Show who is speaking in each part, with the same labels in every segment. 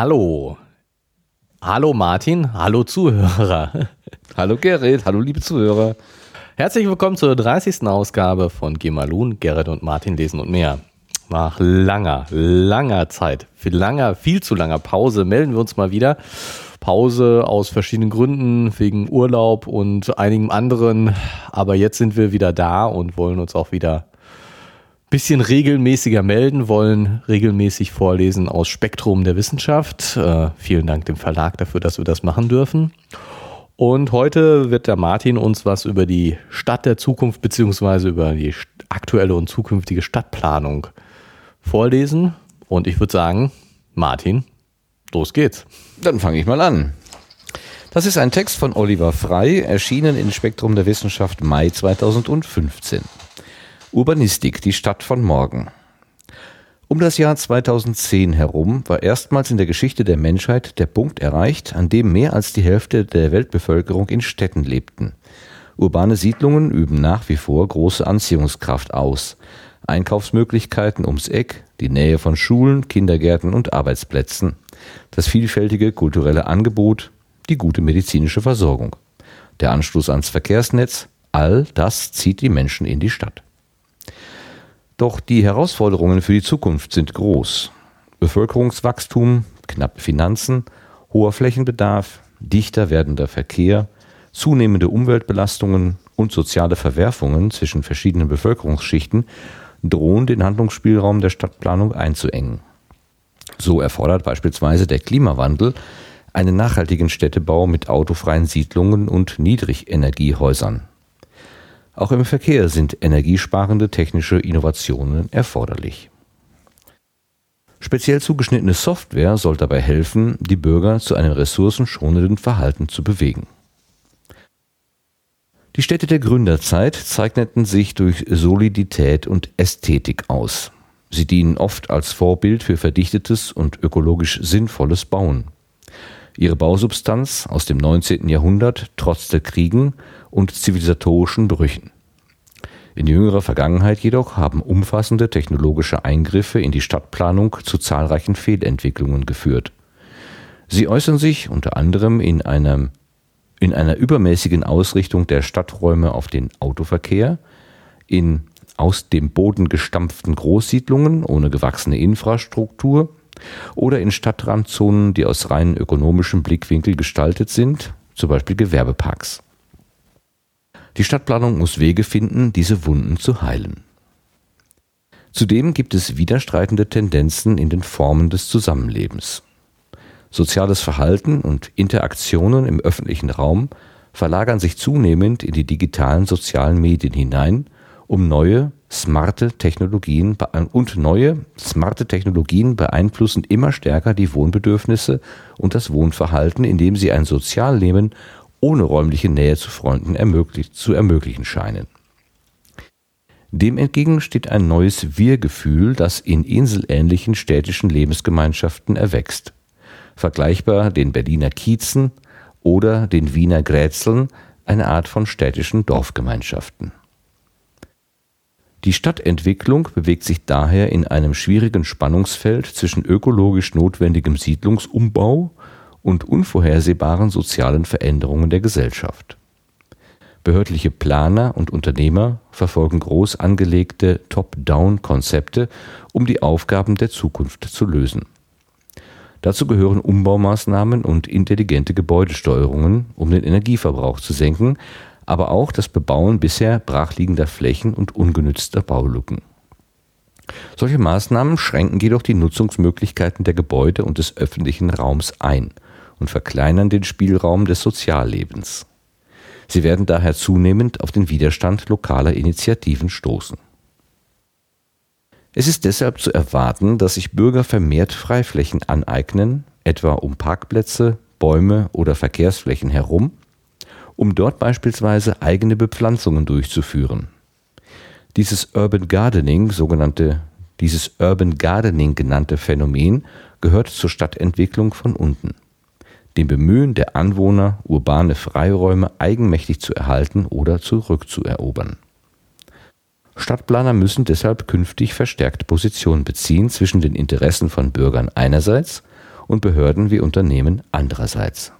Speaker 1: Hallo. Hallo Martin, hallo Zuhörer.
Speaker 2: Hallo Gerrit, hallo liebe Zuhörer.
Speaker 1: Herzlich willkommen zur 30. Ausgabe von Gemalun, Gerrit und Martin lesen und mehr. Nach langer, langer Zeit, viel langer, viel zu langer Pause melden wir uns mal wieder. Pause aus verschiedenen Gründen, wegen Urlaub und einigem anderen. Aber jetzt sind wir wieder da und wollen uns auch wieder bisschen regelmäßiger melden, wollen regelmäßig vorlesen aus Spektrum der Wissenschaft. Äh, vielen Dank dem Verlag dafür, dass wir das machen dürfen. Und heute wird der Martin uns was über die Stadt der Zukunft beziehungsweise über die aktuelle und zukünftige Stadtplanung vorlesen. Und ich würde sagen, Martin, los geht's.
Speaker 2: Dann fange ich mal an. Das ist ein Text von Oliver Frey, erschienen in Spektrum der Wissenschaft Mai 2015. Urbanistik, die Stadt von morgen. Um das Jahr 2010 herum war erstmals in der Geschichte der Menschheit der Punkt erreicht, an dem mehr als die Hälfte der Weltbevölkerung in Städten lebten. Urbane Siedlungen üben nach wie vor große Anziehungskraft aus. Einkaufsmöglichkeiten ums Eck, die Nähe von Schulen, Kindergärten und Arbeitsplätzen, das vielfältige kulturelle Angebot, die gute medizinische Versorgung, der Anschluss ans Verkehrsnetz, all das zieht die Menschen in die Stadt. Doch die Herausforderungen für die Zukunft sind groß. Bevölkerungswachstum, knappe Finanzen, hoher Flächenbedarf, dichter werdender Verkehr, zunehmende Umweltbelastungen und soziale Verwerfungen zwischen verschiedenen Bevölkerungsschichten drohen den Handlungsspielraum der Stadtplanung einzuengen. So erfordert beispielsweise der Klimawandel einen nachhaltigen Städtebau mit autofreien Siedlungen und Niedrigenergiehäusern. Auch im Verkehr sind energiesparende technische Innovationen erforderlich. Speziell zugeschnittene Software soll dabei helfen, die Bürger zu einem ressourcenschonenden Verhalten zu bewegen. Die Städte der Gründerzeit zeichneten sich durch Solidität und Ästhetik aus. Sie dienen oft als Vorbild für verdichtetes und ökologisch sinnvolles Bauen. Ihre Bausubstanz aus dem 19. Jahrhundert trotzte Kriegen und zivilisatorischen Brüchen. In jüngerer Vergangenheit jedoch haben umfassende technologische Eingriffe in die Stadtplanung zu zahlreichen Fehlentwicklungen geführt. Sie äußern sich unter anderem in, einem, in einer übermäßigen Ausrichtung der Stadträume auf den Autoverkehr, in aus dem Boden gestampften Großsiedlungen ohne gewachsene Infrastruktur oder in Stadtrandzonen, die aus rein ökonomischem Blickwinkel gestaltet sind, zum Beispiel Gewerbeparks. Die Stadtplanung muss Wege finden, diese Wunden zu heilen. Zudem gibt es widerstreitende Tendenzen in den Formen des Zusammenlebens. Soziales Verhalten und Interaktionen im öffentlichen Raum verlagern sich zunehmend in die digitalen sozialen Medien hinein, um neue, smarte Technologien und neue, smarte Technologien beeinflussen immer stärker die Wohnbedürfnisse und das Wohnverhalten, indem sie ein Sozialleben ohne räumliche Nähe zu Freunden zu ermöglichen scheinen. Dem entgegen steht ein neues Wir-Gefühl, das in inselähnlichen städtischen Lebensgemeinschaften erwächst. Vergleichbar den Berliner Kiezen oder den Wiener Grätzeln, eine Art von städtischen Dorfgemeinschaften. Die Stadtentwicklung bewegt sich daher in einem schwierigen Spannungsfeld zwischen ökologisch notwendigem Siedlungsumbau und unvorhersehbaren sozialen Veränderungen der Gesellschaft. Behördliche Planer und Unternehmer verfolgen groß angelegte Top-Down-Konzepte, um die Aufgaben der Zukunft zu lösen. Dazu gehören Umbaumaßnahmen und intelligente Gebäudesteuerungen, um den Energieverbrauch zu senken, aber auch das Bebauen bisher brachliegender Flächen und ungenützter Baulücken. Solche Maßnahmen schränken jedoch die Nutzungsmöglichkeiten der Gebäude und des öffentlichen Raums ein und verkleinern den Spielraum des Soziallebens. Sie werden daher zunehmend auf den Widerstand lokaler Initiativen stoßen. Es ist deshalb zu erwarten, dass sich Bürger vermehrt Freiflächen aneignen, etwa um Parkplätze, Bäume oder Verkehrsflächen herum, um dort beispielsweise eigene Bepflanzungen durchzuführen. Dieses Urban Gardening, sogenannte, dieses Urban Gardening genannte Phänomen gehört zur Stadtentwicklung von unten dem Bemühen der Anwohner, urbane Freiräume eigenmächtig zu erhalten oder zurückzuerobern. Stadtplaner müssen deshalb künftig verstärkt Position beziehen zwischen den Interessen von Bürgern einerseits und Behörden wie Unternehmen andererseits.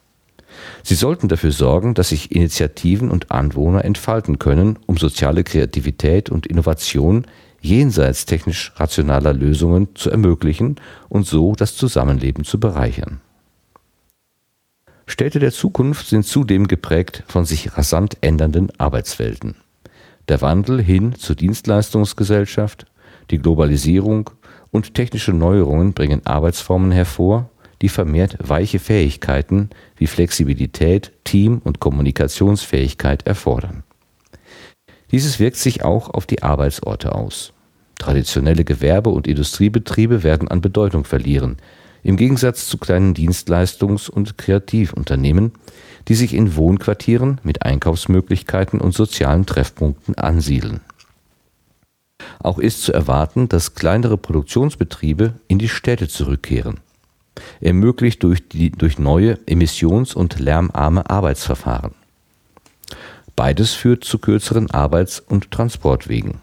Speaker 2: Sie sollten dafür sorgen, dass sich Initiativen und Anwohner entfalten können, um soziale Kreativität und Innovation jenseits technisch rationaler Lösungen zu ermöglichen und so das Zusammenleben zu bereichern. Städte der Zukunft sind zudem geprägt von sich rasant ändernden Arbeitswelten. Der Wandel hin zur Dienstleistungsgesellschaft, die Globalisierung und technische Neuerungen bringen Arbeitsformen hervor, die vermehrt weiche Fähigkeiten wie Flexibilität, Team- und Kommunikationsfähigkeit erfordern. Dieses wirkt sich auch auf die Arbeitsorte aus. Traditionelle Gewerbe- und Industriebetriebe werden an Bedeutung verlieren, im Gegensatz zu kleinen Dienstleistungs- und Kreativunternehmen, die sich in Wohnquartieren mit Einkaufsmöglichkeiten und sozialen Treffpunkten ansiedeln. Auch ist zu erwarten, dass kleinere Produktionsbetriebe in die Städte zurückkehren ermöglicht durch, die, durch neue emissions- und lärmarme Arbeitsverfahren. Beides führt zu kürzeren Arbeits- und Transportwegen.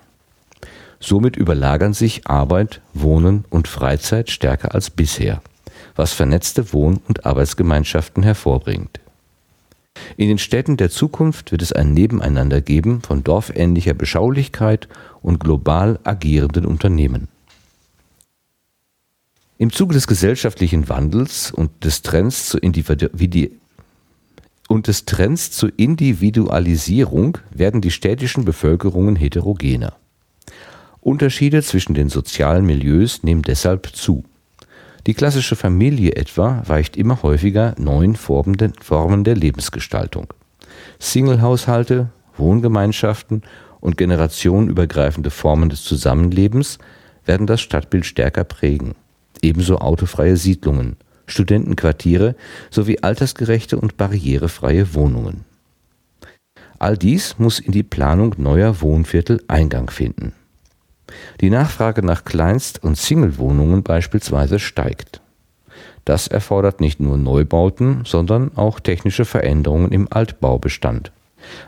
Speaker 2: Somit überlagern sich Arbeit, Wohnen und Freizeit stärker als bisher, was vernetzte Wohn- und Arbeitsgemeinschaften hervorbringt. In den Städten der Zukunft wird es ein Nebeneinander geben von dorfähnlicher Beschaulichkeit und global agierenden Unternehmen. Im Zuge des gesellschaftlichen Wandels und des Trends zur, und des Trends zur Individualisierung werden die städtischen Bevölkerungen heterogener. Unterschiede zwischen den sozialen Milieus nehmen deshalb zu. Die klassische Familie etwa weicht immer häufiger neuen Formen der Lebensgestaltung. Singlehaushalte, Wohngemeinschaften und generationenübergreifende Formen des Zusammenlebens werden das Stadtbild stärker prägen ebenso autofreie Siedlungen, Studentenquartiere sowie altersgerechte und barrierefreie Wohnungen. All dies muss in die Planung neuer Wohnviertel Eingang finden. Die Nachfrage nach Kleinst- und Singlewohnungen beispielsweise steigt. Das erfordert nicht nur Neubauten, sondern auch technische Veränderungen im Altbaubestand,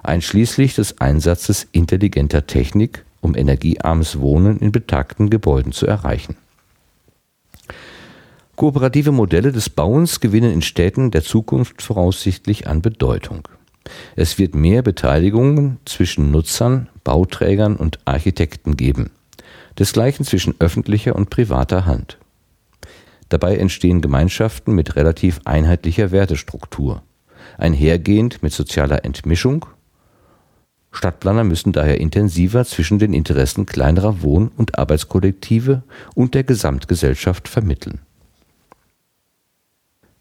Speaker 2: einschließlich des Einsatzes intelligenter Technik, um energiearmes Wohnen in betagten Gebäuden zu erreichen. Kooperative Modelle des Bauens gewinnen in Städten der Zukunft voraussichtlich an Bedeutung. Es wird mehr Beteiligungen zwischen Nutzern, Bauträgern und Architekten geben, desgleichen zwischen öffentlicher und privater Hand. Dabei entstehen Gemeinschaften mit relativ einheitlicher Wertestruktur, einhergehend mit sozialer Entmischung. Stadtplaner müssen daher intensiver zwischen den Interessen kleinerer Wohn- und Arbeitskollektive und der Gesamtgesellschaft vermitteln.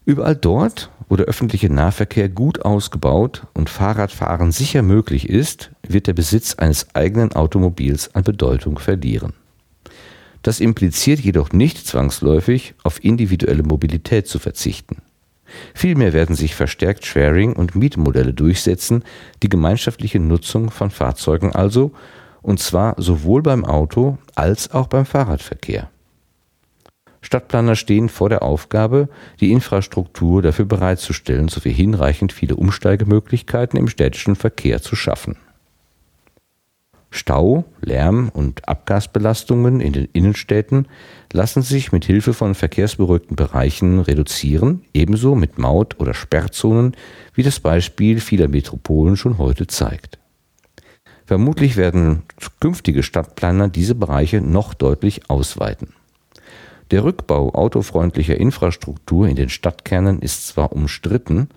Speaker 2: Überall dort, wo der öffentliche Nahverkehr gut ausgebaut und Fahrradfahren sicher möglich ist, wird der Besitz eines eigenen Automobils an Bedeutung verlieren. Das impliziert jedoch nicht zwangsläufig, auf individuelle Mobilität zu verzichten. Vielmehr werden sich verstärkt Sharing- und Mietmodelle durchsetzen, die gemeinschaftliche Nutzung von Fahrzeugen also, und zwar sowohl beim Auto als auch beim Fahrradverkehr. Stadtplaner stehen vor der Aufgabe, die Infrastruktur dafür bereitzustellen sowie hinreichend viele Umsteigemöglichkeiten im städtischen Verkehr zu schaffen. Stau, Lärm und Abgasbelastungen in den Innenstädten lassen sich mit Hilfe von verkehrsberuhigten Bereichen reduzieren, ebenso mit Maut- oder Sperrzonen, wie das Beispiel vieler Metropolen schon heute zeigt. Vermutlich werden künftige Stadtplaner diese Bereiche noch deutlich ausweiten. Der Rückbau autofreundlicher Infrastruktur in den Stadtkernen ist zwar umstritten,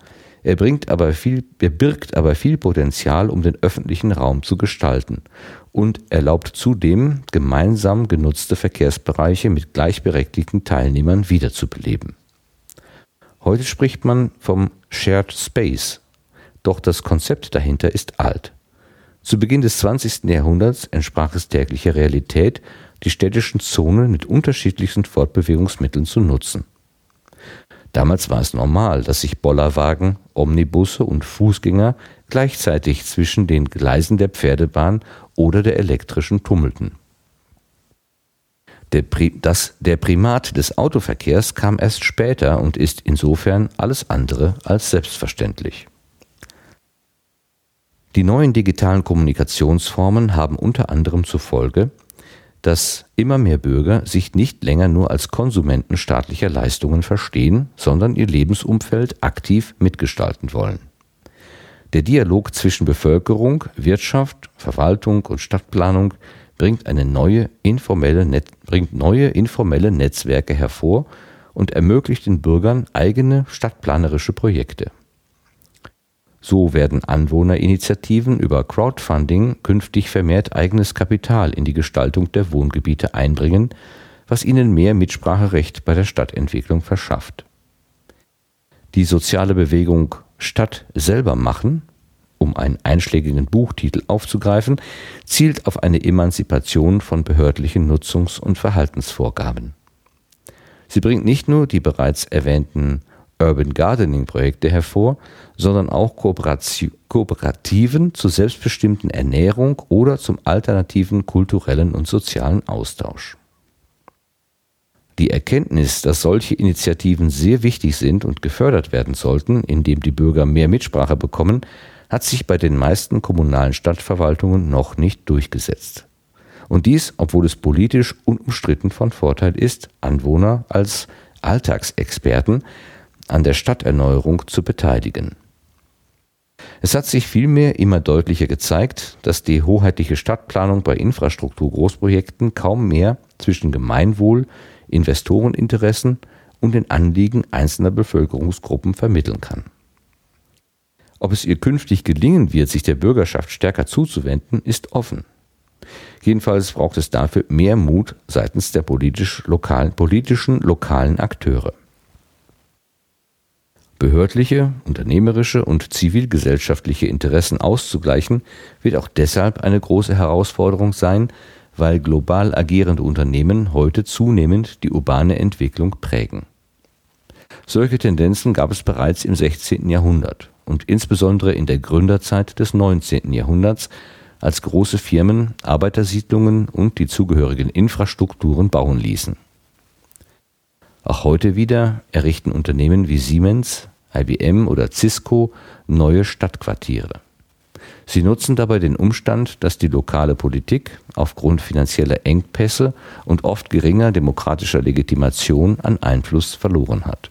Speaker 2: er, bringt aber viel, er birgt aber viel Potenzial, um den öffentlichen Raum zu gestalten und erlaubt zudem, gemeinsam genutzte Verkehrsbereiche mit gleichberechtigten Teilnehmern wiederzubeleben. Heute spricht man vom Shared Space, doch das Konzept dahinter ist alt. Zu Beginn des 20. Jahrhunderts entsprach es täglicher Realität die städtischen Zonen mit unterschiedlichsten Fortbewegungsmitteln zu nutzen. Damals war es normal, dass sich Bollerwagen, Omnibusse und Fußgänger gleichzeitig zwischen den Gleisen der Pferdebahn oder der elektrischen tummelten. Der, das, der Primat des Autoverkehrs kam erst später und ist insofern alles andere als selbstverständlich. Die neuen digitalen Kommunikationsformen haben unter anderem zur Folge, dass immer mehr Bürger sich nicht länger nur als Konsumenten staatlicher Leistungen verstehen, sondern ihr Lebensumfeld aktiv mitgestalten wollen. Der Dialog zwischen Bevölkerung, Wirtschaft, Verwaltung und Stadtplanung bringt, eine neue informelle Net bringt neue informelle Netzwerke hervor und ermöglicht den Bürgern eigene stadtplanerische Projekte. So werden Anwohnerinitiativen über Crowdfunding künftig vermehrt eigenes Kapital in die Gestaltung der Wohngebiete einbringen, was ihnen mehr Mitspracherecht bei der Stadtentwicklung verschafft. Die soziale Bewegung Stadt selber machen, um einen einschlägigen Buchtitel aufzugreifen, zielt auf eine Emanzipation von behördlichen Nutzungs- und Verhaltensvorgaben. Sie bringt nicht nur die bereits erwähnten Urban Gardening Projekte hervor, sondern auch Kooperativen zur selbstbestimmten Ernährung oder zum alternativen kulturellen und sozialen Austausch. Die Erkenntnis, dass solche Initiativen sehr wichtig sind und gefördert werden sollten, indem die Bürger mehr Mitsprache bekommen, hat sich bei den meisten kommunalen Stadtverwaltungen noch nicht durchgesetzt. Und dies, obwohl es politisch unumstritten von Vorteil ist, Anwohner als Alltagsexperten an der Stadterneuerung zu beteiligen. Es hat sich vielmehr immer deutlicher gezeigt, dass die hoheitliche Stadtplanung bei Infrastrukturgroßprojekten kaum mehr zwischen Gemeinwohl, Investoreninteressen und den Anliegen einzelner Bevölkerungsgruppen vermitteln kann. Ob es ihr künftig gelingen wird, sich der Bürgerschaft stärker zuzuwenden, ist offen. Jedenfalls braucht es dafür mehr Mut seitens der politisch lokalen, politischen lokalen Akteure. Behördliche, unternehmerische und zivilgesellschaftliche Interessen auszugleichen, wird auch deshalb eine große Herausforderung sein, weil global agierende Unternehmen heute zunehmend die urbane Entwicklung prägen. Solche Tendenzen gab es bereits im 16. Jahrhundert und insbesondere in der Gründerzeit des 19. Jahrhunderts, als große Firmen Arbeitersiedlungen und die zugehörigen Infrastrukturen bauen ließen. Auch heute wieder errichten Unternehmen wie Siemens, IBM oder Cisco neue Stadtquartiere. Sie nutzen dabei den Umstand, dass die lokale Politik aufgrund finanzieller Engpässe und oft geringer demokratischer Legitimation an Einfluss verloren hat.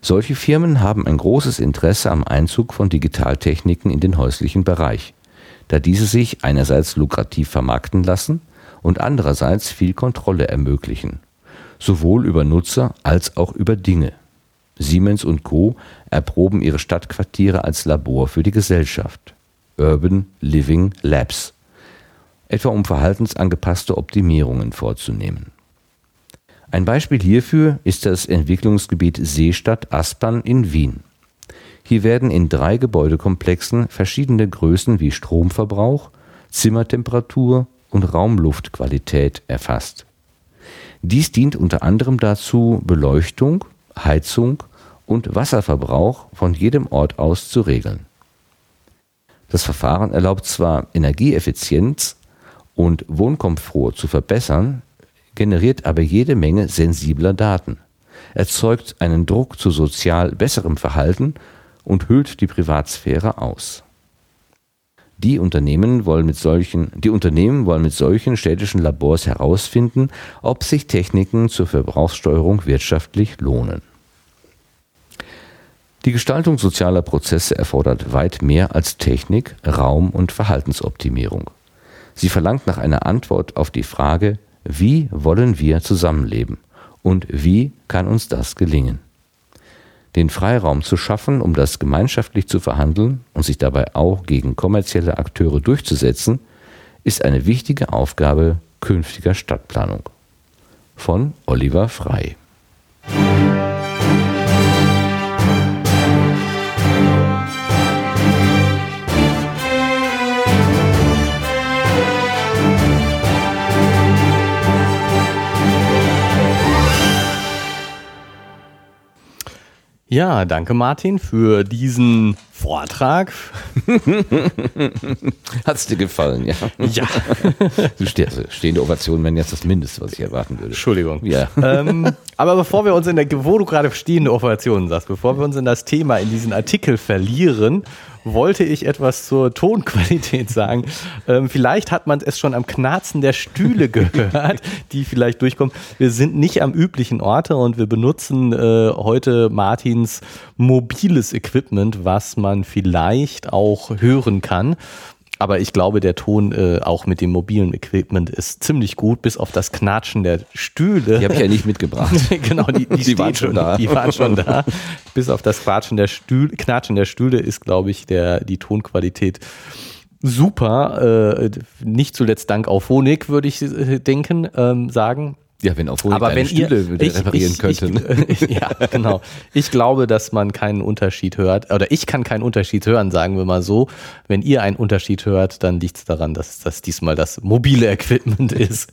Speaker 2: Solche Firmen haben ein großes Interesse am Einzug von Digitaltechniken in den häuslichen Bereich, da diese sich einerseits lukrativ vermarkten lassen und andererseits viel Kontrolle ermöglichen, sowohl über Nutzer als auch über Dinge. Siemens und Co. erproben ihre Stadtquartiere als Labor für die Gesellschaft. Urban Living Labs. Etwa um verhaltensangepasste Optimierungen vorzunehmen. Ein Beispiel hierfür ist das Entwicklungsgebiet Seestadt Aspern in Wien. Hier werden in drei Gebäudekomplexen verschiedene Größen wie Stromverbrauch, Zimmertemperatur und Raumluftqualität erfasst. Dies dient unter anderem dazu, Beleuchtung, Heizung und Wasserverbrauch von jedem Ort aus zu regeln. Das Verfahren erlaubt zwar Energieeffizienz und Wohnkomfort zu verbessern, generiert aber jede Menge sensibler Daten, erzeugt einen Druck zu sozial besserem Verhalten und hüllt die Privatsphäre aus. Die Unternehmen wollen mit solchen, die Unternehmen wollen mit solchen städtischen Labors herausfinden, ob sich Techniken zur Verbrauchssteuerung wirtschaftlich lohnen. Die Gestaltung sozialer Prozesse erfordert weit mehr als Technik, Raum und Verhaltensoptimierung. Sie verlangt nach einer Antwort auf die Frage, wie wollen wir zusammenleben und wie kann uns das gelingen? Den Freiraum zu schaffen, um das gemeinschaftlich zu verhandeln und sich dabei auch gegen kommerzielle Akteure durchzusetzen, ist eine wichtige Aufgabe künftiger Stadtplanung. Von Oliver Frei.
Speaker 1: Ja, danke Martin für diesen Vortrag.
Speaker 2: Hat es dir gefallen, ja?
Speaker 1: Ja.
Speaker 2: Du steh, also stehende Ovationen wären jetzt das Mindeste, was ich erwarten würde.
Speaker 1: Entschuldigung.
Speaker 2: Ja.
Speaker 1: Ähm, aber bevor wir uns in der, wo du gerade stehende Operationen sagst, bevor wir uns in das Thema, in diesen Artikel verlieren, wollte ich etwas zur Tonqualität sagen. Ähm, vielleicht hat man es schon am Knarzen der Stühle gehört, die vielleicht durchkommen. Wir sind nicht am üblichen Orte und wir benutzen äh, heute Martins mobiles Equipment, was man vielleicht auch hören kann. Aber ich glaube, der Ton äh, auch mit dem mobilen Equipment ist ziemlich gut, bis auf das Knatschen der Stühle.
Speaker 2: Die habe ich ja nicht mitgebracht.
Speaker 1: genau, die, die,
Speaker 2: Die waren schon da.
Speaker 1: Die waren schon da. Bis auf das Quatschen der Stühle, Knatschen der Stühle ist, glaube ich, der, die Tonqualität super. Äh, nicht zuletzt dank auf Honig, würde ich äh, denken, ähm, sagen.
Speaker 2: Ja, wenn Honig
Speaker 1: Aber wenn ihr
Speaker 2: Stühle wieder
Speaker 1: ich-
Speaker 2: reparieren
Speaker 1: ich,
Speaker 2: könnten.
Speaker 1: Ich, ja, genau. Ich glaube, dass man keinen Unterschied hört, oder ich kann keinen Unterschied hören, sagen wir mal so. Wenn ihr einen Unterschied hört, dann liegt es daran, dass das diesmal das mobile Equipment ist.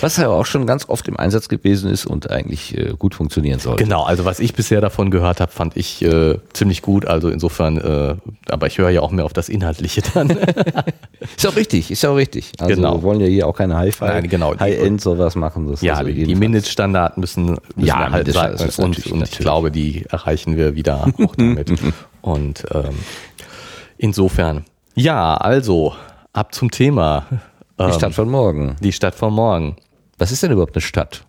Speaker 2: Was ja auch schon ganz oft im Einsatz gewesen ist und eigentlich äh, gut funktionieren sollte.
Speaker 1: Genau, also was ich bisher davon gehört habe, fand ich äh, ziemlich gut. Also insofern, äh, aber ich höre ja auch mehr auf das Inhaltliche dann.
Speaker 2: Ist auch richtig, ist ja auch richtig. Also
Speaker 1: Genau.
Speaker 2: wir wollen ja hier auch keine
Speaker 1: Nein, genau.
Speaker 2: High-End sowas machen. Das
Speaker 1: ja,
Speaker 2: also
Speaker 1: die Mindeststandards müssen, müssen
Speaker 2: Ja,
Speaker 1: halt
Speaker 2: Mindeststandards
Speaker 1: sein. Und,
Speaker 2: natürlich-
Speaker 1: und ich glaube, die erreichen wir wieder auch damit. und ähm, insofern, ja, also ab zum Thema. Ähm,
Speaker 2: Die Stadt von morgen.
Speaker 1: die Stadt von morgen.
Speaker 2: Was ist denn überhaupt eine Stadt?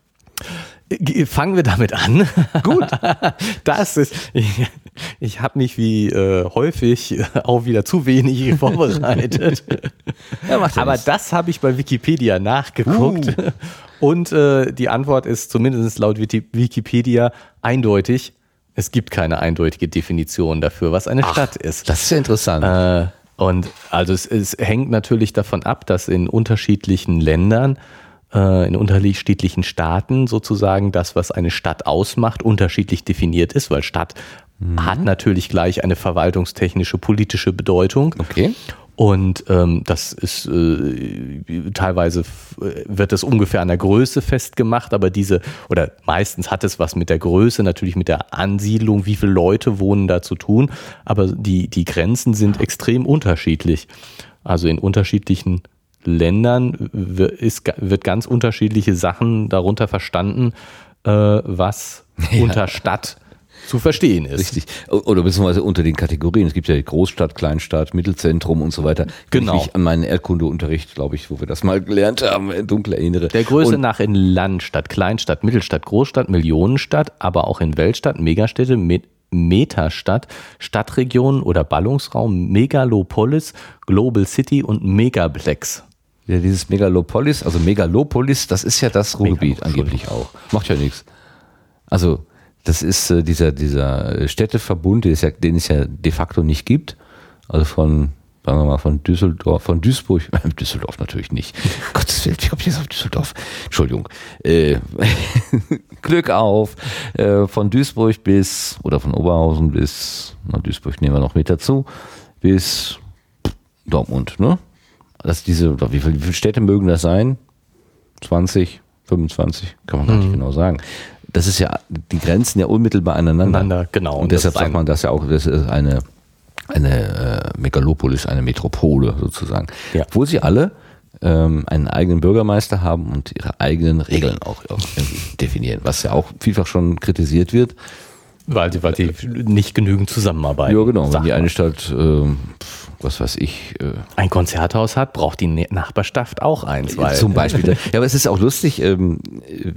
Speaker 1: G- Fangen wir damit an. Gut. Das ist, ich, ich habe mich wie äh, häufig auch wieder zu wenig vorbereitet.
Speaker 2: Ja,
Speaker 1: Aber
Speaker 2: nichts.
Speaker 1: das habe ich bei Wikipedia nachgeguckt. Und äh, die Antwort ist zumindest laut Wiki- Wikipedia eindeutig. Es gibt keine eindeutige Definition dafür, was eine Stadt ist.
Speaker 2: Das ist ja interessant.
Speaker 1: Äh, und also es, es hängt natürlich davon ab, dass in unterschiedlichen Ländern, äh, in unterschiedlichen Staaten sozusagen das, was eine Stadt ausmacht, unterschiedlich definiert ist, weil Stadt hat natürlich gleich eine verwaltungstechnische, politische Bedeutung.
Speaker 2: Okay.
Speaker 1: Und ähm, das ist äh, teilweise f- wird es ungefähr an der Größe festgemacht, aber diese, oder meistens hat es was mit der Größe, natürlich mit der Ansiedlung, wie viele Leute wohnen da zu tun, aber die, die Grenzen sind extrem unterschiedlich. Also in unterschiedlichen Ländern ist, wird ganz unterschiedliche Sachen darunter verstanden, äh, was unter Stadt zu verstehen ist.
Speaker 2: Richtig. Oder beziehungsweise unter den Kategorien. Es gibt ja die Großstadt, Kleinstadt, Mittelzentrum und so weiter.
Speaker 1: Genau.
Speaker 2: Ich mich an meinen Erdkundeunterricht, glaube ich, wo wir das mal gelernt haben, äh, dunkel erinnere.
Speaker 1: Der Größe
Speaker 2: Und
Speaker 1: nach in Landstadt, Kleinstadt, Mittelstadt, Großstadt, Millionenstadt, aber auch in Weltstadt, Megastädte, Me Metastadt, Stadtregion oder Ballungsraum, Megalopolis, Global City und Megaplex.
Speaker 2: Ja, dieses Megalopolis, also Megalopolis, das ist ja das Ruhrgebiet angeblich auch. Macht ja nichts. Also, das ist äh, dieser, dieser äh, Städteverbund, den es, ja, den es ja de facto nicht gibt. Also von, sagen wir mal, von Düsseldorf, von Duisburg, Düsseldorf natürlich nicht. Gottes Willen, wie kommt jetzt auf Düsseldorf? Entschuldigung. Äh, Glück auf. Äh, von Duisburg bis, oder von Oberhausen bis, na, Duisburg nehmen wir noch mit dazu, bis Dortmund, ne? dass diese, wie, viele, wie viele Städte mögen das sein? 20, 25, kann man gar
Speaker 1: Mhm.
Speaker 2: nicht genau sagen. Das ist ja, die Grenzen ja unmittelbar aneinander.
Speaker 1: Aneinander, genau.
Speaker 2: Und, deshalb sagt man das ja auch, das ist eine, eine äh, Megalopolis, eine Metropole sozusagen.
Speaker 1: Ja.
Speaker 2: Obwohl sie alle ähm, einen eigenen Bürgermeister haben und ihre eigenen Regeln auch, definieren, was ja auch vielfach schon kritisiert wird.
Speaker 1: Weil die, weil die nicht genügend zusammenarbeiten.
Speaker 2: Ja, genau. Wenn die eine Stadt, pf, was weiß ich, äh,
Speaker 1: ein Konzerthaus hat, braucht die Nachbarschaft auch eins. Weil
Speaker 2: Zum Beispiel. Ja, aber es ist auch lustig, ähm, äh,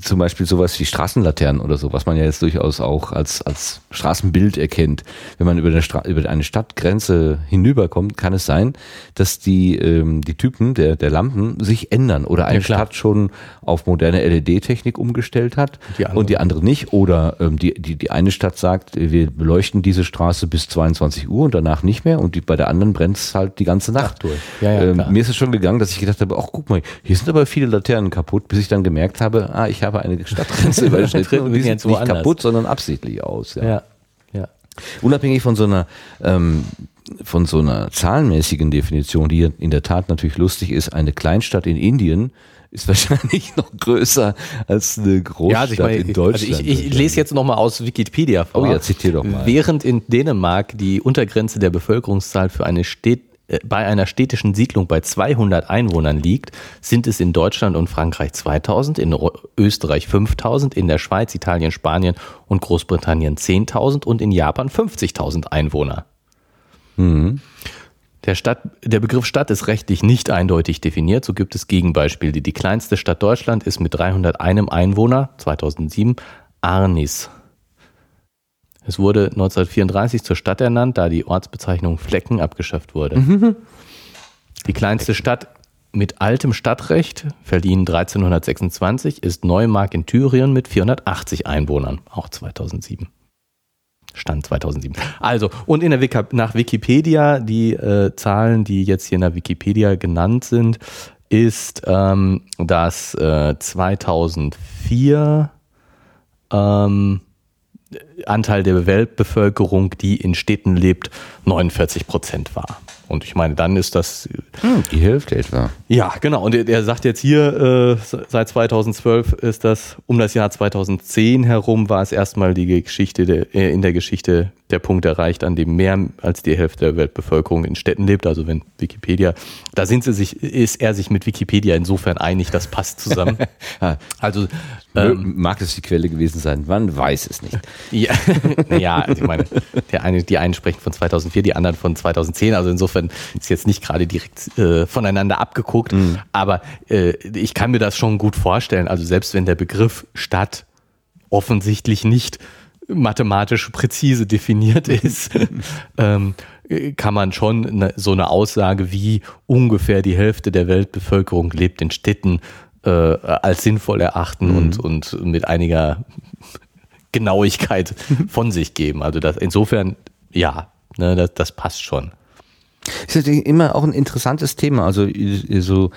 Speaker 2: zum Beispiel sowas wie Straßenlaternen oder so, was man ja jetzt durchaus auch als, als Straßenbild erkennt. Wenn man über eine, Stra über eine Stadtgrenze hinüberkommt, kann es sein, dass die, ähm, die Typen der, der Lampen sich ändern oder eine
Speaker 1: klar.
Speaker 2: Stadt schon auf moderne LED-Technik umgestellt hat
Speaker 1: Die
Speaker 2: und die andere nicht. Oder ähm, die, die, die eine Stadt sagt, wir beleuchten diese Straße bis 22 Uhr und danach nicht mehr und die, bei der anderen brennt es halt die ganze Nacht.
Speaker 1: durch. Ja, ja,
Speaker 2: ähm, mir ist es schon gegangen, dass ich gedacht habe, ach guck mal, hier sind aber viele Laternen kaputt, bis ich dann gemerkt habe, ah, ich habe eine Stadtgrenze überschritten und sind
Speaker 1: jetzt
Speaker 2: nicht
Speaker 1: woanders.
Speaker 2: kaputt, sondern absichtlich aus. Ja.
Speaker 1: ja, ja.
Speaker 2: Unabhängig von so einer ähm, von so einer zahlenmäßigen Definition, die in der Tat natürlich lustig ist, eine Kleinstadt in Indien ist wahrscheinlich noch größer als eine Großstadt
Speaker 1: Ja, also ich, meine,
Speaker 2: in Deutschland.
Speaker 1: also ich, ich lese jetzt nochmal aus Wikipedia vor.
Speaker 2: Oh ja, zitier doch mal.
Speaker 1: Während in Dänemark die Untergrenze der Bevölkerungszahl für eine Städt, äh, bei einer städtischen Siedlung bei 200 Einwohnern liegt, sind es in Deutschland und Frankreich 2000, in Österreich 5000, in der Schweiz, Italien, Spanien und Großbritannien 10.000 und in Japan 50.000 Einwohner. Der, Stadt, der Begriff Stadt ist rechtlich nicht eindeutig definiert. So gibt es Gegenbeispiele. Die kleinste Stadt Deutschland ist mit 301 Einwohner 2007 Arnis. Es wurde 1934 zur Stadt ernannt, da die Ortsbezeichnung Flecken abgeschafft wurde. Die kleinste Stadt mit altem Stadtrecht, verliehen 1326, ist Neumark in Thüringen mit 480 Einwohnern, auch 2007. Stand 2007. Also, und in der Wiki, nach Wikipedia, die äh, Zahlen, die jetzt hier in der Wikipedia genannt sind, ist, ähm, dass äh, 2004 ähm, Anteil der Weltbevölkerung, die in Städten lebt, 49 Prozent war. Und ich meine, dann ist das
Speaker 2: Hm, die Hälfte etwa.
Speaker 1: ja, genau. Und er, er sagt jetzt hier, äh, seit 2012 ist das, um das Jahr 2010 herum war es erstmal die Geschichte der, äh, in der Geschichte der Punkt erreicht, an dem mehr als die Hälfte der Weltbevölkerung in Städten lebt. Also wenn Wikipedia, da sind sie sich, ist er sich mit Wikipedia insofern einig, das passt zusammen. also ähm,
Speaker 2: Mag es die Quelle gewesen sein? Man weiß es nicht.
Speaker 1: ja, naja, also ich meine, der eine, die einen sprechen von 2004, die anderen von 2010. Also insofern ist jetzt nicht gerade direkt äh, voneinander abgeguckt. Aber äh, ich kann mir das schon gut vorstellen. Also selbst wenn der Begriff Stadt offensichtlich nicht mathematisch präzise definiert ist, ähm, kann man schon ne, so eine Aussage wie ungefähr die Hälfte der Weltbevölkerung lebt in Städten äh, als sinnvoll erachten und, und mit einiger Genauigkeit von sich geben. Also das, insofern, ja, ne, das, das passt schon.
Speaker 2: Ist natürlich immer auch ein interessantes Thema. Also so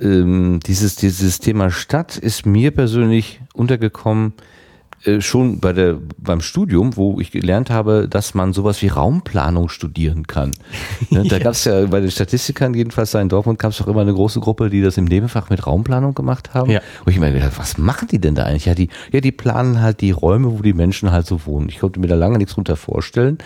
Speaker 2: ähm, dieses, dieses Thema Stadt ist mir persönlich untergekommen schon bei der, beim Studium, wo ich gelernt habe, dass man sowas wie Raumplanung studieren kann. Ne, da gab es ja bei den Statistikern jedenfalls da in Dortmund gab es doch immer eine große Gruppe, die das im Nebenfach mit Raumplanung gemacht haben.
Speaker 1: Ja.
Speaker 2: Wo ich gedacht, was machen die denn da eigentlich? Ja, die, ja, die planen halt die Räume, wo die Menschen halt so wohnen. Ich konnte mir da lange nichts drunter vorstellen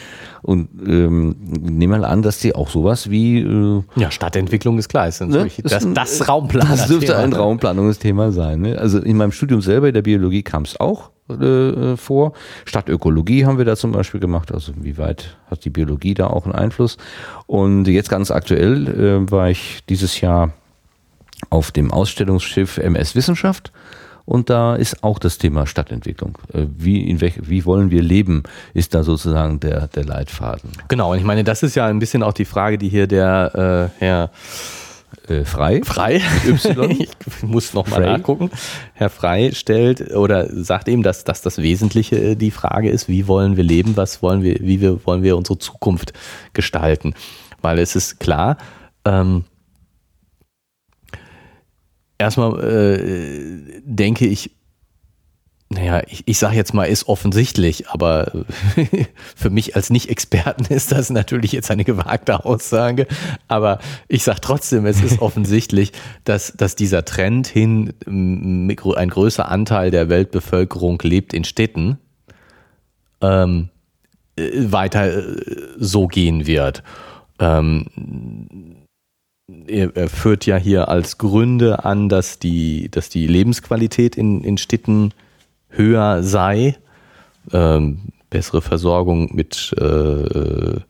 Speaker 2: und ähm, nehme mal an, dass die auch sowas wie äh,
Speaker 1: Ja, Stadtentwicklung ist klar. Ist
Speaker 2: Ne?
Speaker 1: natürlich das,
Speaker 2: ein-
Speaker 1: das Raumplaner.
Speaker 2: Das dürfte ein Raumplanungsthema sein. Ne? Also in meinem Studium selber in der Biologie kam es auch äh, vor. Stadtökologie haben wir da zum Beispiel gemacht. Also wie weit hat die Biologie da auch einen Einfluss? Und jetzt ganz aktuell äh, war ich dieses Jahr auf dem Ausstellungsschiff MS Wissenschaft. Und da ist auch das Thema Stadtentwicklung. Äh, Wie, in welch, wie wollen wir leben, ist da sozusagen der, der Leitfaden.
Speaker 1: Genau, und ich meine, das ist ja ein bisschen auch die Frage, die hier der äh, Herr
Speaker 2: Äh, frei?
Speaker 1: Frei,
Speaker 2: Y?
Speaker 1: ich muss nochmal nachgucken, Herr Frei stellt oder sagt eben, dass, dass das Wesentliche äh, die Frage ist, wie wollen wir leben, was wollen wir, wie wir, wollen wir unsere Zukunft gestalten. Weil es ist klar, ähm, erstmal äh, denke ich, naja, ich, ich sage jetzt mal, ist offensichtlich, aber für mich als Nicht-Experten ist das natürlich jetzt eine gewagte Aussage. Aber ich sage trotzdem, es ist offensichtlich, dass, dass dieser Trend hin, ein größer Anteil der Weltbevölkerung lebt in Städten, ähm, äh, weiter äh, so gehen wird. Ähm, er, er führt ja hier als Gründe an, dass die, dass die Lebensqualität in, in Städten höher sei, ähm, bessere Versorgung mit äh,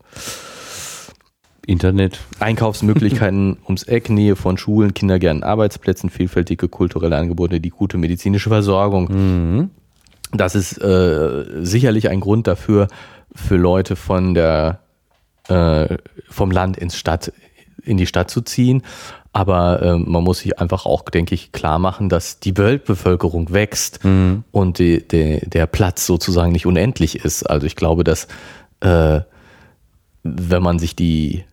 Speaker 2: Internet.
Speaker 1: Einkaufsmöglichkeiten ums Eck, Nähe von Schulen, Kindergärten, Arbeitsplätzen, vielfältige kulturelle Angebote, die gute medizinische Versorgung.
Speaker 2: Mhm.
Speaker 1: Das ist äh, sicherlich ein Grund dafür, für Leute von der äh, vom Land ins Stadt in die Stadt zu ziehen. Aber äh, man muss sich einfach auch, denke ich, klar machen, dass die Weltbevölkerung wächst und die, die, der Platz sozusagen nicht unendlich ist. Also ich glaube, dass äh, wenn man sich die,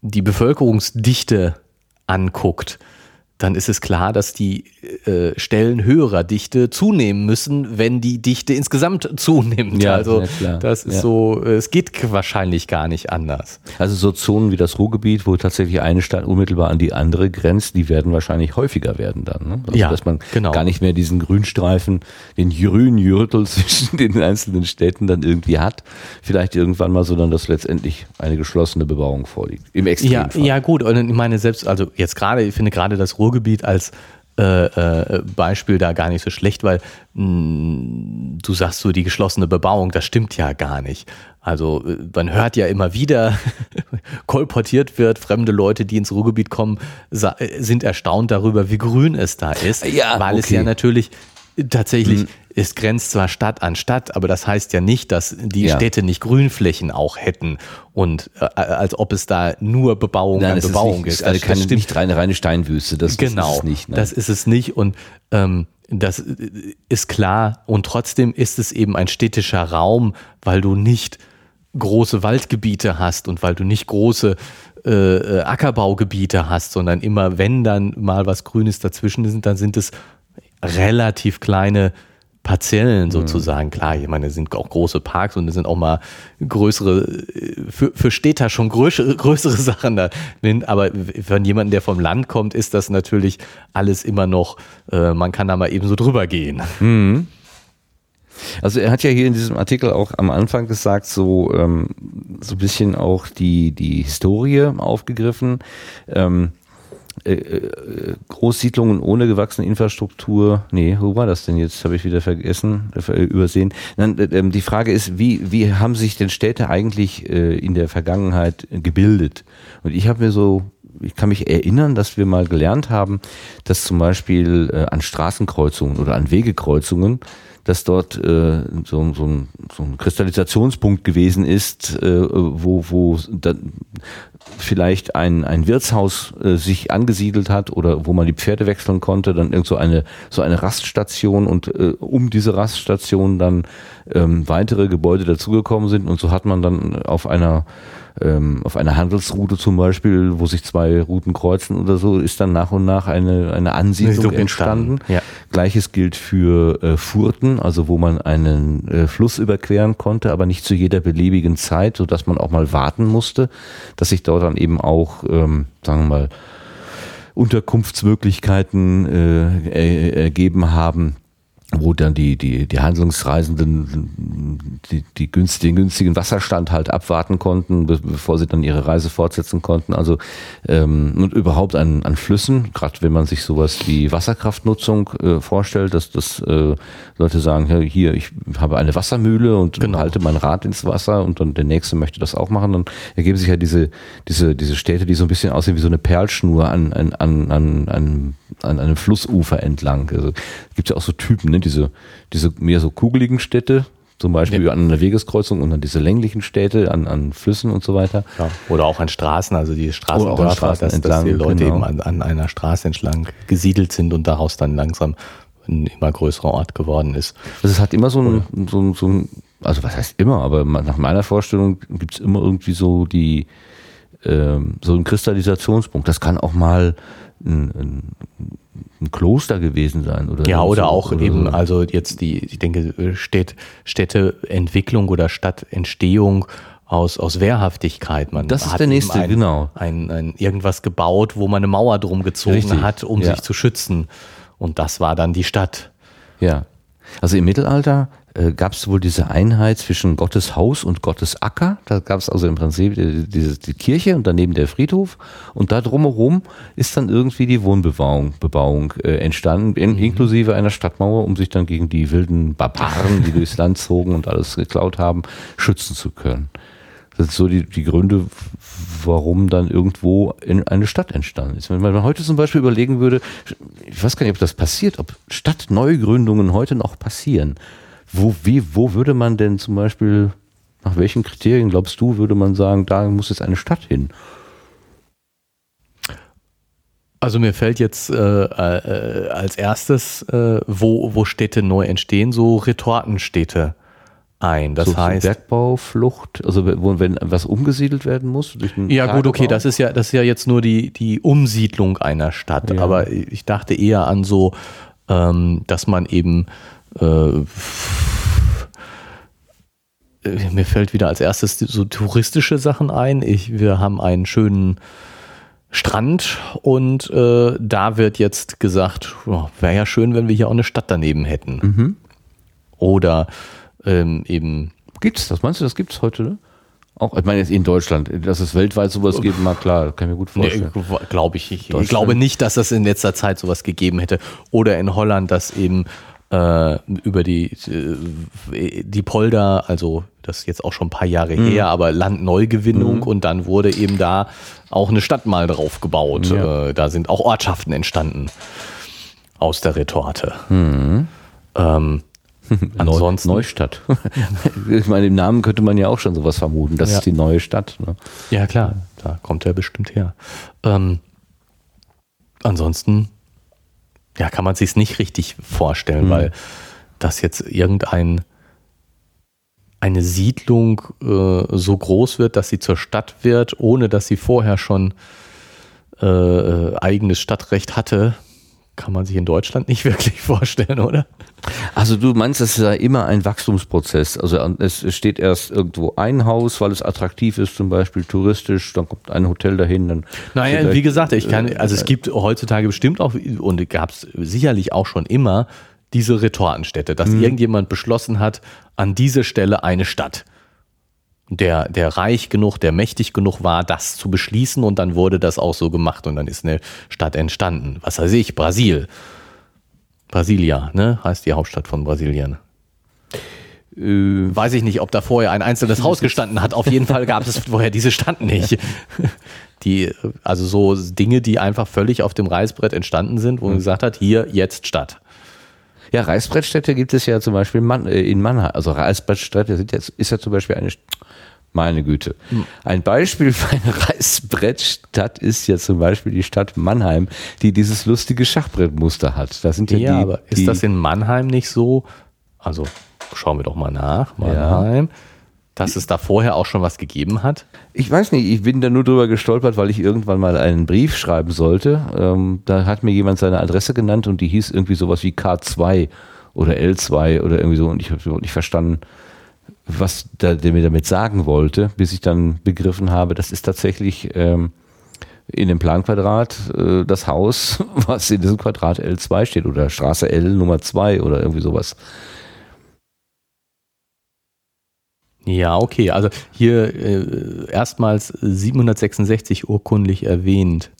Speaker 1: die Bevölkerungsdichte anguckt, dann ist es klar, dass die äh, Stellen höherer Dichte zunehmen müssen, wenn die Dichte insgesamt zunimmt.
Speaker 2: Ja,
Speaker 1: also
Speaker 2: ja,
Speaker 1: das ist
Speaker 2: Ja.
Speaker 1: so, es geht wahrscheinlich gar nicht anders.
Speaker 2: Also so Zonen wie das Ruhrgebiet, wo tatsächlich eine Stadt unmittelbar an die andere grenzt, die werden wahrscheinlich häufiger werden dann. Ne? Also
Speaker 1: Ja,
Speaker 2: dass man
Speaker 1: genau.
Speaker 2: gar nicht mehr diesen Grünstreifen, den grünen Jürtel zwischen den einzelnen Städten dann irgendwie hat. Vielleicht irgendwann mal, sondern dass letztendlich eine geschlossene Bebauung vorliegt. Im
Speaker 1: Ja,
Speaker 2: Extremfall.
Speaker 1: ja gut, und ich meine selbst, also jetzt gerade, ich finde gerade das Ruhrgebiet als äh, äh, Beispiel da gar nicht so schlecht, weil mh, du sagst so die geschlossene Bebauung, das stimmt ja gar nicht. Also äh, man hört ja immer wieder, kolportiert wird, fremde Leute, die ins Ruhrgebiet kommen, äh, sind erstaunt darüber, wie grün es da ist,
Speaker 2: Ja,
Speaker 1: weil es
Speaker 2: okay.
Speaker 1: ja natürlich tatsächlich, es grenzt zwar Stadt an Stadt, aber das heißt ja nicht, dass die
Speaker 2: Ja.
Speaker 1: Städte nicht Grünflächen auch hätten und äh, als ob es da nur Bebauung
Speaker 2: Nein,
Speaker 1: an
Speaker 2: es ist,
Speaker 1: Bebauung
Speaker 2: nicht,
Speaker 1: ist.
Speaker 2: eine,
Speaker 1: Das- das
Speaker 2: keine,
Speaker 1: stimmt.
Speaker 2: nicht reine, reine Steinwüste. Das,
Speaker 1: genau,
Speaker 2: das ist es nicht. ne?
Speaker 1: das ist es nicht und ähm, das äh, ist klar und trotzdem ist es eben ein städtischer Raum, weil du nicht große Waldgebiete hast und weil du nicht große äh, äh, Ackerbaugebiete hast, sondern immer wenn dann mal was Grünes dazwischen ist, dann sind es relativ kleine Parzellen sozusagen. Klar, ich meine, es sind auch große Parks und es sind auch mal größere, äh, für, für Städter schon größere, größere Sachen da. drin. Aber von jemandem, der vom Land kommt, ist das natürlich alles immer noch, äh, man kann da mal eben so drüber gehen.
Speaker 2: Also er hat ja hier in diesem Artikel auch am Anfang gesagt, so, ähm, so ein bisschen auch die, die Historie aufgegriffen. Ähm, äh, äh, Großsiedlungen ohne gewachsene Infrastruktur. Nee, wo war das denn jetzt? Habe ich wieder vergessen, äh, übersehen. Nein, äh, ähm, die Frage ist, wie, wie haben sich denn Städte eigentlich in der Vergangenheit gebildet? Und ich habe mir so ich kann mich erinnern, dass wir mal gelernt haben, dass zum Beispiel an Straßenkreuzungen oder an Wegekreuzungen, dass dort äh, so, so, ein, so ein Kristallisationspunkt gewesen ist, äh, wo, wo dann vielleicht ein, ein Wirtshaus äh, sich angesiedelt hat oder wo man die Pferde wechseln konnte, dann irgend so eine, so eine Raststation und äh, um diese Raststation dann ähm, weitere Gebäude dazugekommen sind. Und so hat man dann auf einer ähm, auf einer Handelsroute zum Beispiel, wo sich zwei Routen kreuzen oder so, ist dann nach und nach eine, eine Ansiedlung
Speaker 1: Siedlung
Speaker 2: entstanden.
Speaker 1: entstanden, ja.
Speaker 2: Gleiches gilt für äh, Furten, also wo man einen äh, Fluss überqueren konnte, aber nicht zu jeder beliebigen Zeit, sodass man auch mal warten musste, dass sich dort dann eben auch, ähm, sagen wir mal, Unterkunftsmöglichkeiten äh, er, ergeben haben, wo dann die, die, die Handlungsreisenden die, die günst, den günstigen Wasserstand halt abwarten konnten, be bevor sie dann ihre Reise fortsetzen konnten. Also ähm, und überhaupt an, an Flüssen, gerade wenn man sich sowas wie Wasserkraftnutzung äh, vorstellt, dass, dass äh, Leute sagen, hier, ich habe eine Wassermühle und
Speaker 1: Genau.
Speaker 2: halte mein Rad ins Wasser und dann der nächste möchte das auch machen, dann ergeben sich ja diese, diese, diese Städte, die so ein bisschen aussehen wie so eine Perlschnur an, an, an, an, an, an einem Flussufer entlang. Also gibt ja auch so Typen, ne? diese, diese mehr so kugeligen Städte, zum Beispiel an einer Wegeskreuzung und dann diese länglichen Städte an, an Flüssen und so weiter.
Speaker 1: Ja, oder auch an Straßen, also die Straßen,
Speaker 2: Oder auch an Straßen
Speaker 1: dass,
Speaker 2: entlang,
Speaker 1: dass die Leute
Speaker 2: genau.
Speaker 1: eben an, an einer Straße entlang gesiedelt sind und daraus dann langsam ein immer größerer Ort geworden ist.
Speaker 2: Also es hat immer so ein, so so ein also was heißt immer, aber nach meiner Vorstellung gibt es immer irgendwie so die, ähm, so einen Kristallisationspunkt. Das kann auch mal ein, ein, ein Kloster gewesen sein. Oder
Speaker 1: Ja, oder
Speaker 2: so,
Speaker 1: auch
Speaker 2: oder
Speaker 1: eben,
Speaker 2: so.
Speaker 1: also jetzt die, ich denke, Städt, Städteentwicklung oder Stadtentstehung aus, aus Wehrhaftigkeit. Man
Speaker 2: Das ist
Speaker 1: hat
Speaker 2: der nächste,
Speaker 1: ein,
Speaker 2: genau.
Speaker 1: Ein, ein, irgendwas gebaut, wo man eine Mauer drum gezogen
Speaker 2: Richtig,
Speaker 1: hat, um
Speaker 2: ja.
Speaker 1: sich zu schützen. Und das war dann die Stadt.
Speaker 2: Ja. Also im Mittelalter äh, gab es wohl diese Einheit zwischen Gottes Haus und Gottes Acker. Da gab es also im Prinzip die, die, die Kirche und daneben der Friedhof. Und da drumherum ist dann irgendwie die Wohnbebauung Bebauung, äh, entstanden, in, inklusive einer Stadtmauer, um sich dann gegen die wilden Barbaren, die durchs Land zogen und alles geklaut haben, schützen zu können. Das sind so die, die Gründe, warum dann irgendwo in eine Stadt entstanden ist. Wenn man heute zum Beispiel überlegen würde, ich weiß gar nicht, ob das passiert, ob Stadtneugründungen heute noch passieren. Wo, wie, wo würde man denn zum Beispiel, nach welchen Kriterien glaubst du, würde man sagen, da muss jetzt eine Stadt hin?
Speaker 1: Also mir fällt jetzt äh, äh, als erstes, äh, wo, wo Städte neu entstehen, so Retortenstädte ein. Das
Speaker 2: so,
Speaker 1: heißt.
Speaker 2: So Bergbauflucht, also wo, wenn was umgesiedelt werden muss?
Speaker 1: ja, gut, okay, das ist ja, das ist ja jetzt nur die, die Umsiedlung einer Stadt. Ja. Aber ich dachte eher an so, ähm, dass man eben äh, mir fällt wieder als erstes so touristische Sachen ein. Ich, wir haben einen schönen Strand und äh, da wird jetzt gesagt, oh, wäre ja schön, wenn wir hier auch eine Stadt daneben hätten. Mhm. Oder ähm, eben.
Speaker 2: Gibt's das? Meinst du, das gibt's heute? Ne? Auch, ich meine jetzt in Deutschland, dass es weltweit sowas gibt, mal klar, kann ich mir gut vorstellen. Nee,
Speaker 1: glaube ich nicht. Ich glaube nicht, dass das in letzter Zeit sowas gegeben hätte. Oder in Holland, dass eben äh, über die, äh, die Polder, also das ist jetzt auch schon ein paar Jahre mhm. her, aber Landneugewinnung mhm. und dann wurde eben da auch eine Stadt mal drauf gebaut. Ja. Äh, da sind auch Ortschaften entstanden aus der Retorte. Mhm. Ähm,
Speaker 2: Ansonsten Neustadt. ich meine, im Namen könnte man ja auch schon sowas vermuten. Das ja. ist die neue Stadt. Ne?
Speaker 1: Ja, klar. Da kommt er bestimmt her. Ähm, ansonsten, ja, kann man sich nicht richtig vorstellen, mhm. weil das jetzt irgendein eine Siedlung äh, so groß wird, dass sie zur Stadt wird, ohne dass sie vorher schon äh, äh eigenes Stadtrecht hatte, kann man sich in Deutschland nicht wirklich vorstellen, oder?
Speaker 2: Also du meinst, das ist ja immer ein Wachstumsprozess. Also es steht erst irgendwo ein Haus, weil es attraktiv ist, zum Beispiel touristisch, dann kommt ein Hotel dahin. Dann
Speaker 1: naja, wie gesagt, ich kann, also es gibt heutzutage bestimmt auch, und gab es sicherlich auch schon immer, diese Retortenstädte, dass mhm. irgendjemand beschlossen hat, an diese Stelle eine Stadt der, der reich genug, der mächtig genug war, das zu beschließen und dann wurde das auch so gemacht und dann ist eine Stadt entstanden. Was weiß ich, Brasil. Brasilia, ne? Heißt die Hauptstadt von Brasilien. Äh, weiß ich nicht, ob da vorher ein einzelnes Haus gestanden hat. Auf jeden Fall gab es vorher diese Stadt nicht. Die, also so Dinge, die einfach völlig auf dem Reißbrett entstanden sind, wo man gesagt hat, hier, jetzt Stadt.
Speaker 2: Ja, Reißbrettstädte gibt es ja zum Beispiel äh, in Mannheim. Also Reißbrettstädte sind jetzt, ist ja zum Beispiel eine meine Güte. Hm. Ein Beispiel für eine Reißbrettstadt ist ja zum Beispiel die Stadt Mannheim, die dieses lustige Schachbrettmuster hat.
Speaker 1: Das sind ja, ja die, aber ist die, das in Mannheim nicht so? Also schauen wir doch mal nach. Mannheim. Ja. Dass es da vorher auch schon was gegeben hat?
Speaker 2: Ich weiß nicht, ich bin da nur drüber gestolpert, weil ich irgendwann mal einen Brief schreiben sollte. Ähm, da hat mir jemand seine Adresse genannt und die hieß irgendwie sowas wie K2 oder L2 oder irgendwie so und ich habe nicht verstanden, was der, der, mir damit sagen wollte, bis ich dann begriffen habe, das ist tatsächlich ähm, in dem Planquadrat äh, das Haus, was in diesem Quadrat L2 steht oder Straße L Nummer 2 oder irgendwie sowas.
Speaker 1: Ja, okay. Also hier äh, erstmals 766 urkundlich erwähnt.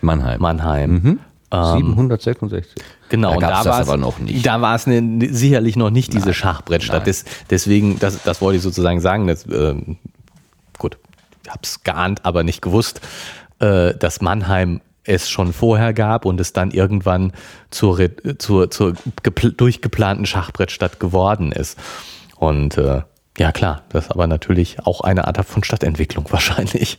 Speaker 2: Mannheim.
Speaker 1: Mannheim.
Speaker 2: Mhm. 766. Ähm,
Speaker 1: genau, da und da war es aber noch nicht. Da war es ne, sicherlich noch nicht diese nein, Schachbrettstadt. Des, deswegen, das, das wollte ich sozusagen sagen. Das, ähm, gut, ich habe es geahnt, aber nicht gewusst, äh, dass Mannheim es schon vorher gab und es dann irgendwann zur, zur, zur durchgeplanten Schachbrettstadt geworden ist. Und äh, ja klar, das ist aber natürlich auch eine Art von Stadtentwicklung wahrscheinlich.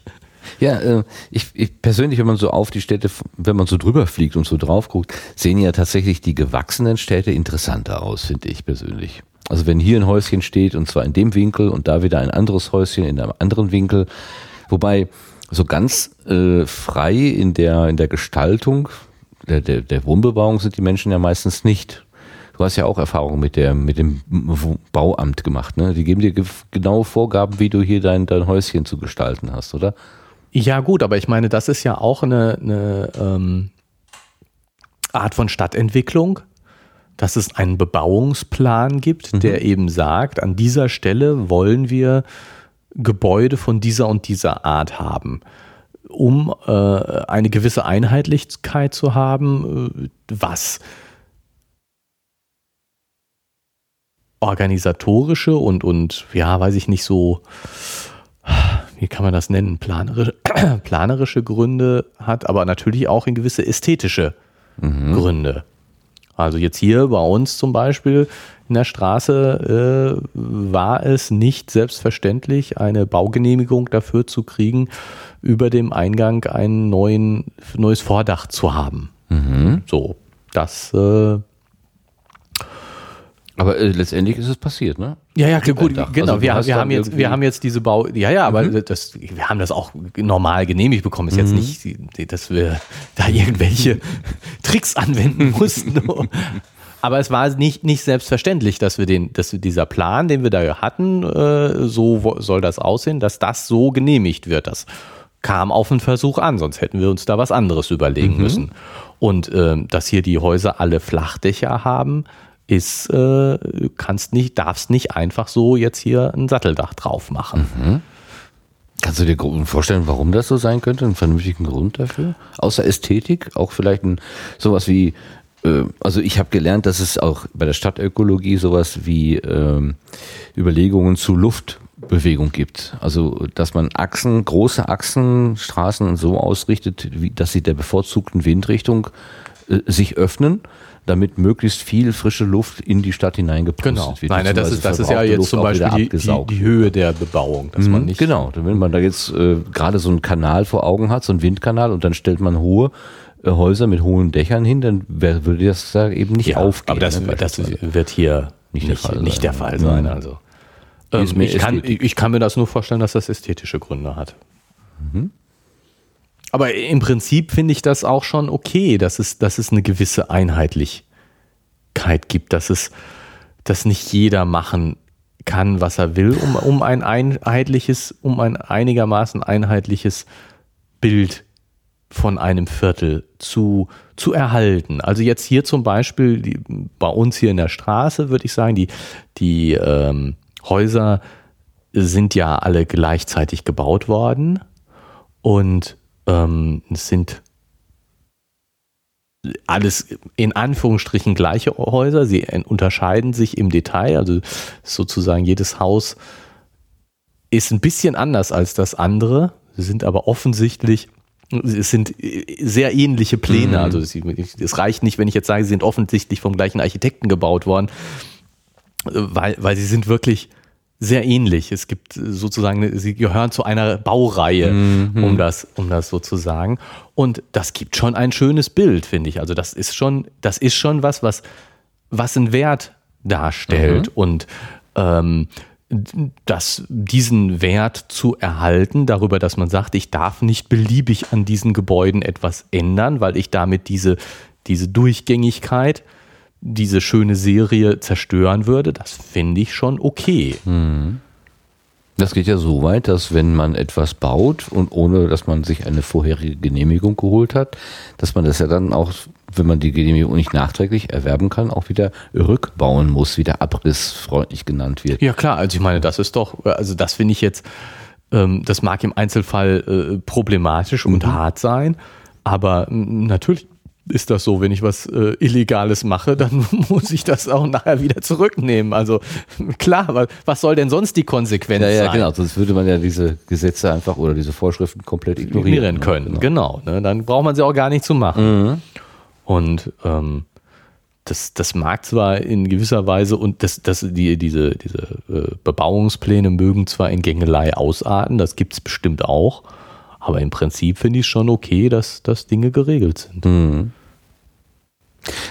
Speaker 2: Ja, äh, ich, ich persönlich, wenn man so auf die Städte, wenn man so drüber fliegt und so drauf guckt, sehen ja tatsächlich die gewachsenen Städte interessanter aus, finde ich persönlich. Also wenn hier ein Häuschen steht und zwar in dem Winkel und da wieder ein anderes Häuschen in einem anderen Winkel, wobei so ganz äh, frei in der in der Gestaltung der, der, der Wohnbebauung sind die Menschen ja meistens nicht. Du hast ja auch Erfahrung mit der mit dem Bauamt gemacht, ne? Die geben dir genaue Vorgaben, wie du hier dein dein Häuschen zu gestalten hast, oder?
Speaker 1: Ja, gut, aber ich meine, das ist ja auch eine, eine ähm, Art von Stadtentwicklung, dass es einen Bebauungsplan gibt, mhm. der eben sagt, an dieser Stelle wollen wir Gebäude von dieser und dieser Art haben. Um äh, eine gewisse Einheitlichkeit zu haben, äh, was organisatorische und, und ja, weiß ich nicht, so wie kann man das nennen, planerische, planerische Gründe hat, aber natürlich auch in gewisse ästhetische mhm. Gründe. Also jetzt hier bei uns zum Beispiel in der Straße äh, war es nicht selbstverständlich, eine Baugenehmigung dafür zu kriegen, über dem Eingang ein neuen, neues Vordach zu haben. Mhm. So, das äh,
Speaker 2: Aber äh, letztendlich ist es passiert, ne?
Speaker 1: Ja, ja, gut,
Speaker 2: Dach.
Speaker 1: genau.
Speaker 2: Also
Speaker 1: wir, wir, haben jetzt, wir haben jetzt diese Bau, ja, ja, aber das, wir haben das auch normal genehmigt bekommen. Ist jetzt
Speaker 2: Mhm.
Speaker 1: nicht, dass wir da irgendwelche Tricks anwenden mussten. aber es war nicht, nicht selbstverständlich, dass wir den, dass wir dieser Plan, den wir da hatten, äh, so soll das aussehen, dass das so genehmigt wird. Das kam auf einen Versuch an, sonst hätten wir uns da was anderes überlegen müssen. Und ähm, dass hier die Häuser alle Flachdächer haben, ist, äh, kannst nicht, darfst nicht einfach so jetzt hier ein Satteldach drauf machen.
Speaker 2: Kannst du dir vorstellen, warum das so sein könnte? Einen vernünftigen Grund dafür? Außer Ästhetik? Auch vielleicht ein, sowas wie, äh, also ich habe gelernt, dass es auch bei der Stadtökologie sowas wie ähm, Überlegungen zu Luftbewegung gibt. Also, dass man Achsen, große Achsen, Straßen so ausrichtet, wie, dass sie der bevorzugten Windrichtung äh, sich öffnen, damit möglichst viel frische Luft in die Stadt hineingepustet
Speaker 1: Genau.
Speaker 2: wird.
Speaker 1: Nein, das ist, das ist ja jetzt
Speaker 2: Luft
Speaker 1: zum Beispiel die, die, die Höhe der Bebauung, dass man
Speaker 2: Mhm,
Speaker 1: nicht.
Speaker 2: Genau, wenn man da jetzt äh, gerade so einen Kanal vor Augen hat, so einen Windkanal, und dann stellt man hohe äh, Häuser mit hohen Dächern hin, dann wär, würde das da eben nicht
Speaker 1: Ja,
Speaker 2: aufgehen.
Speaker 1: aber das,
Speaker 2: ne,
Speaker 1: das wird hier
Speaker 2: Nicht
Speaker 1: nicht,
Speaker 2: der Fall
Speaker 1: nicht
Speaker 2: sein.
Speaker 1: der Fall sein.
Speaker 2: Mhm.
Speaker 1: Also. Ähm, ich, kann, ich kann mir das nur vorstellen, dass das ästhetische Gründe hat.
Speaker 2: Mhm.
Speaker 1: Aber im Prinzip finde ich das auch schon okay, dass es, dass es eine gewisse Einheitlichkeit gibt, dass es, dass nicht jeder machen kann, was er will, um, um ein einheitliches, um ein einigermaßen einheitliches Bild von einem Viertel zu, zu erhalten. Also jetzt hier zum Beispiel, die, bei uns hier in der Straße, würde ich sagen, die, die ähm, Häuser sind ja alle gleichzeitig gebaut worden und ähm, es sind alles in Anführungsstrichen gleiche Häuser. Sie unterscheiden sich im Detail. Also sozusagen jedes Haus ist ein bisschen anders als das andere. Sie sind aber offensichtlich, es sind sehr ähnliche Pläne. Also es, es reicht nicht, wenn ich jetzt sage, sie sind offensichtlich vom gleichen Architekten gebaut worden, weil, weil sie sind wirklich sehr ähnlich. Es gibt sozusagen, sie gehören zu einer Baureihe, um das, um das so zu sagen. Und das gibt schon ein schönes Bild, finde ich. Also das ist schon, das ist schon was, was, was einen Wert darstellt. Und ähm, das, diesen Wert zu erhalten, darüber, dass man sagt, ich darf nicht beliebig an diesen Gebäuden etwas ändern, weil ich damit diese, diese Durchgängigkeit, diese schöne Serie zerstören würde, das finde ich schon okay.
Speaker 2: Das geht ja so weit, dass wenn man etwas baut und ohne, dass man sich eine vorherige Genehmigung geholt hat, dass man das ja dann auch, wenn man die Genehmigung nicht nachträglich erwerben kann, auch wieder rückbauen muss, wieder abrissfreundlich genannt wird.
Speaker 1: Ja klar, also ich meine, das ist doch, also das finde ich jetzt, ähm, das mag im Einzelfall äh, problematisch und hart sein, aber natürlich ist das so, wenn ich was äh, Illegales mache, dann muss ich das auch nachher wieder zurücknehmen. Also klar, wa- was soll denn sonst die Konsequenz
Speaker 2: Ja, ja,
Speaker 1: sein?
Speaker 2: genau, sonst würde man ja diese Gesetze einfach oder diese Vorschriften komplett ignorieren.
Speaker 1: ignorieren können. Genau, ne? dann braucht man sie auch gar nicht zu machen. Und ähm, das, das mag zwar in gewisser Weise und das, das, die, diese, diese äh, Bebauungspläne mögen zwar in Gängelei ausarten, das gibt es bestimmt auch, aber im Prinzip finde ich schon okay, dass, dass Dinge geregelt sind.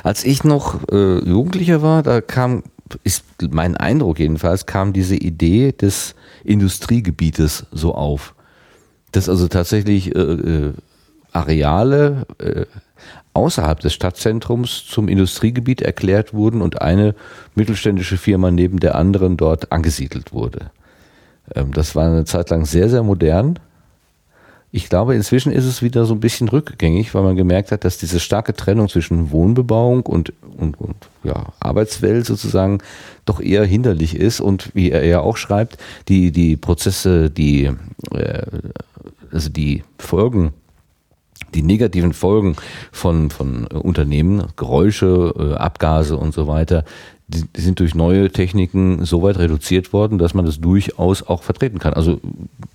Speaker 2: Als ich noch äh, Jugendlicher war, da kam, ist mein Eindruck jedenfalls, kam diese Idee des Industriegebietes so auf. Dass also tatsächlich äh, äh, Areale äh, außerhalb des Stadtzentrums zum Industriegebiet erklärt wurden und eine mittelständische Firma neben der anderen dort angesiedelt wurde. Ähm, das war eine Zeit lang sehr, sehr modern. Ich glaube, inzwischen ist es wieder so ein bisschen rückgängig, weil man gemerkt hat, dass diese starke Trennung zwischen Wohnbebauung und, und, und ja, Arbeitswelt sozusagen doch eher hinderlich ist. Und wie er ja auch schreibt, die, die Prozesse, die, äh, also die Folgen, die negativen Folgen von, von äh, Unternehmen, Geräusche, äh, Abgase und so weiter, die, sind durch neue Techniken so weit reduziert worden, dass man das durchaus auch vertreten kann. Also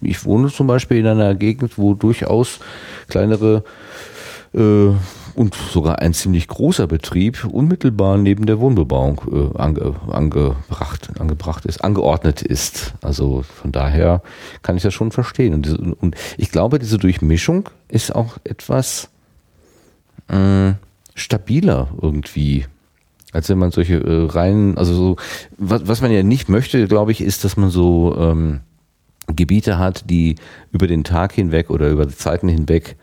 Speaker 2: ich wohne zum Beispiel in einer Gegend, wo durchaus kleinere äh, und sogar ein ziemlich großer Betrieb unmittelbar neben der Wohnbebauung äh, ange, angebracht, angebracht ist, angeordnet ist. Also von daher kann ich das schon verstehen. Und, und ich glaube, diese Durchmischung ist auch etwas äh, stabiler irgendwie als wenn man solche äh, reinen, also so, was, was man ja nicht möchte, glaube ich, ist, dass man so ähm, Gebiete hat, die über den Tag hinweg oder über die Zeiten hinweg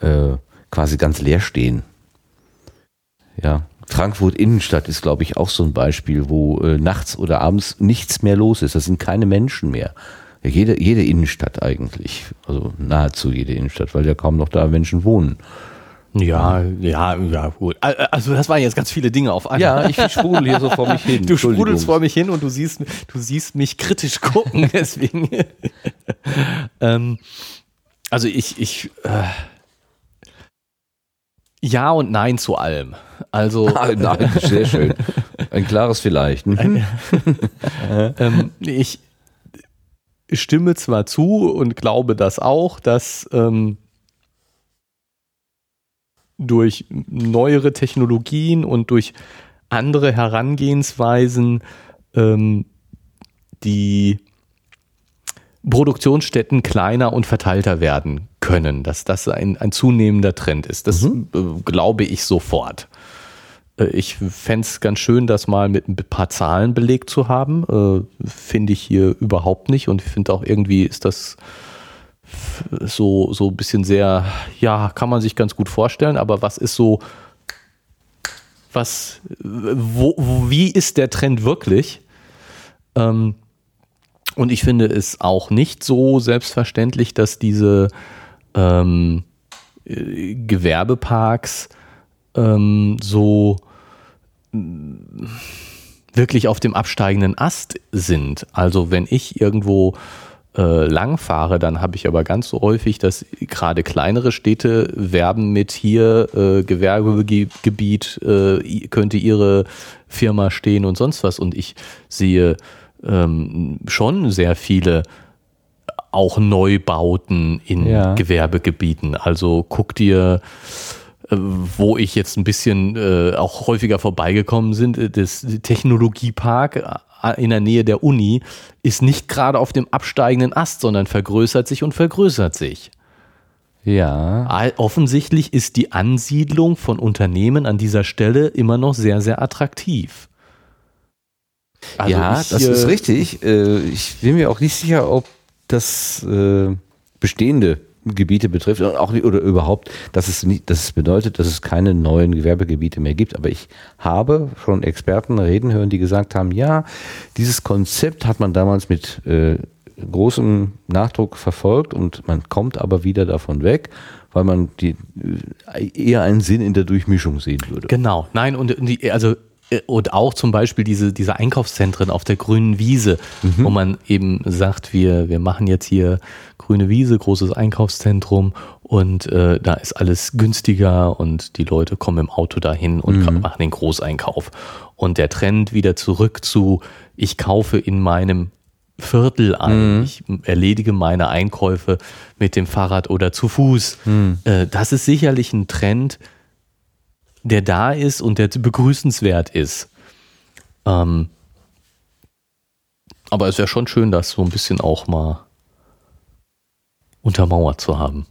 Speaker 2: äh, quasi ganz leer stehen. Ja, Frankfurt Innenstadt ist, glaube ich, auch so ein Beispiel, wo äh, nachts oder abends nichts mehr los ist. Da sind keine Menschen mehr. Ja, jede, jede Innenstadt eigentlich, also nahezu jede Innenstadt, weil ja kaum noch da Menschen wohnen.
Speaker 1: Ja, ja, ja, gut. Also das waren jetzt ganz viele Dinge auf einmal.
Speaker 2: Ja, ich sprudel hier so vor mich hin.
Speaker 1: Du sprudelst vor mich hin und du siehst, du siehst mich kritisch gucken, deswegen. ähm, also ich, ich, äh, ja und nein zu allem. Also
Speaker 2: ah, nein, sehr schön. Ein klares Vielleicht. Mhm.
Speaker 1: ähm, ich stimme zwar zu und glaube das auch, dass ähm, durch neuere Technologien und durch andere Herangehensweisen ähm, die Produktionsstätten kleiner und verteilter werden können, dass das ein, ein zunehmender Trend ist. Das mhm. äh, glaube ich sofort. Äh, ich fände es ganz schön, das mal mit ein paar Zahlen belegt zu haben. Äh, finde ich hier überhaupt nicht und ich finde auch irgendwie ist das so, so ein bisschen sehr, ja, kann man sich ganz gut vorstellen, aber was ist so, was, wo, wie ist der Trend wirklich? Ähm, und ich finde es auch nicht so selbstverständlich, dass diese ähm, äh, Gewerbeparks ähm, so wirklich auf dem absteigenden Ast sind. Also wenn ich irgendwo äh, lang fahre, dann habe ich aber ganz so häufig, dass gerade kleinere Städte werben mit hier äh, Gewerbegebiet äh, könnte ihre Firma stehen und sonst was. Und ich sehe ähm, schon sehr viele auch Neubauten in ja. Gewerbegebieten. Also guck dir äh, wo ich jetzt ein bisschen äh, auch häufiger vorbeigekommen sind, äh, das Technologiepark in der Nähe der Uni ist nicht gerade auf dem absteigenden Ast, sondern vergrößert sich und vergrößert sich.
Speaker 2: Ja.
Speaker 1: Offensichtlich ist die Ansiedlung von Unternehmen an dieser Stelle immer noch sehr, sehr attraktiv.
Speaker 2: Also ja, ich, das ist richtig. Äh, ich bin mir auch nicht sicher, ob das äh, bestehende Gebiete betrifft und auch oder überhaupt, dass es nicht, dass es bedeutet, dass es keine neuen Gewerbegebiete mehr gibt. Aber ich habe schon Experten reden hören, die gesagt haben, ja, dieses Konzept hat man damals mit äh, großem Nachdruck verfolgt und man kommt aber wieder davon weg, weil man die, äh, eher einen Sinn in der Durchmischung sehen würde.
Speaker 1: Genau, nein, und die, also äh, und auch zum Beispiel diese, diese Einkaufszentren auf der grünen Wiese, mhm. wo man eben sagt, wir, wir machen jetzt hier grüne Wiese, großes Einkaufszentrum und äh, da ist alles günstiger und die Leute kommen im Auto dahin und mhm. machen den Großeinkauf. Und der Trend wieder zurück zu, ich kaufe in meinem Viertel ein, mhm. ich erledige meine Einkäufe mit dem Fahrrad oder zu Fuß. Mhm. Äh, das ist sicherlich ein Trend, der da ist und der begrüßenswert ist. Ähm, aber es wäre schon schön, das so ein bisschen auch mal untermauert zu haben.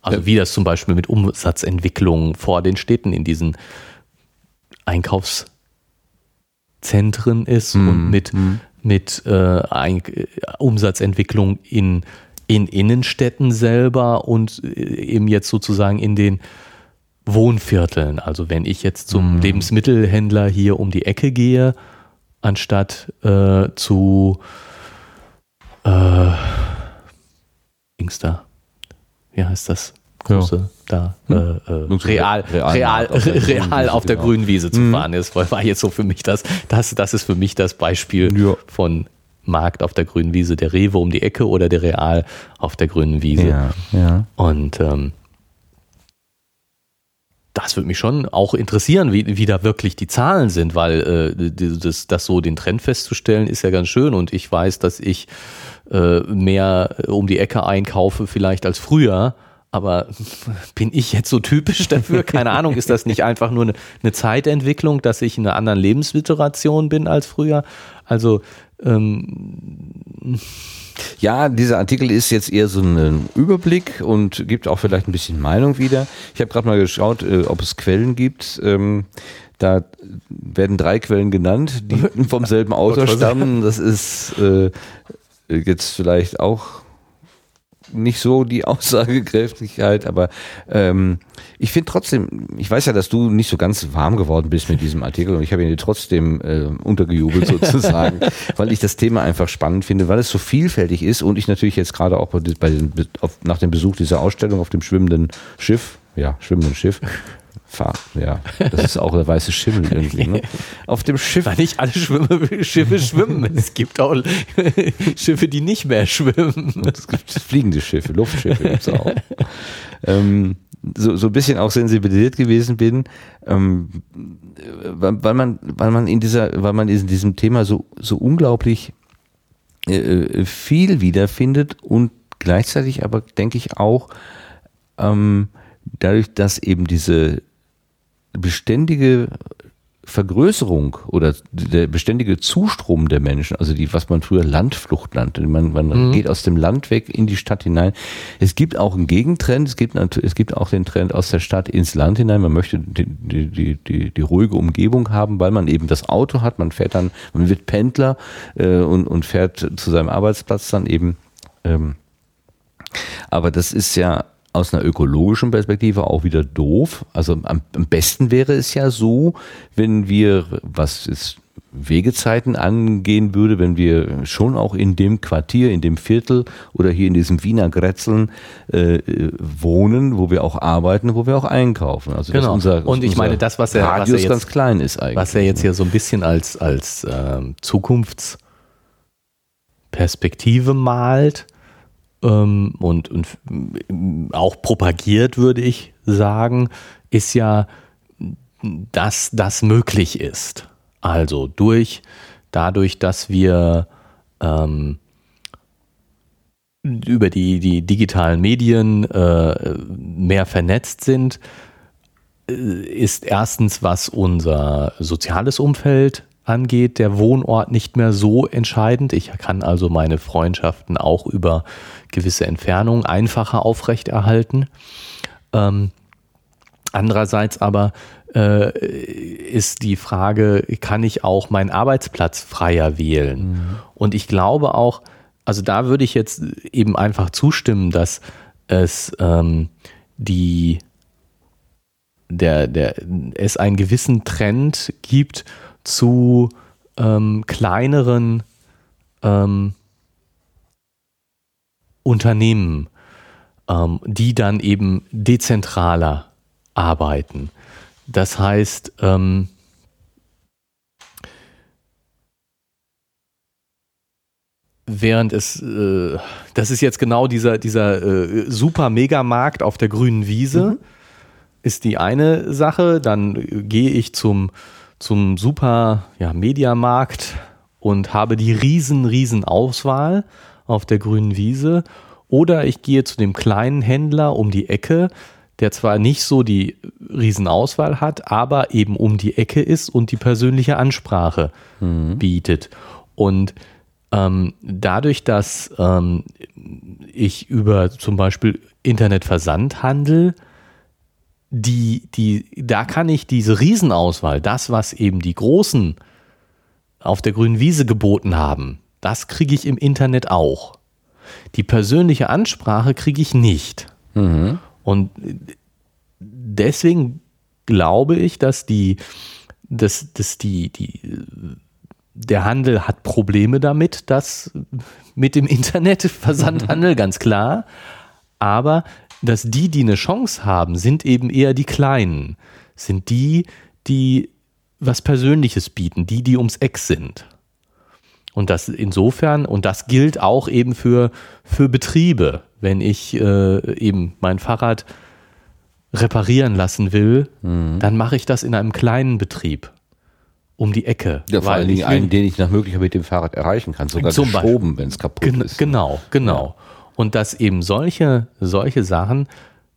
Speaker 1: Also ja. wie das zum Beispiel mit Umsatzentwicklung vor den Städten in diesen Einkaufszentren ist mm. und mit, mm. mit äh, Ein Umsatzentwicklung in, in Innenstädten selber und äh, eben jetzt sozusagen in den Wohnvierteln. Also wenn ich jetzt zum mhm. Lebensmittelhändler hier um die Ecke gehe, anstatt äh, zu äh, Dings da, wie heißt das? Große, ja. da, hm. äh, äh real, real, real, auf der, real auf der genau. grünen Wiese zu mhm. fahren. Das war jetzt so für mich das, das, das ist für mich das Beispiel ja. von Markt auf der grünen Wiese, der Rewe um die Ecke oder der Real auf der grünen Wiese.
Speaker 2: Ja, ja.
Speaker 1: Und ähm, das würde mich schon auch interessieren, wie, wie da wirklich die Zahlen sind, weil äh, das, das so den Trend festzustellen ist ja ganz schön und ich weiß, dass ich äh, mehr um die Ecke einkaufe vielleicht als früher. Aber bin ich jetzt so typisch dafür? Keine Ahnung, ist das nicht einfach nur eine, eine Zeitentwicklung, dass ich in einer anderen Lebenssituation bin als früher? Also ähm,
Speaker 2: ja, dieser Artikel ist jetzt eher so ein Überblick und gibt auch vielleicht ein bisschen Meinung wieder. Ich habe gerade mal geschaut, äh, ob es Quellen gibt. Ähm, Da werden drei Quellen genannt, die vom selben Autor stammen. Das ist äh, jetzt vielleicht auch nicht so die Aussagekräftigkeit, aber ähm, ich finde trotzdem, ich weiß ja, dass du nicht so ganz warm geworden bist mit diesem Artikel und ich habe ihn dir trotzdem äh, untergejubelt sozusagen, weil ich das Thema einfach spannend finde, weil es so vielfältig ist und ich natürlich jetzt gerade auch bei den, auf, nach dem Besuch dieser Ausstellung auf dem schwimmenden Schiff, ja, schwimmenden Schiff, Fahr, ja, das ist auch der weiße Schimmel irgendwie. Ne?
Speaker 1: Auf dem Schiff. Weil nicht alle Schwimme, Schiffe schwimmen. Es gibt auch Schiffe, die nicht mehr schwimmen.
Speaker 2: Und es gibt fliegende Schiffe, Luftschiffe gibt es auch. ähm, so, so ein bisschen auch sensibilisiert gewesen bin, ähm, weil man, weil man in dieser, weil man in diesem Thema so, so unglaublich äh, äh viel wiederfindet und gleichzeitig aber denke ich auch, ähm, dadurch, dass eben diese beständige Vergrößerung oder der beständige Zustrom der Menschen, also die, was man früher Landflucht nannte, man, man mhm. geht aus dem Land weg in die Stadt hinein. Es gibt auch einen Gegentrend, es gibt, es gibt auch den Trend aus der Stadt ins Land hinein. Man möchte die, die, die, die ruhige Umgebung haben, weil man eben das Auto hat, man fährt dann, man wird Pendler äh, und, und fährt zu seinem Arbeitsplatz dann eben. Ähm, aber das ist ja aus einer ökologischen Perspektive auch wieder doof. Also am, am besten wäre es ja so, wenn wir, was ist Wegezeiten angehen würde, wenn wir schon auch in dem Quartier, in dem Viertel oder hier in diesem Wiener Grätzeln äh, wohnen, wo wir auch arbeiten, wo wir auch einkaufen.
Speaker 1: Also genau. Unser,
Speaker 2: und ich meine, das, was er,
Speaker 1: was er jetzt,
Speaker 2: ganz klein ist eigentlich.
Speaker 1: Was er jetzt hier so ein bisschen als, als ähm, Zukunftsperspektive malt, ähm, und, und auch propagiert, würde ich sagen, ist ja, dass das möglich ist. Also durch, dadurch, dass wir ähm, über die, die digitalen Medien äh, mehr vernetzt sind, äh, ist erstens, was unser soziales Umfeld angeht, der Wohnort nicht mehr so entscheidend. Ich kann also meine Freundschaften auch über gewisse Entfernungen einfacher aufrechterhalten. Ähm, andererseits aber äh, ist die Frage, kann ich auch meinen Arbeitsplatz freier wählen? Mhm. Und ich glaube auch, also da würde ich jetzt eben einfach zustimmen, dass es ähm, die der, der, es einen gewissen Trend gibt zu ähm, kleineren ähm, Unternehmen, ähm, die dann eben dezentraler arbeiten. Das heißt, ähm, während es, äh, das ist jetzt genau dieser, dieser äh, super Megamarkt auf der grünen Wiese, mhm. ist die eine Sache. Dann gehe ich zum zum super ja, Mediamarkt und habe die riesen, riesen Auswahl auf der grünen Wiese. Oder ich gehe zu dem kleinen Händler um die Ecke, der zwar nicht so die Riesenauswahl hat, aber eben um die Ecke ist und die persönliche Ansprache mhm. bietet. Und ähm, dadurch, dass ähm, ich über zum Beispiel Internetversandhandel die, die, da kann ich diese Riesenauswahl, das, was eben die Großen auf der grünen Wiese geboten haben, das kriege ich im Internet auch. Die persönliche Ansprache kriege ich nicht. Mhm. Und deswegen glaube ich, dass die, dass, dass die, die, der Handel hat Probleme damit, das mit dem Internet, Versandhandel, ganz klar. Aber dass die, die eine Chance haben, sind eben eher die Kleinen, sind die, die was Persönliches bieten, die, die ums Eck sind. Und das insofern, und das gilt auch eben für, für Betriebe, wenn ich äh, eben mein Fahrrad reparieren lassen will, mhm. dann mache ich das in einem kleinen Betrieb um die Ecke.
Speaker 2: Ja, vor allen Dingen einen, den ich nach Möglichkeit mit dem Fahrrad erreichen kann, sogar
Speaker 1: geschoben, wenn es kaputt gen ist. Genau, genau. Ja und dass eben solche, solche Sachen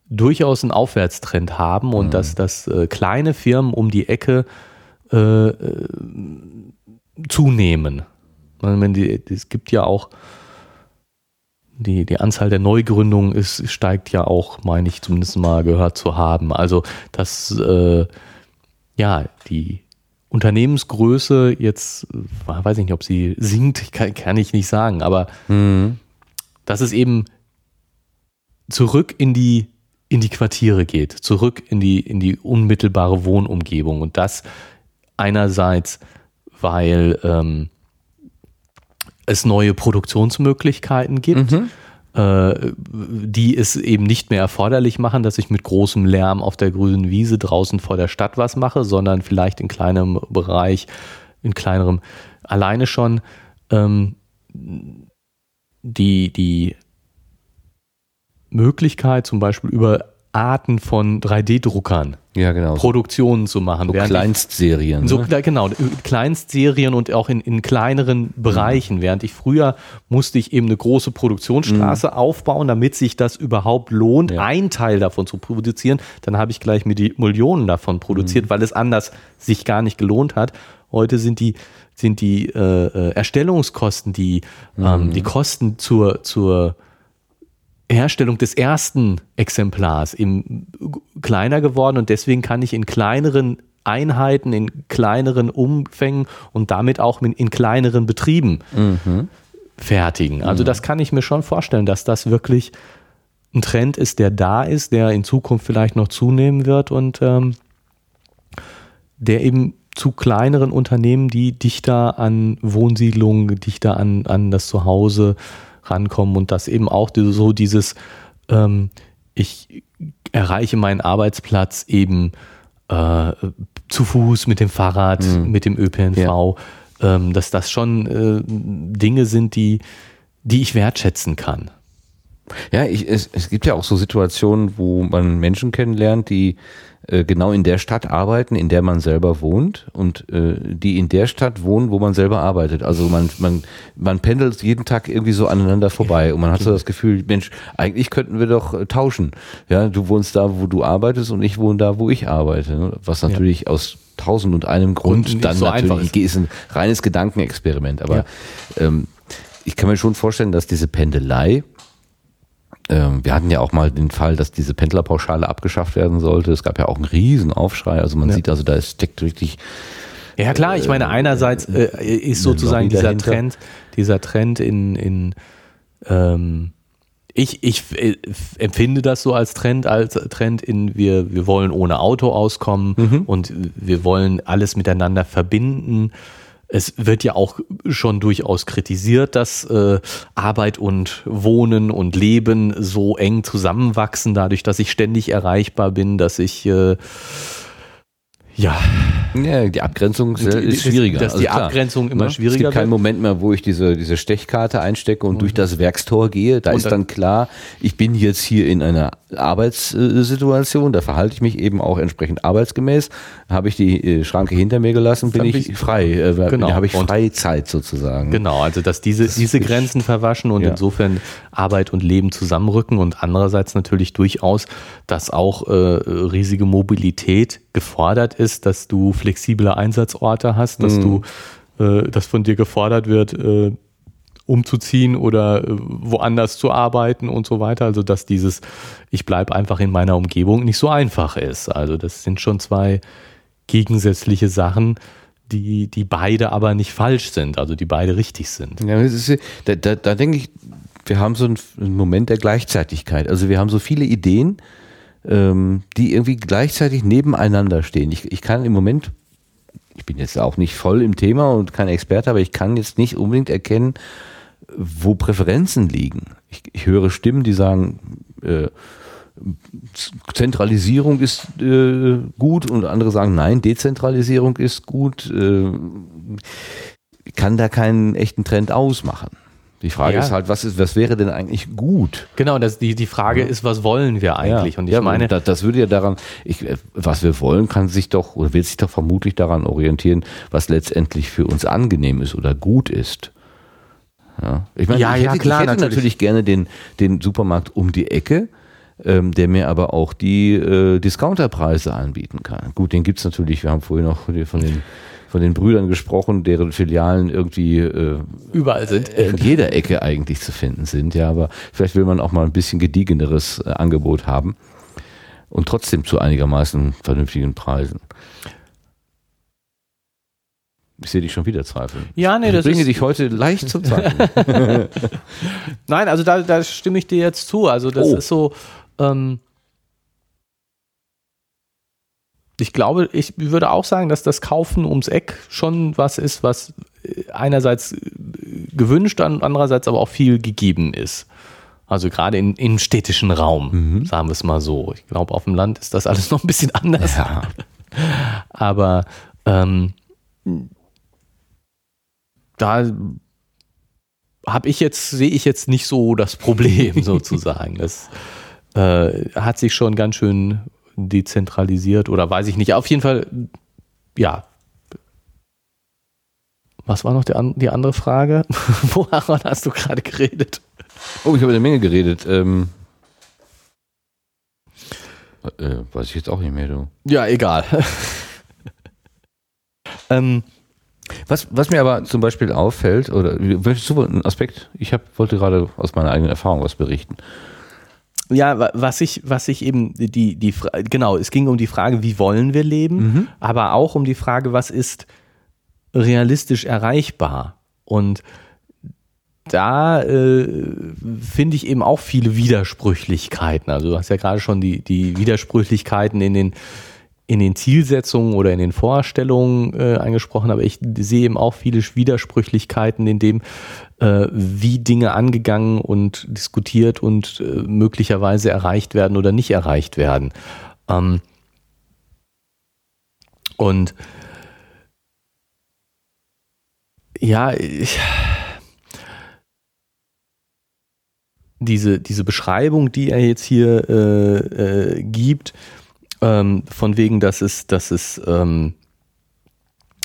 Speaker 1: durchaus einen Aufwärtstrend haben und mhm. dass, dass äh, kleine Firmen um die Ecke äh, äh zunehmen. Die, es gibt ja auch die, die Anzahl der Neugründungen ist, steigt ja auch, meine ich zumindest mal gehört zu haben. Also, dass äh, ja, die Unternehmensgröße jetzt, weiß ich nicht, ob sie sinkt, kann, kann ich nicht sagen, aber mhm. dass es eben zurück in die, in die Quartiere geht, zurück in die, in die unmittelbare Wohnumgebung und das einerseits, weil ähm, es neue Produktionsmöglichkeiten gibt. Mhm äh, die es eben nicht mehr erforderlich machen, dass ich mit großem Lärm auf der grünen Wiese draußen vor der Stadt was mache, sondern vielleicht in kleinem Bereich, in kleinerem, alleine schon ähm, die, die Möglichkeit, zum Beispiel über Arten von 3D-Druckern
Speaker 2: ja, genau.
Speaker 1: Produktionen zu machen.
Speaker 2: So Kleinstserien.
Speaker 1: So, ne? Genau, Kleinstserien und auch in, in kleineren Bereichen. Mhm. Während ich früher musste ich eben eine große Produktionsstraße mhm. aufbauen, damit sich das überhaupt lohnt, ja. ein Teil davon zu produzieren. Dann habe ich gleich mir die Millionen davon produziert, mhm. weil es anders sich gar nicht gelohnt hat. Heute sind die sind die äh, äh Erstellungskosten, die ähm, mhm. die Kosten zur zur Herstellung des ersten Exemplars im, kleiner geworden und deswegen kann ich in kleineren Einheiten, in kleineren Umfängen und damit auch in, in kleineren Betrieben mhm. fertigen. Also mhm. das kann ich mir schon vorstellen, dass das wirklich ein Trend ist, der da ist, der in Zukunft vielleicht noch zunehmen wird und ähm, der eben zu kleineren Unternehmen, die dichter an Wohnsiedlungen, dichter an, an das Zuhause rankommen und dass eben auch so dieses, ähm, ich erreiche meinen Arbeitsplatz eben äh, zu Fuß, mit dem Fahrrad, mhm. mit dem ÖPNV, ja. ähm, dass das schon äh, Dinge sind, die, die ich wertschätzen kann.
Speaker 2: Ja, ich, es, es gibt ja auch so Situationen, wo man Menschen kennenlernt, die genau in der Stadt arbeiten, in der man selber wohnt und äh, die in der Stadt wohnen, wo man selber arbeitet. Also man, man, man pendelt jeden Tag irgendwie so aneinander vorbei und man hat so das Gefühl, Mensch, eigentlich könnten wir doch äh, tauschen. Ja, du wohnst da, wo du arbeitest und ich wohne da, wo ich arbeite. Ne? Was natürlich ja. aus tausend und einem Grund und dann so natürlich ist ein reines Gedankenexperiment. Aber ja. ähm, ich kann mir schon vorstellen, dass diese Pendelei wir hatten ja auch mal den Fall, dass diese Pendlerpauschale abgeschafft werden sollte. Es gab ja auch einen riesen Aufschrei. Also man ja. sieht also, da steckt richtig.
Speaker 1: Ja klar, ich meine, einerseits äh, ist sozusagen dieser dahinter. Trend, dieser Trend in, in ähm, ich, ich äh, empfinde das so als Trend, als Trend in wir, wir wollen ohne Auto auskommen mhm. und wir wollen alles miteinander verbinden es wird ja auch schon durchaus kritisiert, dass äh, Arbeit und Wohnen und Leben so eng zusammenwachsen, dadurch, dass ich ständig erreichbar bin, dass ich äh,
Speaker 2: ja. Ja, die Abgrenzung ist, ist schwieriger.
Speaker 1: Dass also die klar, Abgrenzung immer ne? schwieriger. Es gibt
Speaker 2: keinen Moment mehr, wo ich diese, diese Stechkarte einstecke und mhm. durch das Werkstor gehe. Da und ist dann klar, ich bin jetzt hier in einer Arbeitssituation, da verhalte ich mich eben auch entsprechend arbeitsgemäß. Habe ich die äh, Schranke hinter mir gelassen, bin ich, ich frei. Äh, genau. Habe ich Freizeit sozusagen.
Speaker 1: Genau, also dass diese, das diese Grenzen verwaschen und ja. insofern Arbeit und Leben zusammenrücken und andererseits natürlich durchaus, dass auch äh, riesige Mobilität gefordert ist, dass du flexible Einsatzorte hast, dass mhm. du, äh, dass von dir gefordert wird, äh, umzuziehen oder äh, woanders zu arbeiten und so weiter. Also dass dieses, ich bleibe einfach in meiner Umgebung nicht so einfach ist. Also das sind schon zwei gegensätzliche Sachen, die, die beide aber nicht falsch sind, also die beide richtig sind.
Speaker 2: Ja, ist, da, da, da denke ich, wir haben so einen Moment der Gleichzeitigkeit. Also wir haben so viele Ideen, ähm, die irgendwie gleichzeitig nebeneinander stehen. Ich, ich kann im Moment, ich bin jetzt auch nicht voll im Thema und kein Experte, aber ich kann jetzt nicht unbedingt erkennen, wo Präferenzen liegen. Ich, ich höre Stimmen, die sagen, äh, Zentralisierung ist äh, gut und andere sagen, nein, Dezentralisierung ist gut. Äh, kann da keinen echten Trend ausmachen. Die Frage ja. ist halt, was, ist, was wäre denn eigentlich gut?
Speaker 1: Genau, das, die, die Frage ja. ist, was wollen wir eigentlich?
Speaker 2: Ja. Und ich meine, das, das würde ja daran, ich, was wir wollen, kann sich doch oder wird sich doch vermutlich daran orientieren, was letztendlich für uns angenehm ist oder gut ist. Ja, ich meine, ja, ich hätte, klar, ich hätte natürlich. natürlich. gerne den, den Supermarkt um die Ecke, ähm, der mir aber auch die äh, Discounterpreise anbieten kann. Gut, den gibt's natürlich, wir haben vorhin noch von den von den Brüdern gesprochen, deren Filialen irgendwie äh,
Speaker 1: überall sind.
Speaker 2: In jeder Ecke eigentlich zu finden sind, ja, aber vielleicht will man auch mal ein bisschen gediegeneres äh, Angebot haben und trotzdem zu einigermaßen vernünftigen Preisen. Ich sehe dich schon wieder zweifeln.
Speaker 1: Ja, nee,
Speaker 2: ich
Speaker 1: das
Speaker 2: bringe
Speaker 1: ist-
Speaker 2: dich heute leicht zum Zweifeln.
Speaker 1: Nein, also da, da stimme ich dir jetzt zu. Also das
Speaker 2: Oh.
Speaker 1: ist so, ähm, ich glaube, ich würde auch sagen, dass das Kaufen ums Eck schon was ist, was äh, einerseits äh, gewünscht, und andererseits aber auch viel gegeben ist. Also gerade in, im städtischen Raum, sagen wir es mal so. Ich glaube, auf dem Land ist das alles noch ein bisschen anders.
Speaker 2: ja.
Speaker 1: Aber ähm, da habe ich jetzt, sehe ich jetzt nicht so das Problem sozusagen. Das äh, hat sich schon ganz schön dezentralisiert oder weiß ich nicht. Auf jeden Fall, ja. Was war noch die, an, die andere Frage? Woran hast du gerade geredet?
Speaker 2: Oh, ich habe eine Menge geredet. Ähm, äh, weiß ich jetzt auch nicht mehr, du.
Speaker 1: Ja, egal. ähm,
Speaker 2: Was, was mir aber zum Beispiel auffällt, oder du einen Aspekt? Ich hab, wollte gerade aus meiner eigenen Erfahrung was berichten.
Speaker 1: Ja, wa- was ich, was ich eben die, die, genau, es ging um die Frage, wie wollen wir leben, aber auch um die Frage, was ist realistisch erreichbar? Und da äh, finde ich eben auch viele Widersprüchlichkeiten. Also du hast ja gerade schon die, die Widersprüchlichkeiten in den, in den Zielsetzungen oder in den Vorstellungen äh, angesprochen, aber ich sehe eben auch viele Widersprüchlichkeiten in dem, äh, wie Dinge angegangen und diskutiert und äh, möglicherweise erreicht werden oder nicht erreicht werden. Ähm, und ja, ich, diese, diese Beschreibung, die er jetzt hier äh, äh, gibt, ähm, von wegen, dass es, dass es ähm,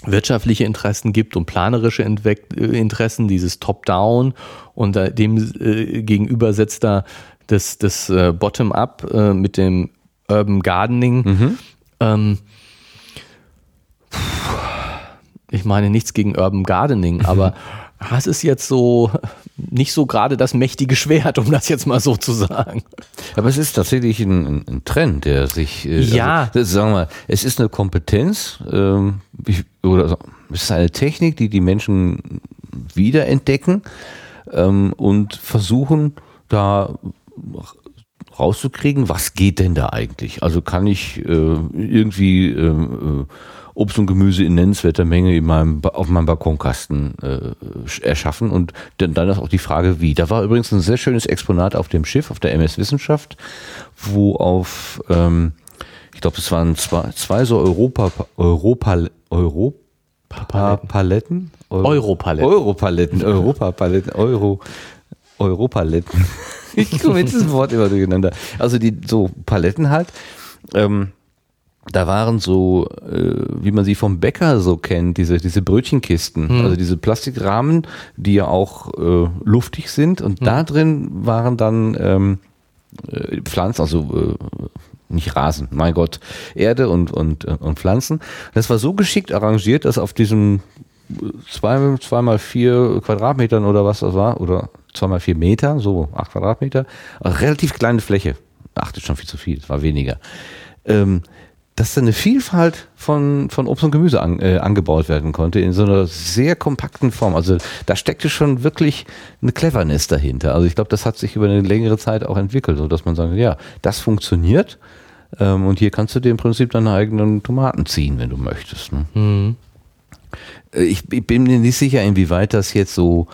Speaker 1: wirtschaftliche Interessen gibt und planerische äh, Interessen, dieses Top-Down und äh, dem äh, gegenüber setzt er das, das äh, Bottom-up äh, mit dem Urban Gardening. Ähm, ich meine nichts gegen Urban Gardening, aber das ist jetzt so nicht so gerade das mächtige Schwert, um das jetzt mal so zu sagen.
Speaker 2: Aber es ist tatsächlich ein, ein, Trend, der sich, äh,
Speaker 1: Ja.
Speaker 2: also, sagen wir mal, es ist eine Kompetenz ähm, oder es ist eine Technik, die die Menschen wiederentdecken ähm, und versuchen da rauszukriegen, was geht denn da eigentlich? Also kann ich äh, irgendwie ähm, äh, Obst und Gemüse in nennenswerter Menge in meinem, auf meinem Balkonkasten äh, sch- erschaffen und dann, dann ist auch die Frage, wie. Da war übrigens ein sehr schönes Exponat auf dem Schiff, auf der MS Wissenschaft, wo auf, ähm, ich glaube, es waren zwei, zwei so Europa, Europa, Europa Paletten?
Speaker 1: Europaletten.
Speaker 2: Europaletten, Europapaletten, Euro, Europaletten. Ich komme mit diesem Wort immer durcheinander. Also die so Paletten halt. Ähm, da waren so, äh, wie man sie vom Bäcker so kennt, diese, diese Brötchenkisten, also diese Plastikrahmen, die ja auch äh, luftig sind und da drin waren dann ähm, äh, Pflanzen, also äh, nicht Rasen, mein Gott, Erde und, und, äh, und Pflanzen. Das war so geschickt arrangiert, dass auf diesem zwei, zwei mal vier Quadratmetern oder was das war, oder zwei mal vier Meter, so acht Quadratmeter, relativ kleine Fläche. Ach, das ist schon viel zu viel, es war weniger. Ähm, dass da eine Vielfalt von, von Obst und Gemüse an, äh, angebaut werden konnte in so einer sehr kompakten Form. Also da steckte schon wirklich eine Cleverness dahinter. Also ich glaube, das hat sich über eine längere Zeit auch entwickelt, so dass man sagt, ja, das funktioniert ähm, und hier kannst du dir im Prinzip deine eigenen Tomaten ziehen, wenn du möchtest. Ne? Äh, Ich, ich bin mir nicht sicher, inwieweit das jetzt so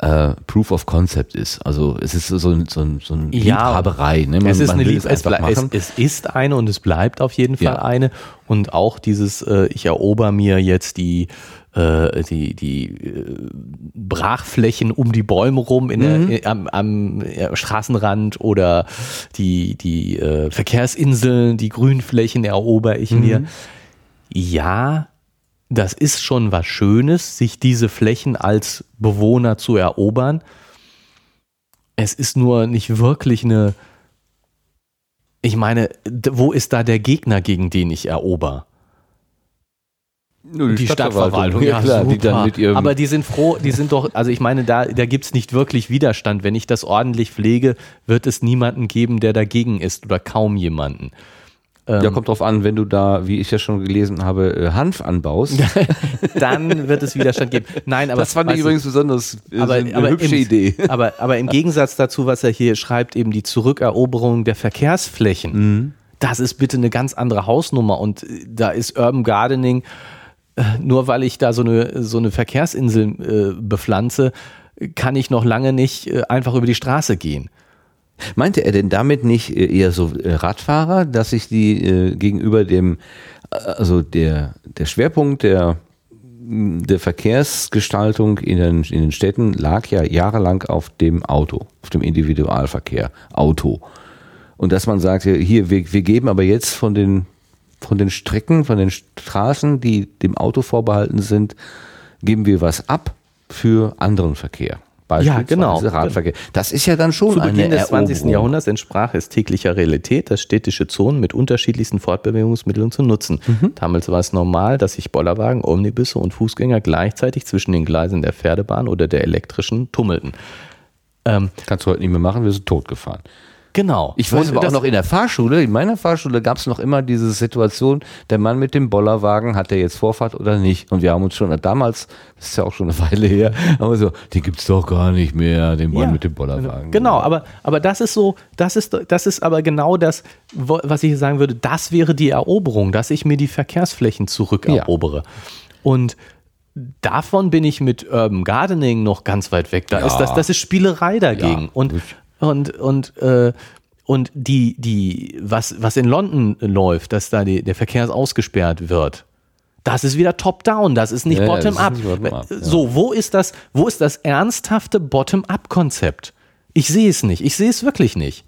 Speaker 2: äh, Proof of Concept ist. Also es ist so, so, so eine
Speaker 1: Ja,
Speaker 2: Liebhaberei. Ne?
Speaker 1: es ist eine Lieb es, es, es ist eine und es bleibt auf jeden Fall
Speaker 2: Ja.
Speaker 1: eine. Und auch dieses, äh, ich erober mir jetzt die, äh, die, die äh, Brachflächen um die Bäume rum in
Speaker 2: Mhm.
Speaker 1: der, am, am äh, Straßenrand oder die, die Verkehrsinseln, die Grünflächen erober ich
Speaker 2: Mhm.
Speaker 1: mir. Ja, das ist schon was Schönes, sich diese Flächen als Bewohner zu erobern. Es ist nur nicht wirklich eine. Ich meine, wo ist da der Gegner, gegen den ich erober?
Speaker 2: Nur
Speaker 1: Die Stadtverwaltung, ja,
Speaker 2: klar, die
Speaker 1: super.
Speaker 2: dann mit ihrem
Speaker 1: Aber die sind froh, die sind doch, also ich meine, da, da gibt es nicht wirklich Widerstand. Wenn ich das ordentlich pflege, wird es niemanden geben, der dagegen ist oder kaum jemanden. Ähm,
Speaker 2: ja, kommt drauf an, wenn du da, wie ich ja schon gelesen habe, äh, Hanf anbaust.
Speaker 1: dann wird es Widerstand geben. Nein, aber
Speaker 2: das fand ich übrigens besonders äh,
Speaker 1: aber,
Speaker 2: eine
Speaker 1: aber
Speaker 2: hübsche
Speaker 1: im,
Speaker 2: Idee.
Speaker 1: Aber, aber im Gegensatz dazu, was er hier schreibt, eben die Zurückeroberung der Verkehrsflächen,
Speaker 2: Mhm.
Speaker 1: das ist bitte eine ganz andere Hausnummer. Und äh, da ist Urban Gardening, äh, nur weil ich da so eine, so eine Verkehrsinsel äh, bepflanze, kann ich noch lange nicht äh, einfach über die Straße gehen.
Speaker 2: Meinte er denn damit nicht äh, eher so äh, Radfahrer, dass sich die äh, gegenüber dem, äh, also der, der Schwerpunkt der, mh, der Verkehrsgestaltung in den, in den Städten lag ja jahrelang auf dem Auto, auf dem Individualverkehr, Auto. Und dass man sagt, hier, wir, wir geben aber jetzt von den, von den Strecken, von den Straßen, die dem Auto vorbehalten sind, geben wir was ab für anderen Verkehr.
Speaker 1: Ja, genau.
Speaker 2: Radverkehr. Das ist ja dann schon
Speaker 1: Zu Beginn des 20.
Speaker 2: Eroberung.
Speaker 1: Jahrhunderts entsprach es täglicher Realität, dass städtische Zonen mit unterschiedlichsten Fortbewegungsmitteln zu nutzen.
Speaker 2: Mhm.
Speaker 1: Damals war es normal, dass sich Bollerwagen, Omnibusse und Fußgänger gleichzeitig zwischen den Gleisen der Pferdebahn oder der elektrischen tummelten. Ähm,
Speaker 2: Kannst du heute nicht mehr machen, wir sind totgefahren.
Speaker 1: Genau.
Speaker 2: Ich weiß
Speaker 1: Und
Speaker 2: aber auch noch in der Fahrschule, in meiner Fahrschule gab es noch immer diese Situation, der Mann mit dem Bollerwagen, hat der jetzt Vorfahrt oder nicht? Und wir haben uns schon damals, das ist ja auch schon eine Weile her, haben wir so, den gibt's doch gar nicht mehr, den Mann
Speaker 1: Ja,
Speaker 2: mit dem Bollerwagen.
Speaker 1: Genau, aber, aber das ist so, das ist, das ist aber genau das, was ich sagen würde, das wäre die Eroberung, dass ich mir die Verkehrsflächen zurückerobere. Und davon bin ich mit Urban Gardening noch ganz weit weg. Da
Speaker 2: Ja.
Speaker 1: ist das, das ist Spielerei dagegen.
Speaker 2: Ja,
Speaker 1: und, und, und, äh, und die, die, was, was in London läuft, dass da die, der Verkehr ausgesperrt wird, das ist wieder top-down, das ist nicht
Speaker 2: Ja,
Speaker 1: bottom-up.
Speaker 2: bottom-up, ja.
Speaker 1: So, wo ist das, wo ist das ernsthafte Bottom-up-Konzept? Ich sehe es nicht. Ich sehe es wirklich nicht.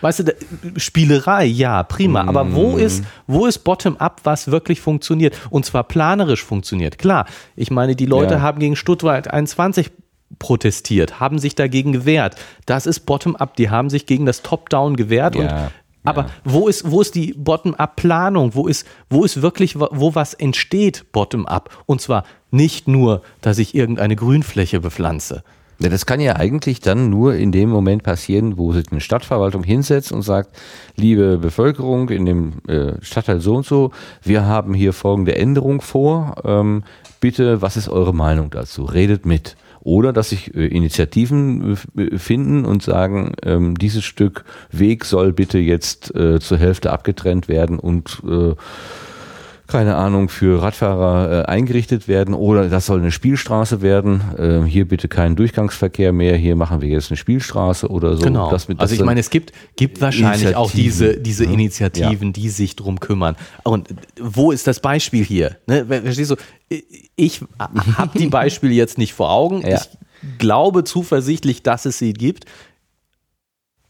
Speaker 1: Weißt du, da, Spielerei, ja, prima. Aber wo
Speaker 2: Mm.
Speaker 1: ist, wo ist Bottom-up, was wirklich funktioniert? Und zwar planerisch funktioniert. Klar, ich meine, die Leute
Speaker 2: Ja.
Speaker 1: haben gegen Stuttgart 21 protestiert, haben sich dagegen gewehrt. Das ist Bottom-up. Die haben sich gegen das Top-Down gewehrt. Und,
Speaker 2: Ja,
Speaker 1: aber wo ist, wo ist die Bottom-up-Planung? Wo ist, wo ist wirklich, wo was entsteht Bottom-up? Und zwar nicht nur, dass ich irgendeine Grünfläche bepflanze.
Speaker 2: Ja, das kann ja eigentlich dann nur in dem Moment passieren, wo sich eine Stadtverwaltung hinsetzt und sagt, liebe Bevölkerung in dem äh, Stadtteil so und so, wir haben hier folgende Änderung vor. Ähm, bitte, was ist eure Meinung dazu? Redet mit. Oder dass sich äh, Initiativen äh, finden und sagen, ähm, dieses Stück Weg soll bitte jetzt äh, zur Hälfte abgetrennt werden und äh, keine Ahnung, für Radfahrer äh, eingerichtet werden oder das soll eine Spielstraße werden. Äh, hier bitte keinen Durchgangsverkehr mehr, hier machen wir jetzt eine Spielstraße oder so.
Speaker 1: Genau.
Speaker 2: Das mit-
Speaker 1: also
Speaker 2: das
Speaker 1: ich
Speaker 2: dann-
Speaker 1: meine, es gibt, gibt wahrscheinlich auch diese,
Speaker 2: Initiativen,
Speaker 1: diese
Speaker 2: ne?
Speaker 1: Initiativen, die sich drum kümmern. Und wo ist das Beispiel hier? Ne? Verstehst du? Ich habe die Beispiele jetzt nicht vor Augen.
Speaker 2: Ja.
Speaker 1: Ich glaube zuversichtlich, dass es sie gibt.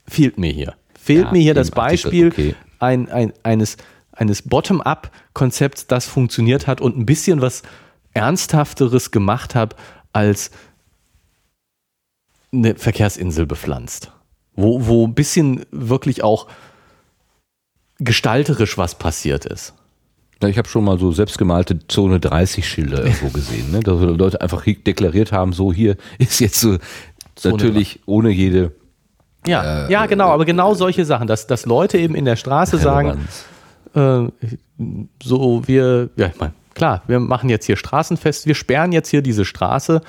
Speaker 1: Fehlt mir hier. Fehlt
Speaker 2: Ja,
Speaker 1: mir hier das Beispiel
Speaker 2: okay.
Speaker 1: ein, ein, eines, eines Bottom-up-Konzepts, das funktioniert hat und ein bisschen was Ernsthafteres gemacht hat als eine Verkehrsinsel bepflanzt. Wo, wo ein bisschen wirklich auch gestalterisch was passiert ist.
Speaker 2: Ja, ich habe schon mal so selbstgemalte Zone 30 Schilder irgendwo gesehen, ne? dass Leute einfach deklariert haben, so hier ist jetzt so
Speaker 1: Zone
Speaker 2: natürlich ohne jede
Speaker 1: Ja, ja, genau, aber genau solche Sachen, dass, dass Leute eben in der Straße sagen. Äh, so wir, ja, ich meine, klar, wir machen jetzt hier Straßenfest, wir sperren jetzt hier diese Straße,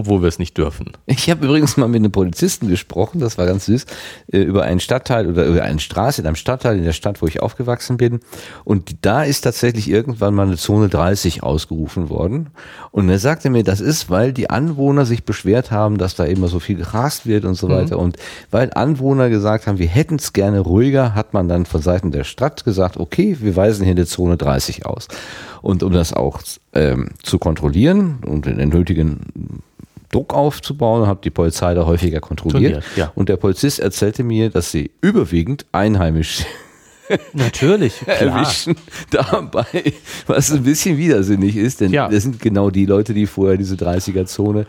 Speaker 1: obwohl wir es nicht dürfen.
Speaker 2: Ich habe übrigens mal mit einem Polizisten gesprochen, das war ganz süß, äh, über einen Stadtteil oder über eine Straße in einem Stadtteil in der Stadt, wo ich aufgewachsen bin. Und da ist tatsächlich irgendwann mal eine Zone 30 ausgerufen worden. Und er sagte mir, das ist, weil die Anwohner sich beschwert haben, dass da immer so viel gerast wird und so weiter. Und weil Anwohner gesagt haben, wir hätten es gerne ruhiger, hat man dann von Seiten der Stadt gesagt, okay, wir weisen hier eine Zone 30 aus. Und um das auch ähm, zu kontrollieren und den nötigen Druck aufzubauen, hat die Polizei da häufiger kontrolliert.
Speaker 1: Ja.
Speaker 2: Und der Polizist erzählte mir, dass sie überwiegend einheimisch
Speaker 1: Natürlich, klar.
Speaker 2: erwischen dabei, was ein bisschen widersinnig ist, denn
Speaker 1: Ja.
Speaker 2: das sind genau die Leute, die vorher diese 30er-Zone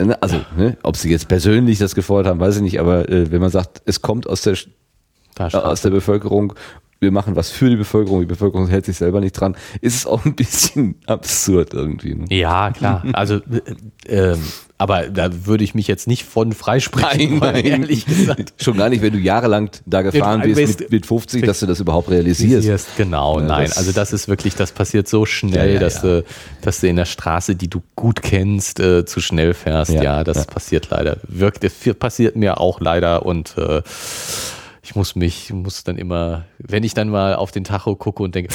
Speaker 2: ne, also, ne, ob sie jetzt persönlich das gefordert haben, weiß ich nicht, aber äh, wenn man sagt, es kommt aus der, aus der Bevölkerung, wir machen was für die Bevölkerung, die Bevölkerung hält sich selber nicht dran, ist es auch ein bisschen absurd irgendwie. Ne?
Speaker 1: Ja, klar. Also, äh, aber da würde ich mich jetzt nicht von freisprechen,
Speaker 2: Nein, nein.
Speaker 1: ehrlich gesagt.
Speaker 2: Schon gar nicht, wenn du jahrelang da gefahren bist
Speaker 1: bist-
Speaker 2: mit, mit 50, dass du das überhaupt realisierst.
Speaker 1: Siehst, Genau,
Speaker 2: Ja,
Speaker 1: nein.
Speaker 2: das-
Speaker 1: also das ist wirklich, das passiert so schnell,
Speaker 2: Ja, ja,
Speaker 1: dass. Du, dass du in der Straße, die du gut kennst, äh, zu schnell fährst. Ja, das passiert leider. Wirkt, das passiert mir auch leider und äh, ich muss mich, muss dann immer, wenn ich dann mal auf den Tacho gucke und denke,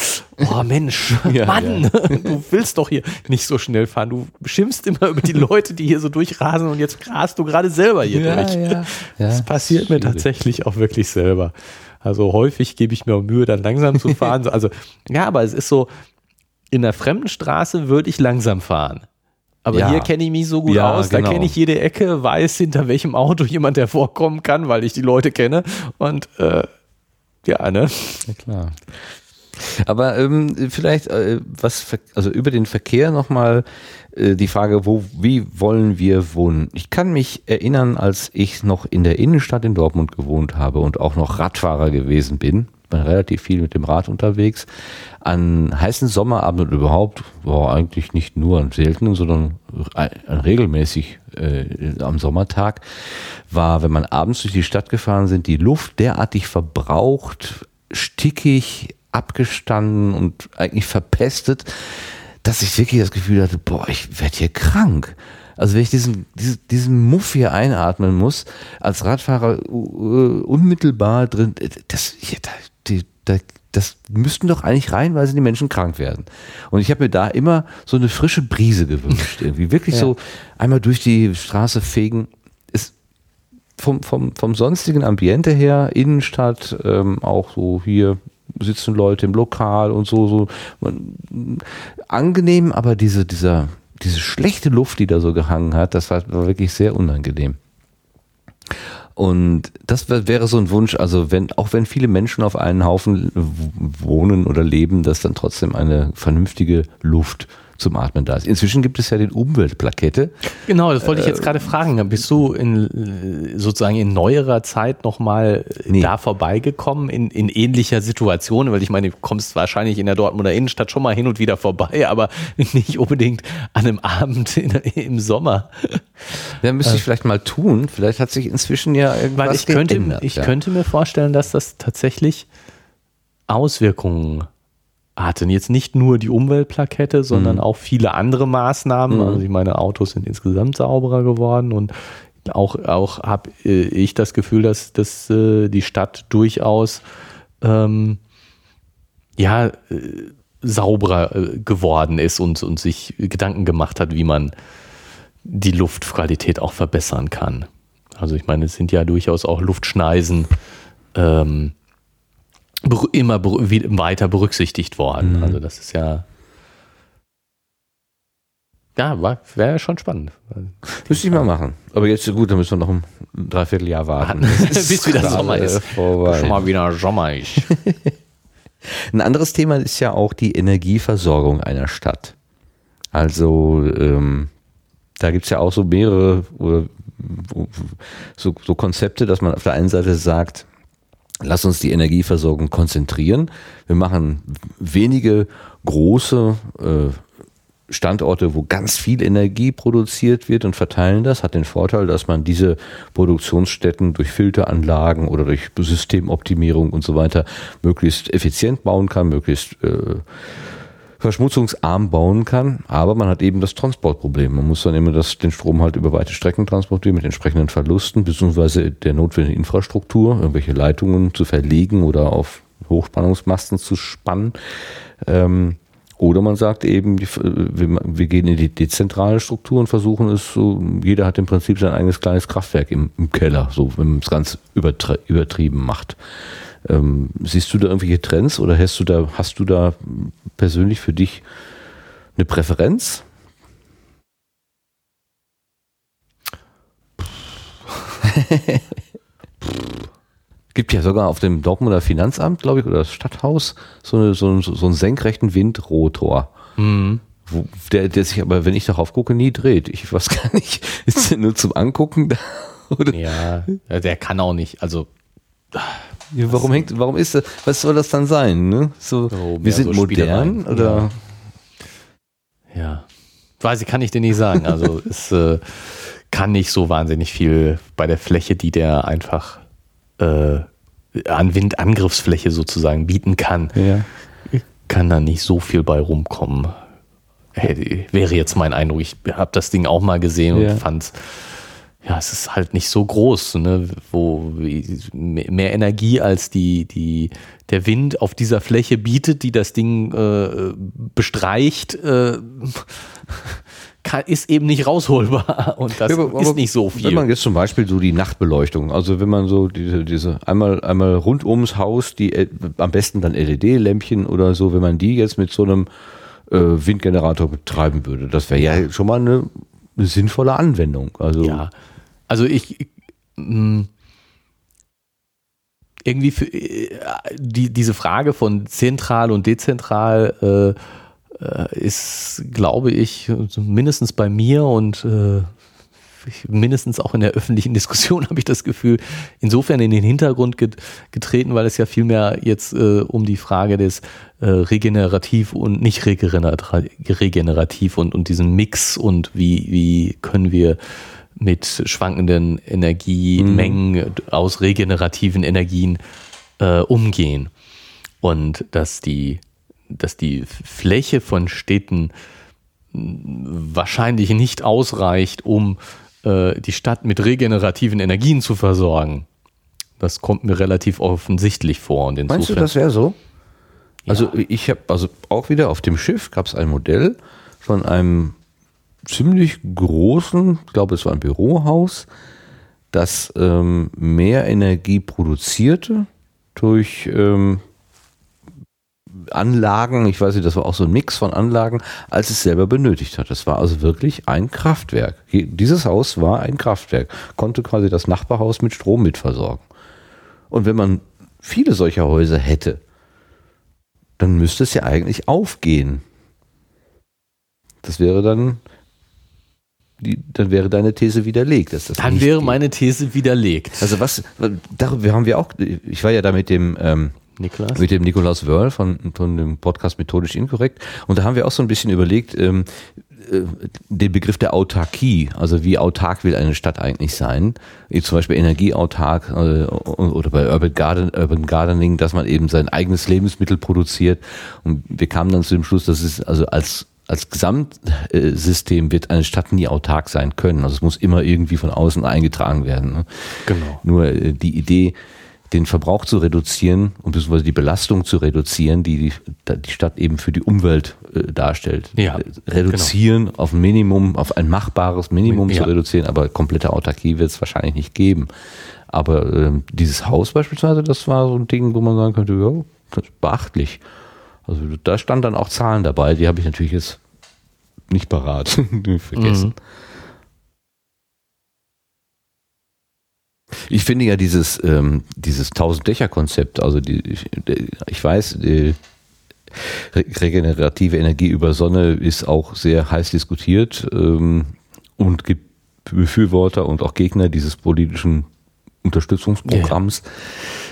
Speaker 1: oh Mensch,
Speaker 2: Ja,
Speaker 1: Mann, du willst doch hier nicht so schnell fahren. Du schimpfst immer über die Leute, die hier so durchrasen und jetzt rast du gerade selber hier durch.
Speaker 2: ja.
Speaker 1: Das passiert mir tatsächlich auch wirklich selber. Also häufig gebe ich mir auch Mühe, dann langsam zu fahren. Also ja, aber es ist so, in der fremden Straße würde ich langsam fahren. Aber
Speaker 2: Ja.
Speaker 1: hier kenne ich mich so gut
Speaker 2: Ja,
Speaker 1: aus, da
Speaker 2: genau.
Speaker 1: kenne ich jede Ecke, weiß, hinter welchem Auto jemand hervorkommen kann, weil ich die Leute kenne. Und äh, ja, ne?
Speaker 2: Ja, klar. Aber ähm, vielleicht äh, was, also über den Verkehr nochmal äh, die Frage, wo, wie wollen wir wohnen? Ich kann mich erinnern, als ich noch in der Innenstadt in Dortmund gewohnt habe und auch noch Radfahrer gewesen bin, bin relativ viel mit dem Rad unterwegs, an heißen Sommerabenden überhaupt, war eigentlich nicht nur an seltenen, sondern äh, regelmäßig äh, am Sommertag, war, wenn man abends durch die Stadt gefahren sind, die Luft derartig verbraucht, stickig, abgestanden und eigentlich verpestet, dass ich wirklich das Gefühl hatte, boah, ich werde hier krank. Also wenn ich diesen, diesen, diesen Muff hier einatmen muss, als Radfahrer uh, unmittelbar drin, das, hier, die, da, das müssten doch eigentlich reihenweise die Menschen krank werden. Und ich habe mir da immer so eine frische Brise gewünscht. Irgendwie wirklich
Speaker 1: Ja.
Speaker 2: so einmal durch die Straße fegen. Ist vom, vom, vom sonstigen Ambiente her, Innenstadt, ähm, auch so hier sitzen Leute im Lokal und so, so man, angenehm, aber diese, dieser, diese schlechte Luft, die da so gehangen hat, das war, war wirklich sehr unangenehm. Und das wär- wäre so ein Wunsch, also wenn, auch wenn viele Menschen auf einen Haufen wohnen oder leben, dass dann trotzdem eine vernünftige Luft zum Atmen da ist. Inzwischen gibt es ja den Umweltplakette.
Speaker 1: Genau, das wollte ich jetzt gerade fragen. Bist du in äh, sozusagen in neuerer Zeit nochmal
Speaker 2: Nee.
Speaker 1: da vorbeigekommen in, in ähnlicher Situation? Weil ich meine, du kommst wahrscheinlich in der Dortmunder Innenstadt schon mal hin und wieder vorbei, aber nicht unbedingt an einem Abend in, im Sommer.
Speaker 2: Ja, müsste ich vielleicht mal tun. Vielleicht hat sich inzwischen ja irgendwas
Speaker 1: Weil ich könnte,
Speaker 2: geändert.
Speaker 1: ich
Speaker 2: ja.
Speaker 1: könnte mir vorstellen, dass das tatsächlich Auswirkungen hatte. Jetzt nicht nur die Umweltplakette, sondern auch viele andere Maßnahmen. Also ich meine, Autos sind insgesamt sauberer geworden und auch, auch habe ich das Gefühl, dass, dass äh, die Stadt durchaus ähm, ja, äh, sauberer äh, geworden ist und, und sich Gedanken gemacht hat, wie man die Luftqualität auch verbessern kann. Also ich meine, es sind ja durchaus auch Luftschneisen ähm, immer weiter berücksichtigt worden. Also das ist ja ja, wäre ja schon spannend.
Speaker 2: Müsste ich mal machen. Aber jetzt gut, dann müssen wir noch ein Dreivierteljahr warten.
Speaker 1: Bis wieder Sommer ist.
Speaker 2: vorbei.
Speaker 1: Schon mal wieder Sommer ist.
Speaker 2: Ein anderes Thema ist ja auch die Energieversorgung einer Stadt. Also ähm, da gibt es ja auch so mehrere oder, so, so Konzepte, dass man auf der einen Seite sagt, lass uns die Energieversorgung konzentrieren. Wir machen wenige große äh, Standorte, wo ganz viel Energie produziert wird und verteilen das, hat den Vorteil, dass man diese Produktionsstätten durch Filteranlagen oder durch Systemoptimierung und so weiter möglichst effizient bauen kann, möglichst äh, verschmutzungsarm bauen kann, aber man hat eben das Transportproblem. Man muss dann immer das, den Strom halt über weite Strecken transportieren mit entsprechenden Verlusten, beziehungsweise der notwendigen Infrastruktur, irgendwelche Leitungen zu verlegen oder auf Hochspannungsmasten zu spannen. Ähm, oder man sagt eben, wir wir gehen in die dezentrale Struktur und versuchen es so, jeder hat im Prinzip sein eigenes kleines Kraftwerk im, im Keller, so wenn man es ganz übertrie- übertrieben macht. Ähm, siehst du da irgendwelche Trends oder hast du da, hast du da persönlich für dich eine Präferenz? Gibt ja sogar auf dem Dortmunder Finanzamt, glaube ich, oder das Stadthaus, so, eine, so, einen- so einen senkrechten Windrotor. Wo, der, der sich aber, wenn ich darauf gucke, nie dreht. Ich weiß gar nicht, ist der nur zum Angucken da? Oder?
Speaker 1: Ja, der kann auch nicht. Also
Speaker 2: warum hängt, warum ist das, was soll das dann sein? Ne? So,
Speaker 1: So,
Speaker 2: wir sind
Speaker 1: so
Speaker 2: modern oder?
Speaker 1: Ja. Weiß ich, kann ich dir nicht sagen. Also es äh, kann nicht so wahnsinnig viel bei der Fläche, die der einfach äh, an Windangriffsfläche sozusagen bieten kann,
Speaker 2: Ja.
Speaker 1: kann da nicht so viel bei rumkommen. Hey, wäre jetzt mein Eindruck. Ich habe das Ding auch mal gesehen
Speaker 2: Ja.
Speaker 1: und fand ja, es ist halt nicht so groß, ne? wo mehr Energie als die, die, der Wind auf dieser Fläche bietet, die das Ding äh, bestreicht, äh, kann, ist eben nicht rausholbar und das
Speaker 2: Ja, aber-
Speaker 1: ist nicht so
Speaker 2: Wenn
Speaker 1: viel.
Speaker 2: man jetzt zum Beispiel so die Nachtbeleuchtung, also wenn man so diese, diese einmal, einmal rund ums Haus, die äh, am besten dann LED-Lämpchen oder so, wenn man die jetzt mit so einem äh, Windgenerator betreiben würde, das wäre ja schon mal eine, eine sinnvolle Anwendung. Also
Speaker 1: Ja, also ich, ich mh, irgendwie für, äh, die, diese Frage von zentral und dezentral äh, äh, ist, glaube ich, mindestens bei mir und äh, mindestens auch in der öffentlichen Diskussion habe ich das Gefühl, insofern in den Hintergrund get, getreten, weil es ja vielmehr jetzt äh, um die Frage des äh, regenerativ und nicht regenerativ, regenerativ und, und diesen Mix und wie, wie können wir mit schwankenden Energiemengen aus regenerativen Energien äh, umgehen. Und dass die, dass die Fläche von Städten wahrscheinlich nicht ausreicht, um äh, die Stadt mit regenerativen Energien zu versorgen. Das kommt mir relativ offensichtlich vor. Und
Speaker 2: Meinst du, das wäre so? Also ich habe also auch wieder auf dem Schiff gab es ein Modell von einem ziemlich großen, ich glaube es war ein Bürohaus, das ähm, mehr Energie produzierte durch ähm, Anlagen, ich weiß nicht, das war auch so ein Mix von Anlagen, als es selber benötigt hat. Das war also wirklich ein Kraftwerk. Dieses Haus war ein Kraftwerk, konnte quasi das Nachbarhaus mit Strom mitversorgen. Und wenn man viele solcher Häuser hätte, dann müsste es ja eigentlich aufgehen. Das wäre dann, die, dann wäre deine These widerlegt. Dass das
Speaker 1: dann wäre
Speaker 2: geht.
Speaker 1: meine These widerlegt.
Speaker 2: Also was, darüber haben wir auch, ich war ja da mit dem, ähm,
Speaker 1: Niklas?
Speaker 2: mit dem Nikolaus Wörl von, von dem Podcast Methodisch Inkorrekt. Und da haben wir auch so ein bisschen überlegt, ähm, äh, den Begriff der Autarkie, also wie autark will eine Stadt eigentlich sein, wie zum Beispiel energieautark äh, oder bei Urban, Garden, Urban Gardening, dass man eben sein eigenes Lebensmittel produziert. Und wir kamen dann zu dem Schluss, dass es also als als Gesamtsystem wird eine Stadt nie autark sein können. Also es muss immer irgendwie von außen eingetragen werden. Ne?
Speaker 1: Genau.
Speaker 2: Nur äh, die Idee, den Verbrauch zu reduzieren und beziehungsweise die Belastung zu reduzieren, die die, Stadt eben für die Umwelt äh, darstellt.
Speaker 1: Ja,
Speaker 2: Äh, reduzieren auf ein Minimum, auf ein machbares Minimum
Speaker 1: Ja.
Speaker 2: zu reduzieren, aber komplette Autarkie wird es wahrscheinlich nicht geben. Aber ähm, dieses Haus beispielsweise, das war so ein Ding, wo man sagen könnte, ja, das ist beachtlich. Also da stand dann auch Zahlen dabei, die habe ich natürlich jetzt nicht parat vergessen.
Speaker 1: Mhm.
Speaker 2: Ich finde ja dieses, ähm, dieses Tausend-Dächer-Konzept, also die, ich, weiß, die re- regenerative Energie über Sonne ist auch sehr heiß diskutiert ähm, und gibt Befürworter und auch Gegner dieses politischen Unterstützungsprogramms, äh,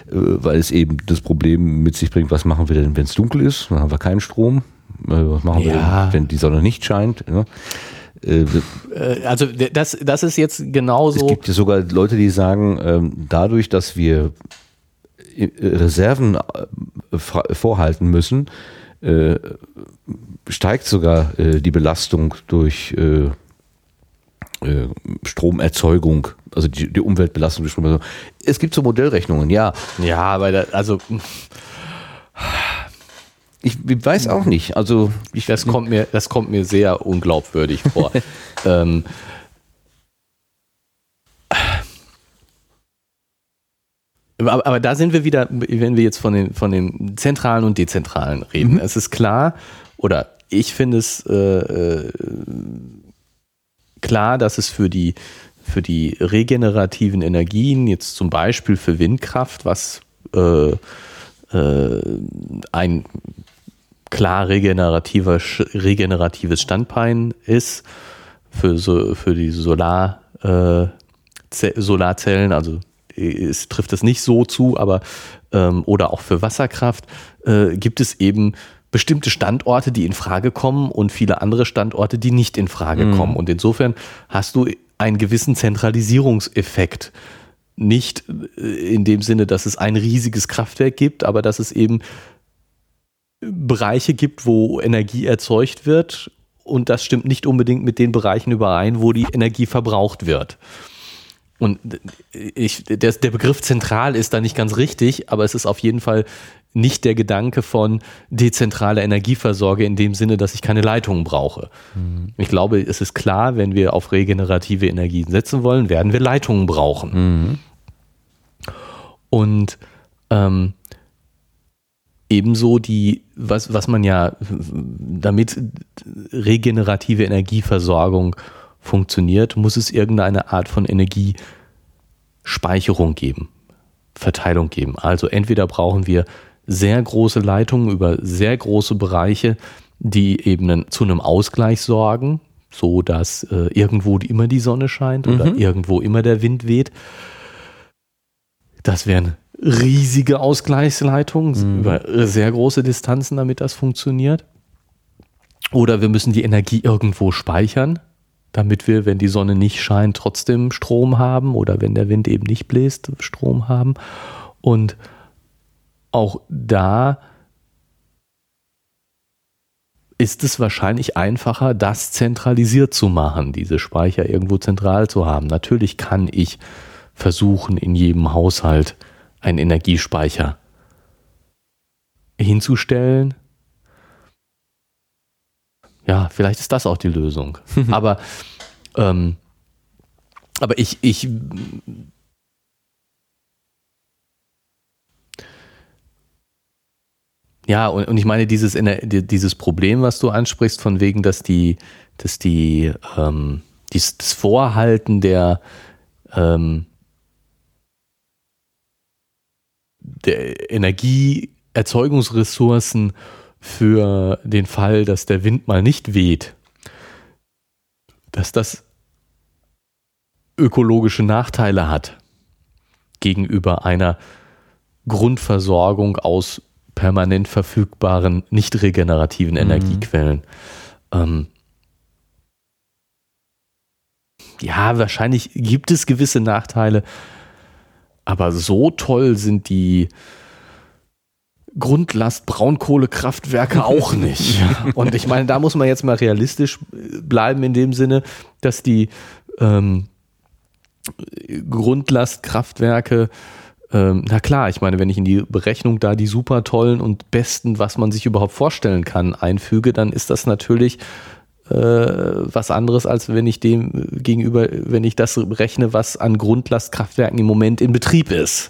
Speaker 2: weil es eben das Problem mit sich bringt, was machen wir denn, wenn es dunkel ist? Dann haben wir keinen Strom. Äh, was machen wir
Speaker 1: Ja.
Speaker 2: denn, wenn die Sonne nicht scheint? Ja? Äh,
Speaker 1: Äh, Also das, das ist jetzt
Speaker 2: es
Speaker 1: genauso.
Speaker 2: gibt ja sogar Leute, die sagen, ähm, dadurch, dass wir äh, Reserven äh, vorhalten müssen, äh, steigt sogar äh, die Belastung durch äh, Stromerzeugung, also die, die Umweltbelastung durch Stromerzeugung. Es gibt so Modellrechnungen, ja.
Speaker 1: Ja, aber da, also
Speaker 2: Ich weiß auch nicht. Also ich
Speaker 1: das kommt mir, das kommt mir sehr unglaubwürdig vor. ähm, aber, aber da sind wir wieder, wenn wir jetzt von den, von den zentralen und dezentralen reden. Es ist klar, oder ich finde es äh, äh, klar, dass es für die, für die regenerativen Energien, jetzt zum Beispiel für Windkraft, was äh, äh, ein klar regenerativer, regeneratives Standbein ist für, so, für die Solar, äh, Ze- Solarzellen, also es trifft es nicht so zu, aber ähm, oder auch für Wasserkraft äh, gibt es eben bestimmte Standorte, die in Frage kommen und viele andere Standorte, die nicht in Frage mhm. kommen. Und insofern hast du einen gewissen Zentralisierungseffekt. Nicht äh, in dem Sinne, dass es ein riesiges Kraftwerk gibt, aber dass es eben Bereiche gibt, wo Energie erzeugt wird und das stimmt nicht unbedingt mit den Bereichen überein, wo die Energie verbraucht wird. Und ich, der, der Begriff zentral ist da nicht ganz richtig, aber es ist auf jeden Fall nicht der Gedanke von dezentraler Energieversorge in dem Sinne, dass ich keine Leitungen brauche. Mhm. Ich glaube, es ist klar, wenn wir auf regenerative Energien setzen wollen, werden wir Leitungen brauchen. Mhm. Und ähm, ebenso die, was, was man ja, damit regenerative Energieversorgung funktioniert, muss es irgendeine Art von Energiespeicherung geben, Verteilung geben. Also entweder brauchen wir sehr große Leitungen über sehr große Bereiche, die eben zu einem Ausgleich sorgen, so dass äh, irgendwo immer die Sonne scheint oder mhm. irgendwo immer der Wind weht. Das wären riesige Ausgleichsleitungen mhm. über sehr große Distanzen, damit das funktioniert. Oder wir müssen die Energie irgendwo speichern, damit wir, wenn die Sonne nicht scheint, trotzdem Strom haben oder wenn der Wind eben nicht bläst, Strom haben. Und auch da ist es wahrscheinlich einfacher, das zentralisiert zu machen, diese Speicher irgendwo zentral zu haben. Natürlich kann ich versuchen, in jedem Haushalt einen Energiespeicher hinzustellen. Ja, vielleicht ist das auch die Lösung. aber, ähm, aber ich, ich Ja, und, und ich meine, dieses, dieses Problem, was du ansprichst, von wegen, dass die, dass die, ähm, dies, das Vorhalten der, ähm, der Energieerzeugungsressourcen für den Fall, dass der Wind mal nicht weht, dass das ökologische Nachteile hat gegenüber einer Grundversorgung aus permanent verfügbaren, nicht regenerativen mhm. Energiequellen. Ähm, ja, wahrscheinlich gibt es gewisse Nachteile, aber so toll sind die Grundlast Braunkohlekraftwerke auch nicht. Und ich meine, da muss man jetzt mal realistisch bleiben in dem Sinne, dass die ähm, Grundlastkraftwerke ähm, na klar, ich meine, wenn ich in die Berechnung da die super tollen und besten, was man sich überhaupt vorstellen kann, einfüge, dann ist das natürlich äh, was anderes, als wenn ich dem gegenüber, wenn ich das rechne, was an Grundlastkraftwerken im Moment in Betrieb ist.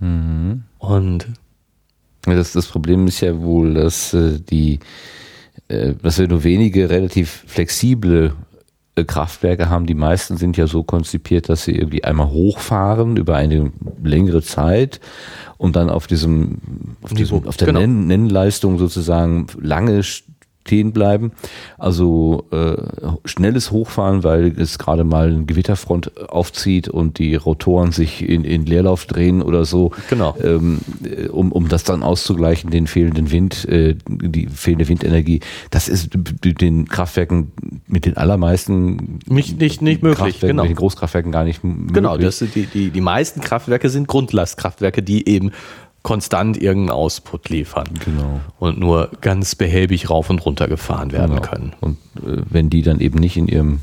Speaker 2: Mhm. Und das, das Problem ist ja wohl, dass äh, die, äh, dass wir nur wenige relativ flexible äh, Kraftwerke haben. Die meisten sind ja so konzipiert, dass sie irgendwie einmal hochfahren über eine längere Zeit und dann auf diesem, auf, diesem, auf der genau. Nennleistung sozusagen lange stehen bleiben. Also äh, schnelles Hochfahren, weil es gerade mal eine Gewitterfront aufzieht und die Rotoren sich in, in Leerlauf drehen oder so.
Speaker 1: Genau.
Speaker 2: Ähm, äh, um, um das dann auszugleichen, den fehlenden Wind, äh, die fehlende Windenergie. Das ist mit den Kraftwerken, mit den allermeisten
Speaker 1: nicht, nicht, nicht möglich,
Speaker 2: genau. Mit den Großkraftwerken gar nicht
Speaker 1: möglich. Genau, das, die, die, die meisten Kraftwerke sind Grundlastkraftwerke, die eben konstant irgendeinen Ausput liefern.
Speaker 2: Genau.
Speaker 1: Und nur ganz behäbig rauf und runter gefahren werden genau. können.
Speaker 2: Und äh, wenn die dann eben nicht in ihrem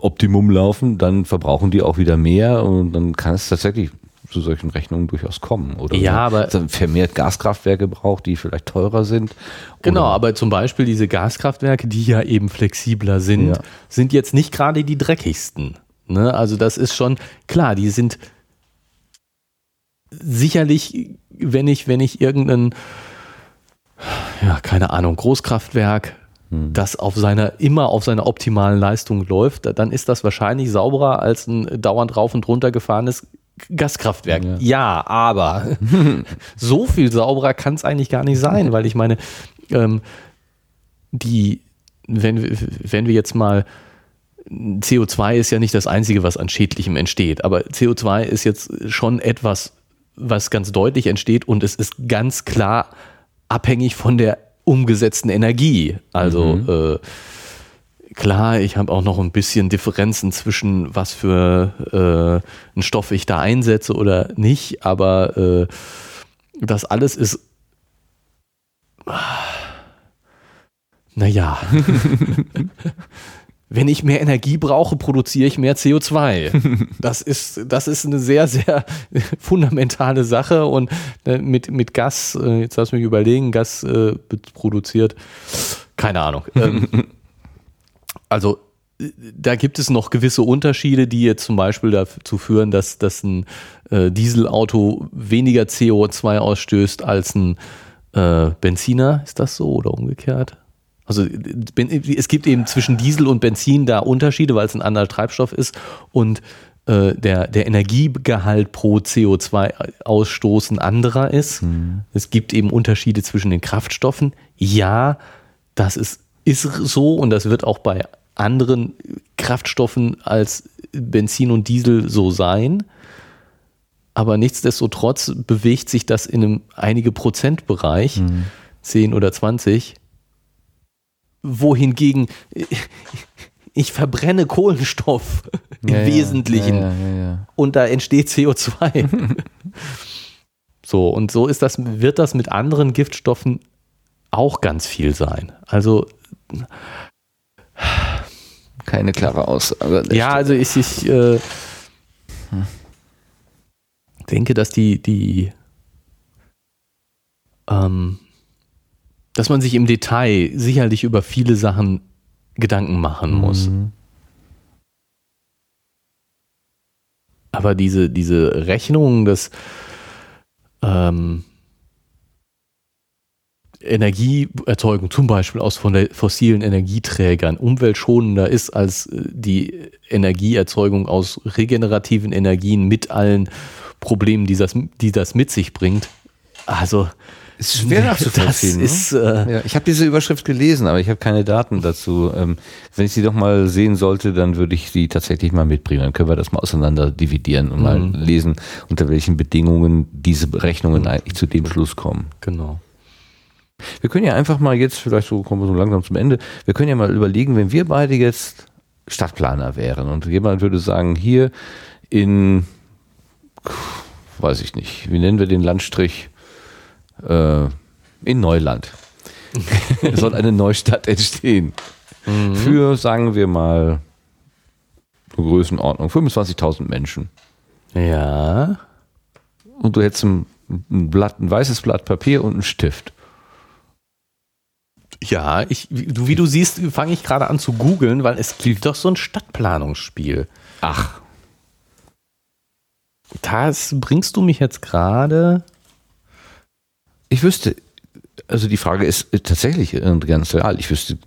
Speaker 2: Optimum laufen, dann verbrauchen die auch wieder mehr und dann kann es tatsächlich zu solchen Rechnungen durchaus kommen. Oder
Speaker 1: ja, aber
Speaker 2: vermehrt Gaskraftwerke braucht, die vielleicht teurer sind.
Speaker 1: Genau, aber zum Beispiel diese Gaskraftwerke, die ja eben flexibler sind, ja. sind jetzt nicht gerade die dreckigsten. Ne? Also das ist schon klar, die sind sicherlich, wenn ich, wenn ich irgendein, ja, keine Ahnung, Großkraftwerk, hm. das auf seiner, immer auf seiner optimalen Leistung läuft, dann ist das wahrscheinlich sauberer als ein dauernd rauf und runter gefahrenes Gaskraftwerk. Ja, ja aber so viel sauberer kann es eigentlich gar nicht sein, weil ich meine, ähm, die, wenn, wenn wir jetzt mal CO2 ist ja nicht das Einzige, was an Schädlichem entsteht, aber CO2 ist jetzt schon etwas, was ganz deutlich entsteht und es ist ganz klar abhängig von der umgesetzten Energie. Also mhm. äh, klar, ich habe auch noch ein bisschen Differenzen zwischen was für äh, einen Stoff ich da einsetze oder nicht, aber äh, das alles ist naja. Wenn ich mehr Energie brauche, produziere ich mehr CO2. Das ist, das ist eine sehr, sehr fundamentale Sache und äh, mit, mit Gas, äh, jetzt lass mich überlegen, Gas äh, produziert, keine Ahnung. Ähm, also da gibt es noch gewisse Unterschiede, die jetzt zum Beispiel dazu führen, dass, dass ein Dieselauto weniger CO2 ausstößt als ein Benziner. Ist das so oder umgekehrt? Also es gibt eben zwischen Diesel und Benzin da Unterschiede, weil es ein anderer Treibstoff ist und äh, der, der Energiegehalt pro CO2-Ausstoß ein anderer ist. Mhm. Es gibt eben Unterschiede zwischen den Kraftstoffen. Ja, das ist, ist so und das wird auch bei anderen Kraftstoffen als Benzin und Diesel so sein. Aber nichtsdestotrotz bewegt sich das in einem einige Prozentbereich, mhm. 10 oder 20 wohingegen ich verbrenne Kohlenstoff im ja, Wesentlichen ja, ja, und da entsteht CO2. so, und so ist das, wird das mit anderen Giftstoffen auch ganz viel sein. Also
Speaker 2: keine klare Aussage.
Speaker 1: Ja, also ich, ich äh, denke, dass die, die ähm, dass man sich im Detail sicherlich über viele Sachen Gedanken machen muss. Mhm. Aber diese, diese Rechnung des ähm, Energieerzeugung zum Beispiel aus fossilen Energieträgern umweltschonender ist als äh, die Energieerzeugung aus regenerativen Energien mit allen Problemen, die das, die das mit sich bringt. Also
Speaker 2: ist schwer nachzuvollziehen. Das ist, ne? äh ja, ich habe diese Überschrift gelesen, aber ich habe keine Daten dazu. Ähm, wenn ich sie doch mal sehen sollte, dann würde ich sie tatsächlich mal mitbringen. Dann können wir das mal auseinander dividieren und mhm. mal lesen, unter welchen Bedingungen diese Berechnungen mhm. eigentlich zu dem Schluss kommen.
Speaker 1: Genau.
Speaker 2: Wir können ja einfach mal jetzt, vielleicht so kommen wir so langsam zum Ende, wir können ja mal überlegen, wenn wir beide jetzt Stadtplaner wären und jemand würde sagen, hier in, weiß ich nicht, wie nennen wir den Landstrich? Äh, in Neuland soll eine Neustadt entstehen. Mhm. Für, sagen wir mal, Größenordnung, 25.000 Menschen.
Speaker 1: Ja.
Speaker 2: Und du hättest ein, ein, Blatt, ein weißes Blatt Papier und einen Stift.
Speaker 1: Ja, ich, wie du siehst, fange ich gerade an zu googeln, weil es gibt doch so ein Stadtplanungsspiel.
Speaker 2: Ach.
Speaker 1: Das bringst du mich jetzt gerade
Speaker 2: ich wüsste, also die Frage ist tatsächlich ganz real. Ich wüsste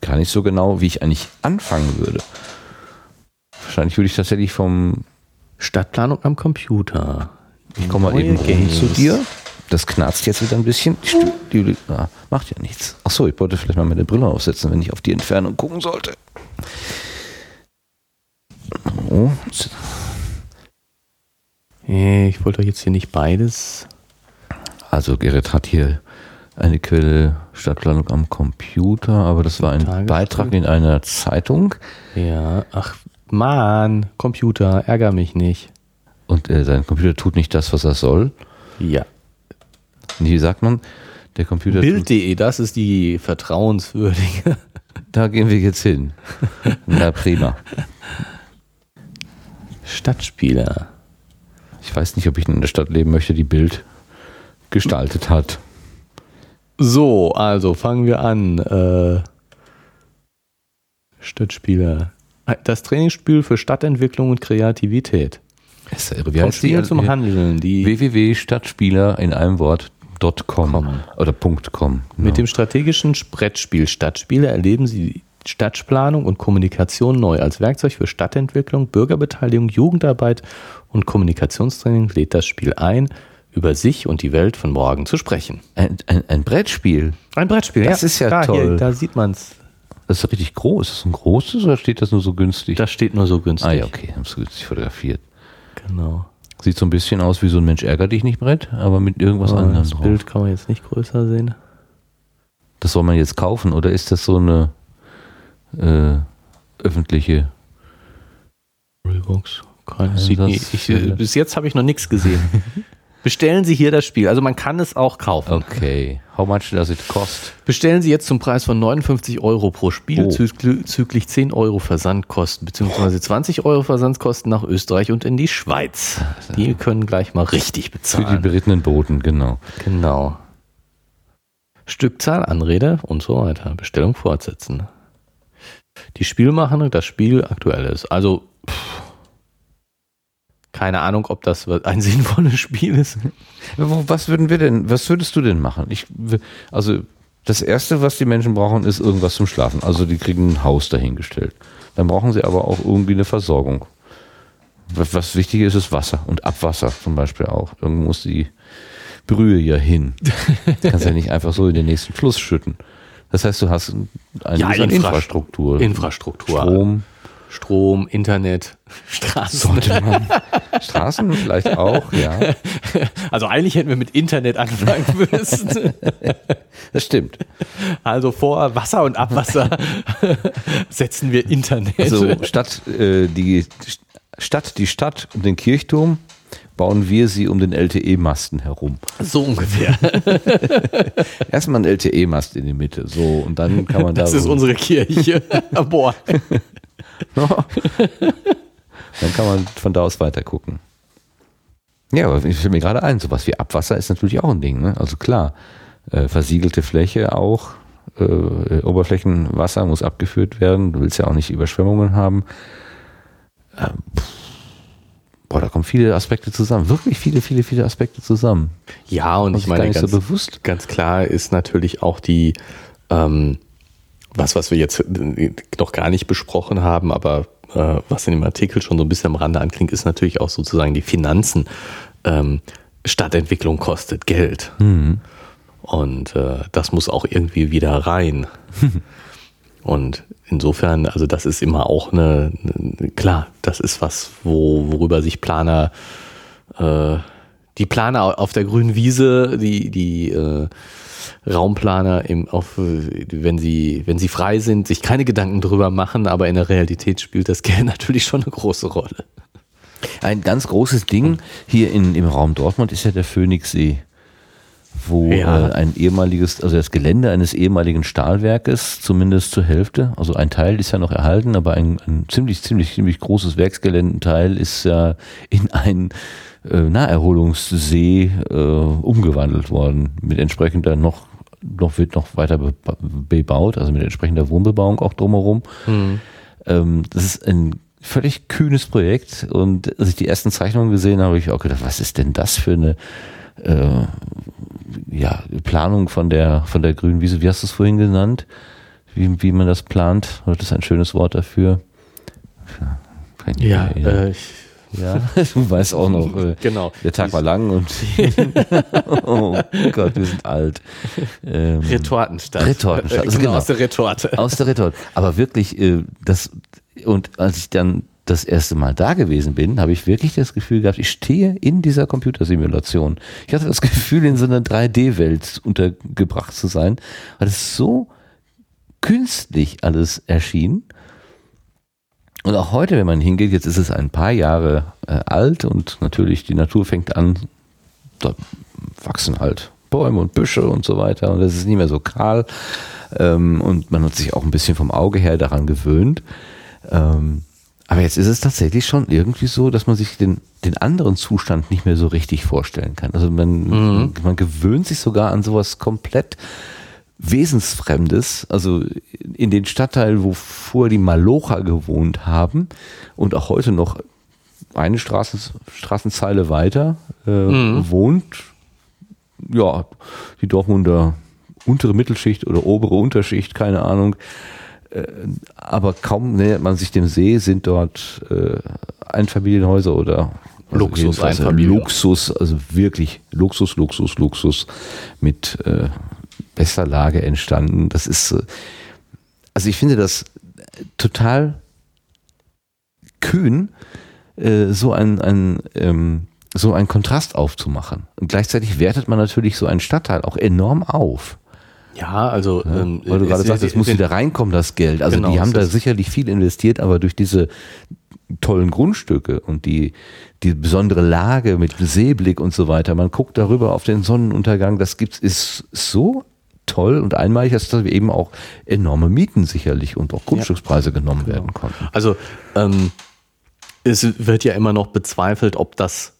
Speaker 2: gar nicht so genau, wie ich eigentlich anfangen würde. Wahrscheinlich würde ich tatsächlich vom
Speaker 1: Stadtplanung am Computer.
Speaker 2: Ich komme mal eben Games. zu dir. Das knarzt jetzt wieder ein bisschen. Die, ah, macht ja nichts. Achso, ich wollte vielleicht mal meine Brille aufsetzen, wenn ich auf die Entfernung gucken sollte.
Speaker 1: Oh. Ich wollte doch jetzt hier nicht beides.
Speaker 2: Also Gerrit hat hier eine Quelle Stadtplanung am Computer, aber das war ein Beitrag in einer Zeitung.
Speaker 1: Ja, ach Mann, Computer, ärger mich nicht.
Speaker 2: Und äh, sein Computer tut nicht das, was er soll.
Speaker 1: Ja.
Speaker 2: Und wie sagt man? Der Computer.
Speaker 1: Bild.de, das ist die vertrauenswürdige.
Speaker 2: Da gehen wir jetzt hin. Na prima.
Speaker 1: Stadtspieler.
Speaker 2: Ich weiß nicht, ob ich in der Stadt leben möchte, die Bild gestaltet hat.
Speaker 1: So, also fangen wir an. Äh, Stadtspieler. Das Trainingsspiel für Stadtentwicklung und Kreativität.
Speaker 2: Das ist irre. Wie heißt Spiel
Speaker 1: die? zum Handeln. Die
Speaker 2: www.stadtspieler in einem Wort .com oder .com.
Speaker 1: Genau. Mit dem strategischen Brettspiel Stadtspiele erleben Sie Stadtplanung und Kommunikation neu als Werkzeug für Stadtentwicklung, Bürgerbeteiligung, Jugendarbeit und Kommunikationstraining lädt das Spiel ein über sich und die Welt von morgen zu sprechen.
Speaker 2: Ein, ein, ein Brettspiel.
Speaker 1: Ein Brettspiel,
Speaker 2: das ja. ist ja
Speaker 1: da,
Speaker 2: toll.
Speaker 1: Hier, da sieht man es.
Speaker 2: Das ist richtig groß. Ist das ein großes oder steht das nur so günstig?
Speaker 1: Das steht nur so günstig.
Speaker 2: ah ja, okay, haben es günstig fotografiert.
Speaker 1: Genau.
Speaker 2: Sieht so ein bisschen aus wie so ein Mensch ärger dich nicht Brett, aber mit irgendwas
Speaker 1: Aber
Speaker 2: anderem
Speaker 1: das
Speaker 2: drauf.
Speaker 1: Bild kann man jetzt nicht größer sehen.
Speaker 2: Das soll man jetzt kaufen oder ist das so eine äh, öffentliche?
Speaker 1: Realbox. Keine, sieht
Speaker 2: das-
Speaker 1: nie, ich, äh, bis jetzt habe ich noch nichts gesehen. Bestellen Sie hier das Spiel. Also man kann es auch kaufen.
Speaker 2: Okay. How much does it cost?
Speaker 1: Bestellen Sie jetzt zum Preis von 59 Euro pro Spiel,
Speaker 2: Oh.
Speaker 1: züglich 10 Euro Versandkosten, beziehungsweise 20 Euro Versandkosten nach Österreich und in die Schweiz. Die können gleich mal richtig
Speaker 2: Für die
Speaker 1: bezahlen.
Speaker 2: berittenen Boten, genau.
Speaker 1: Genau. Stückzahl, Anrede und so weiter. Bestellung fortsetzen. Die Spielmacher, das Spiel aktuell ist. Also, pff, keine Ahnung, ob das ein sinnvolles Spiel ist.
Speaker 2: Was würden wir denn, was würdest du denn machen? Ich, also das erste, was die Menschen brauchen, ist irgendwas zum Schlafen. Also die kriegen ein Haus dahingestellt. Dann brauchen sie aber auch irgendwie eine Versorgung. Was, wichtig ist, ist Wasser und Abwasser zum Beispiel auch. Irgendwo muss die Brühe ja hin. Du kannst ja nicht einfach so in den nächsten Fluss schütten. Das heißt, du hast eine
Speaker 1: Ja,
Speaker 2: Infrastruktur.
Speaker 1: Infrastruktur.
Speaker 2: Strom,
Speaker 1: Strom, Internet, Straßen.
Speaker 2: sollte man. Straßen vielleicht auch, ja.
Speaker 1: Also eigentlich hätten wir mit Internet anfangen müssen.
Speaker 2: Das stimmt.
Speaker 1: Also vor Wasser und Abwasser setzen wir Internet.
Speaker 2: Also statt äh, die statt die Stadt um den Kirchturm bauen wir sie um den LTE-Masten herum.
Speaker 1: so ungefähr.
Speaker 2: Erstmal ein LTE-Mast in die Mitte, so und dann kann man da
Speaker 1: Das ist
Speaker 2: so,
Speaker 1: unsere Kirche. Boah.
Speaker 2: dann kann man von da aus weiter gucken. Ja, aber ich fällt mir gerade ein, sowas wie Abwasser ist natürlich auch ein Ding. Ne? Also klar, äh, versiegelte Fläche auch, äh, Oberflächenwasser muss abgeführt werden. Du willst ja auch nicht Überschwemmungen haben. Ähm, pff. Boah, da kommen viele Aspekte zusammen. Wirklich viele, viele, viele Aspekte zusammen.
Speaker 1: Ja, und ich meine, ganz,
Speaker 2: so bewusst.
Speaker 1: ganz klar ist natürlich auch die, ähm, was, was wir jetzt äh, noch gar nicht besprochen haben, aber äh, was in dem Artikel schon so ein bisschen am Rande anklingt, ist natürlich auch sozusagen die Finanzen. Ähm, Stadtentwicklung kostet Geld. Und äh, das muss auch irgendwie wieder rein. Und insofern, also das ist immer auch eine, eine klar, das ist was, wo, worüber sich Planer, äh, die Planer auf der grünen Wiese, die, die äh, Raumplaner im, auf, wenn sie, wenn sie frei sind, sich keine Gedanken drüber machen, aber in der Realität spielt das Geld natürlich schon eine große Rolle.
Speaker 2: Ein ganz großes Ding hier in, im Raum Dortmund ist ja der Phoenixsee, wo
Speaker 1: Ja.
Speaker 2: äh, ein ehemaliges, also das Gelände eines ehemaligen Stahlwerkes, zumindest zur Hälfte, also ein Teil ist ja noch erhalten, aber ein, ein ziemlich, ziemlich, ziemlich großes Werksgeländenteil ist ja in einen äh, Naherholungssee äh, umgewandelt worden, mit entsprechender noch, noch wird noch weiter be bebaut, also mit entsprechender Wohnbebauung auch drumherum. Ähm, das ist ein völlig kühnes Projekt und als ich die ersten Zeichnungen gesehen habe, habe ich auch gedacht, was ist denn das für eine äh, ja, Planung von der von der grünen Wiese? Wie hast du es vorhin genannt? Wie, wie man das plant? Das ist ein schönes Wort dafür? Ja, erinnern.
Speaker 1: äh, ich,
Speaker 2: ja. du weißt auch noch, äh,
Speaker 1: genau.
Speaker 2: der Tag war lang und oh Gott, wir sind alt. Ähm,
Speaker 1: Retortenstadt.
Speaker 2: Retortenstadt, also
Speaker 1: genau,
Speaker 2: genau.
Speaker 1: aus der Retorte.
Speaker 2: aus der Retorte. Aber wirklich, äh, das, und als ich dann das erste Mal da gewesen bin, habe ich wirklich das Gefühl gehabt, ich stehe in dieser Computersimulation. Ich hatte das Gefühl, in so einer 3D-Welt untergebracht zu sein, weil es so künstlich alles erschien. Und auch heute, wenn man hingeht, jetzt ist es ein paar Jahre äh, alt und natürlich die Natur fängt an, da wachsen halt Bäume und Büsche und so weiter und es ist nicht mehr so kahl ähm, und man hat sich auch ein bisschen vom Auge her daran gewöhnt. Ähm, aber jetzt ist es tatsächlich schon irgendwie so, dass man sich den, den anderen Zustand nicht mehr so richtig vorstellen kann. Also man, man gewöhnt sich sogar an sowas komplett Wesensfremdes, also in den Stadtteil, wo vorher die Malocher gewohnt haben und auch heute noch eine Straßen, Straßenzeile weiter äh, wohnt, ja, die Dortmunder untere Mittelschicht oder obere Unterschicht, keine Ahnung. Äh, aber kaum nähert man sich dem See, sind dort äh, Einfamilienhäuser oder
Speaker 1: Luxus,
Speaker 2: jedenfalls
Speaker 1: Einfamilien.
Speaker 2: Luxus, also wirklich Luxus, Luxus, Luxus mit äh, bester Lage entstanden. Das ist, äh, also ich finde das total kühn, äh, so ein, ein ähm, so einen Kontrast aufzumachen. Und gleichzeitig wertet man natürlich so einen Stadtteil auch enorm auf.
Speaker 1: Ja, also
Speaker 2: Ja,
Speaker 1: ähm,
Speaker 2: weil du gerade sagst, es muss wieder reinkommen, das Geld. Also
Speaker 1: Genau,
Speaker 2: die haben da sicherlich viel investiert, aber durch diese tollen Grundstücke und die, die besondere Lage mit Seeblick und so weiter, man guckt darüber auf den Sonnenuntergang, das gibt's, ist so toll und einmalig, dass da eben auch enorme Mieten sicherlich und auch Grundstückspreise genommen werden konnten.
Speaker 1: Also ähm, es wird ja immer noch bezweifelt, ob das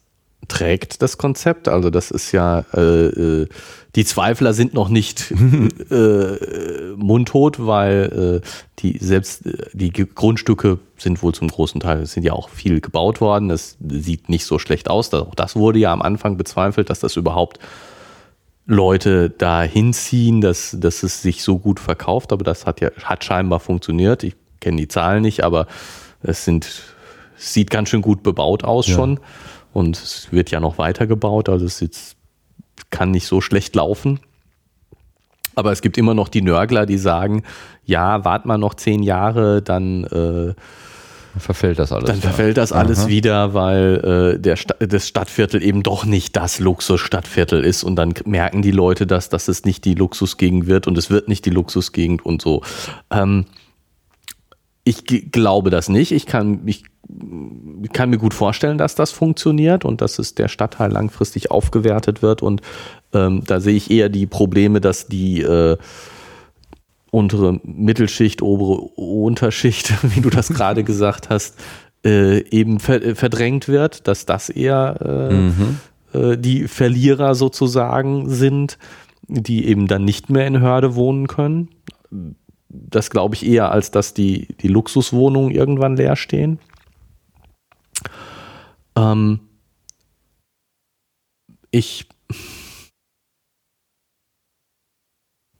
Speaker 1: trägt, das Konzept. Also das ist ja, äh, äh, die Zweifler sind noch nicht äh, mundtot, weil äh, die selbst äh, die Grundstücke sind wohl zum großen Teil, es sind ja auch viel gebaut worden. Das sieht nicht so schlecht aus. Auch das wurde ja am Anfang bezweifelt, dass das überhaupt Leute da hinziehen, dass, dass es sich so gut verkauft, aber das hat ja hat scheinbar funktioniert. Ich kenne die Zahlen nicht, aber es sind sieht ganz schön gut bebaut aus
Speaker 2: Ja.
Speaker 1: schon und es wird ja noch weiter gebaut, also es jetzt kann nicht so schlecht laufen. Aber es gibt immer noch die Nörgler, die sagen, ja, wart mal noch zehn Jahre, dann äh,
Speaker 2: verfällt das alles.
Speaker 1: dann verfällt das alles
Speaker 2: Aha.
Speaker 1: wieder, weil äh, der Sta das Stadtviertel eben doch nicht das Luxusstadtviertel ist und dann merken die Leute das, dass es nicht die Luxusgegend wird und es wird nicht die Luxusgegend und so. Ähm, ich glaube das nicht. Ich kann, ich kann mir gut vorstellen, dass das funktioniert und dass es der Stadtteil langfristig aufgewertet wird und ähm, da sehe ich eher die Probleme, dass die äh, untere Mittelschicht, obere Unterschicht, wie du das gerade gesagt hast, äh, eben ver verdrängt wird, dass das eher äh,
Speaker 2: Mhm.
Speaker 1: äh, die Verlierer sozusagen sind, die eben dann nicht mehr in Hörde wohnen können. Das glaube ich eher, als dass die, die Luxuswohnungen irgendwann leer stehen. Ähm, ich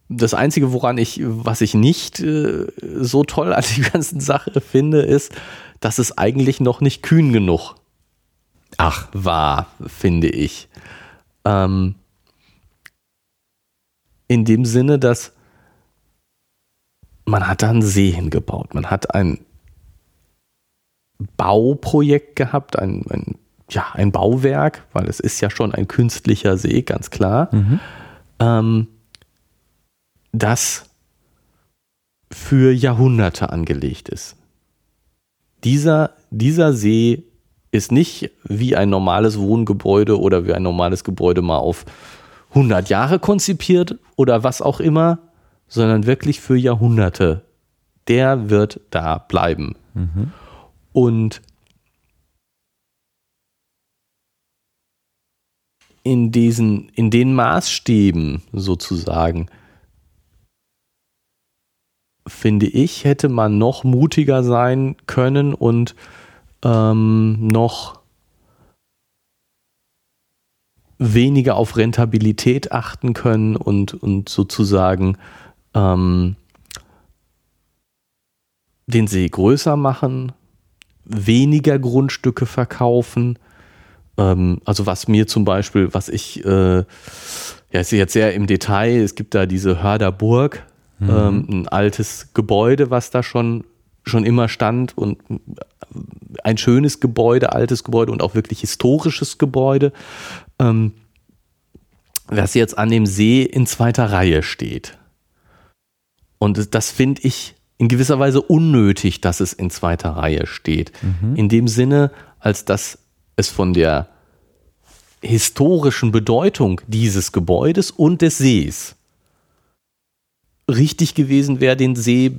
Speaker 1: das Einzige, woran ich, was ich nicht äh, so toll an der ganzen Sache finde, ist, dass es eigentlich noch nicht kühn genug
Speaker 2: Ach,
Speaker 1: war, finde ich. Ähm, in dem Sinne, dass man hat da einen See hingebaut. Man hat ein Bauprojekt gehabt, ein, ein, ja, ein Bauwerk, weil es ist ja schon ein künstlicher See, ganz klar. Ähm, das für Jahrhunderte angelegt ist. Dieser, dieser See ist nicht wie ein normales Wohngebäude oder wie ein normales Gebäude mal auf 100 Jahre konzipiert oder was auch immer, sondern wirklich für Jahrhunderte. Der wird da bleiben. Und in diesen, in den Maßstäben sozusagen, finde ich, hätte man noch mutiger sein können und ähm, noch weniger auf Rentabilität achten können und, und sozusagen ähm, den See größer machen, weniger Grundstücke verkaufen. Ähm, also was mir zum Beispiel, was ich, äh, ja, ist jetzt sehr im Detail, es gibt da diese Hörder Burg, ähm, ein altes Gebäude, was da schon, schon immer stand und ein schönes Gebäude, altes Gebäude und auch wirklich historisches Gebäude, ähm, das jetzt an dem See in zweiter Reihe steht. Und das- finde ich in gewisser Weise unnötig, dass es in zweiter Reihe steht. In dem Sinne, als dass es von der historischen Bedeutung dieses Gebäudes und des Sees richtig gewesen wäre, den See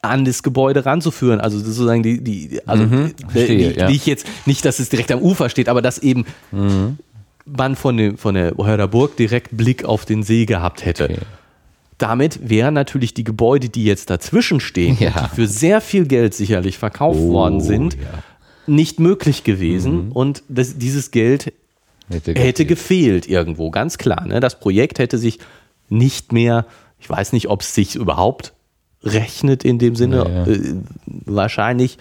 Speaker 1: an das Gebäude ranzuführen. Also sozusagen die, die also
Speaker 2: Mhm, verstehe,
Speaker 1: die,
Speaker 2: ja.
Speaker 1: die ich jetzt nicht, dass es direkt am Ufer steht, aber dass eben man von, dem, von der Hörder Burg direkt Blick auf den See gehabt hätte.
Speaker 2: Okay.
Speaker 1: Damit wären natürlich die Gebäude, die jetzt dazwischen stehen,
Speaker 2: Ja.
Speaker 1: die für sehr viel Geld sicherlich verkauft
Speaker 2: Oh,
Speaker 1: worden sind,
Speaker 2: ja.
Speaker 1: nicht möglich gewesen. Und das, dieses Geld
Speaker 2: hätte,
Speaker 1: hätte gefehlt irgendwo, ganz klar. Ne? Das Projekt hätte sich nicht mehr, ich weiß nicht, ob es sich überhaupt rechnet in dem Sinne,
Speaker 2: Ja, ja.
Speaker 1: Äh, wahrscheinlich.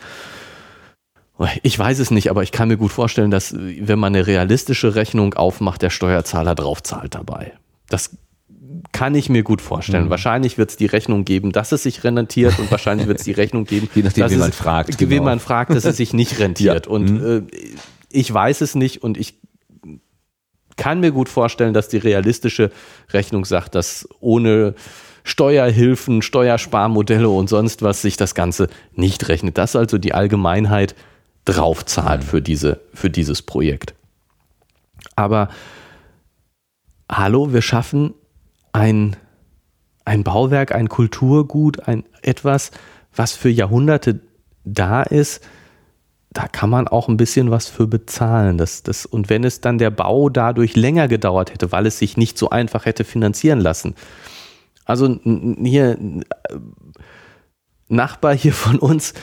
Speaker 1: Ich weiß es nicht, aber ich kann mir gut vorstellen, dass wenn man eine realistische Rechnung aufmacht, der Steuerzahler drauf zahlt dabei. Das kann ich mir gut vorstellen.
Speaker 2: Mhm.
Speaker 1: Wahrscheinlich wird es die Rechnung geben, dass es sich rentiert und wahrscheinlich wird es die Rechnung geben,
Speaker 2: Je nachdem,
Speaker 1: dass
Speaker 2: wen
Speaker 1: es,
Speaker 2: man fragt,
Speaker 1: wen
Speaker 2: genau.
Speaker 1: man fragt, dass es sich nicht rentiert.
Speaker 2: Ja.
Speaker 1: Und
Speaker 2: Mhm.
Speaker 1: äh, ich weiß es nicht und ich kann mir gut vorstellen, dass die realistische Rechnung sagt, dass ohne Steuerhilfen, Steuersparmodelle und sonst was sich das Ganze nicht rechnet. Dass also die Allgemeinheit draufzahlt für, diese, für dieses Projekt. Aber hallo, wir schaffen ein, ein Bauwerk, ein Kulturgut, ein etwas, was für Jahrhunderte da ist, da kann man auch ein bisschen was für bezahlen. Das, das, und wenn es dann der Bau dadurch länger gedauert hätte, weil es sich nicht so einfach hätte finanzieren lassen. Also hier, äh, Nachbar hier von uns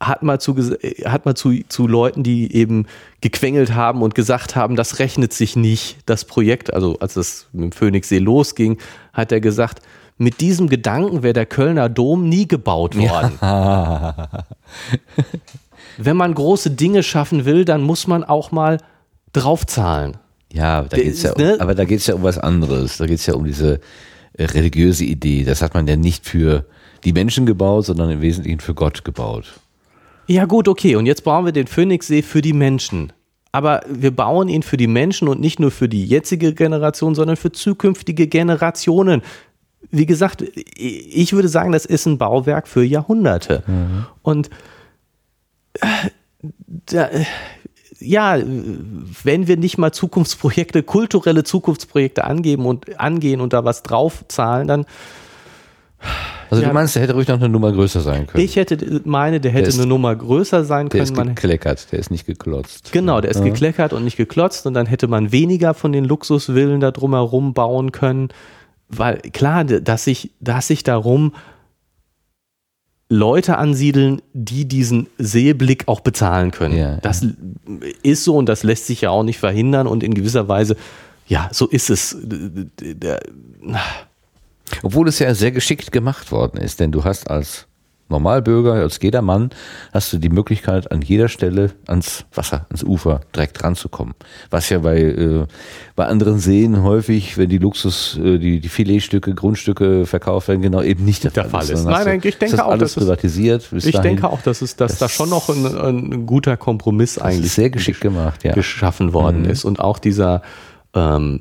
Speaker 1: hat mal zu, äh, hat mal zu, zu Leuten, die eben gequengelt haben und gesagt haben, das rechnet sich nicht, das Projekt, also als es mit dem Phoenixsee losging, hat er gesagt, mit diesem Gedanken wäre der Kölner Dom nie gebaut worden. Wenn man große Dinge schaffen will, dann muss man auch mal draufzahlen.
Speaker 2: Ja, da geht's ja um,
Speaker 1: ne?
Speaker 2: aber da geht es ja um was anderes. Da geht es ja um diese äh, religiöse Idee. Das hat man ja nicht für die Menschen gebaut, sondern im Wesentlichen für Gott gebaut.
Speaker 1: Ja gut, okay. Und jetzt bauen wir den Phoenixsee für die Menschen. Aber wir bauen ihn für die Menschen und nicht nur für die jetzige Generation, sondern für zukünftige Generationen. Wie gesagt, ich würde sagen, das ist ein Bauwerk für Jahrhunderte. Und äh, da, ja, wenn wir nicht mal Zukunftsprojekte, kulturelle Zukunftsprojekte angeben und angehen und da was draufzahlen, dann
Speaker 2: Also
Speaker 1: Ja.
Speaker 2: du meinst, der hätte ruhig noch eine Nummer größer sein können.
Speaker 1: ich hätte meine, der hätte
Speaker 2: ist-
Speaker 1: eine Nummer größer sein
Speaker 2: der
Speaker 1: können.
Speaker 2: ist
Speaker 1: Man,
Speaker 2: gekleckert, der ist nicht geklotzt.
Speaker 1: Genau, der ist gekleckert und nicht geklotzt und dann hätte man weniger von den Luxusvillen da drumherum bauen können, weil klar, dass sich, dass sich darum Leute ansiedeln, die diesen Seeblick auch bezahlen können.
Speaker 2: Ja,
Speaker 1: das ist so und das lässt sich ja auch nicht verhindern und in gewisser Weise, ja, so ist es. Der-
Speaker 2: Obwohl es ja sehr geschickt gemacht worden ist, denn du hast als Normalbürger, als jeder Mann, hast du die Möglichkeit, an jeder Stelle ans Wasser, ans Ufer direkt ranzukommen. Was ja bei, äh, bei anderen Seen häufig, wenn die Luxus, äh, die, die Filetstücke, Grundstücke verkauft werden, genau eben nicht der,
Speaker 1: Der Fall ist.
Speaker 2: Dann hast
Speaker 1: Nein, nein, ich denke
Speaker 2: ist das
Speaker 1: auch,
Speaker 2: alles
Speaker 1: dass es-
Speaker 2: privatisiert. bis
Speaker 1: Ich
Speaker 2: dahin.
Speaker 1: denke auch, dass es, dass da
Speaker 2: Das-
Speaker 1: schon noch ein, ein guter Kompromiss eigentlich
Speaker 2: ist sehr geschickt gemacht, ja.
Speaker 1: geschaffen worden
Speaker 2: Mhm.
Speaker 1: ist und auch dieser ähm,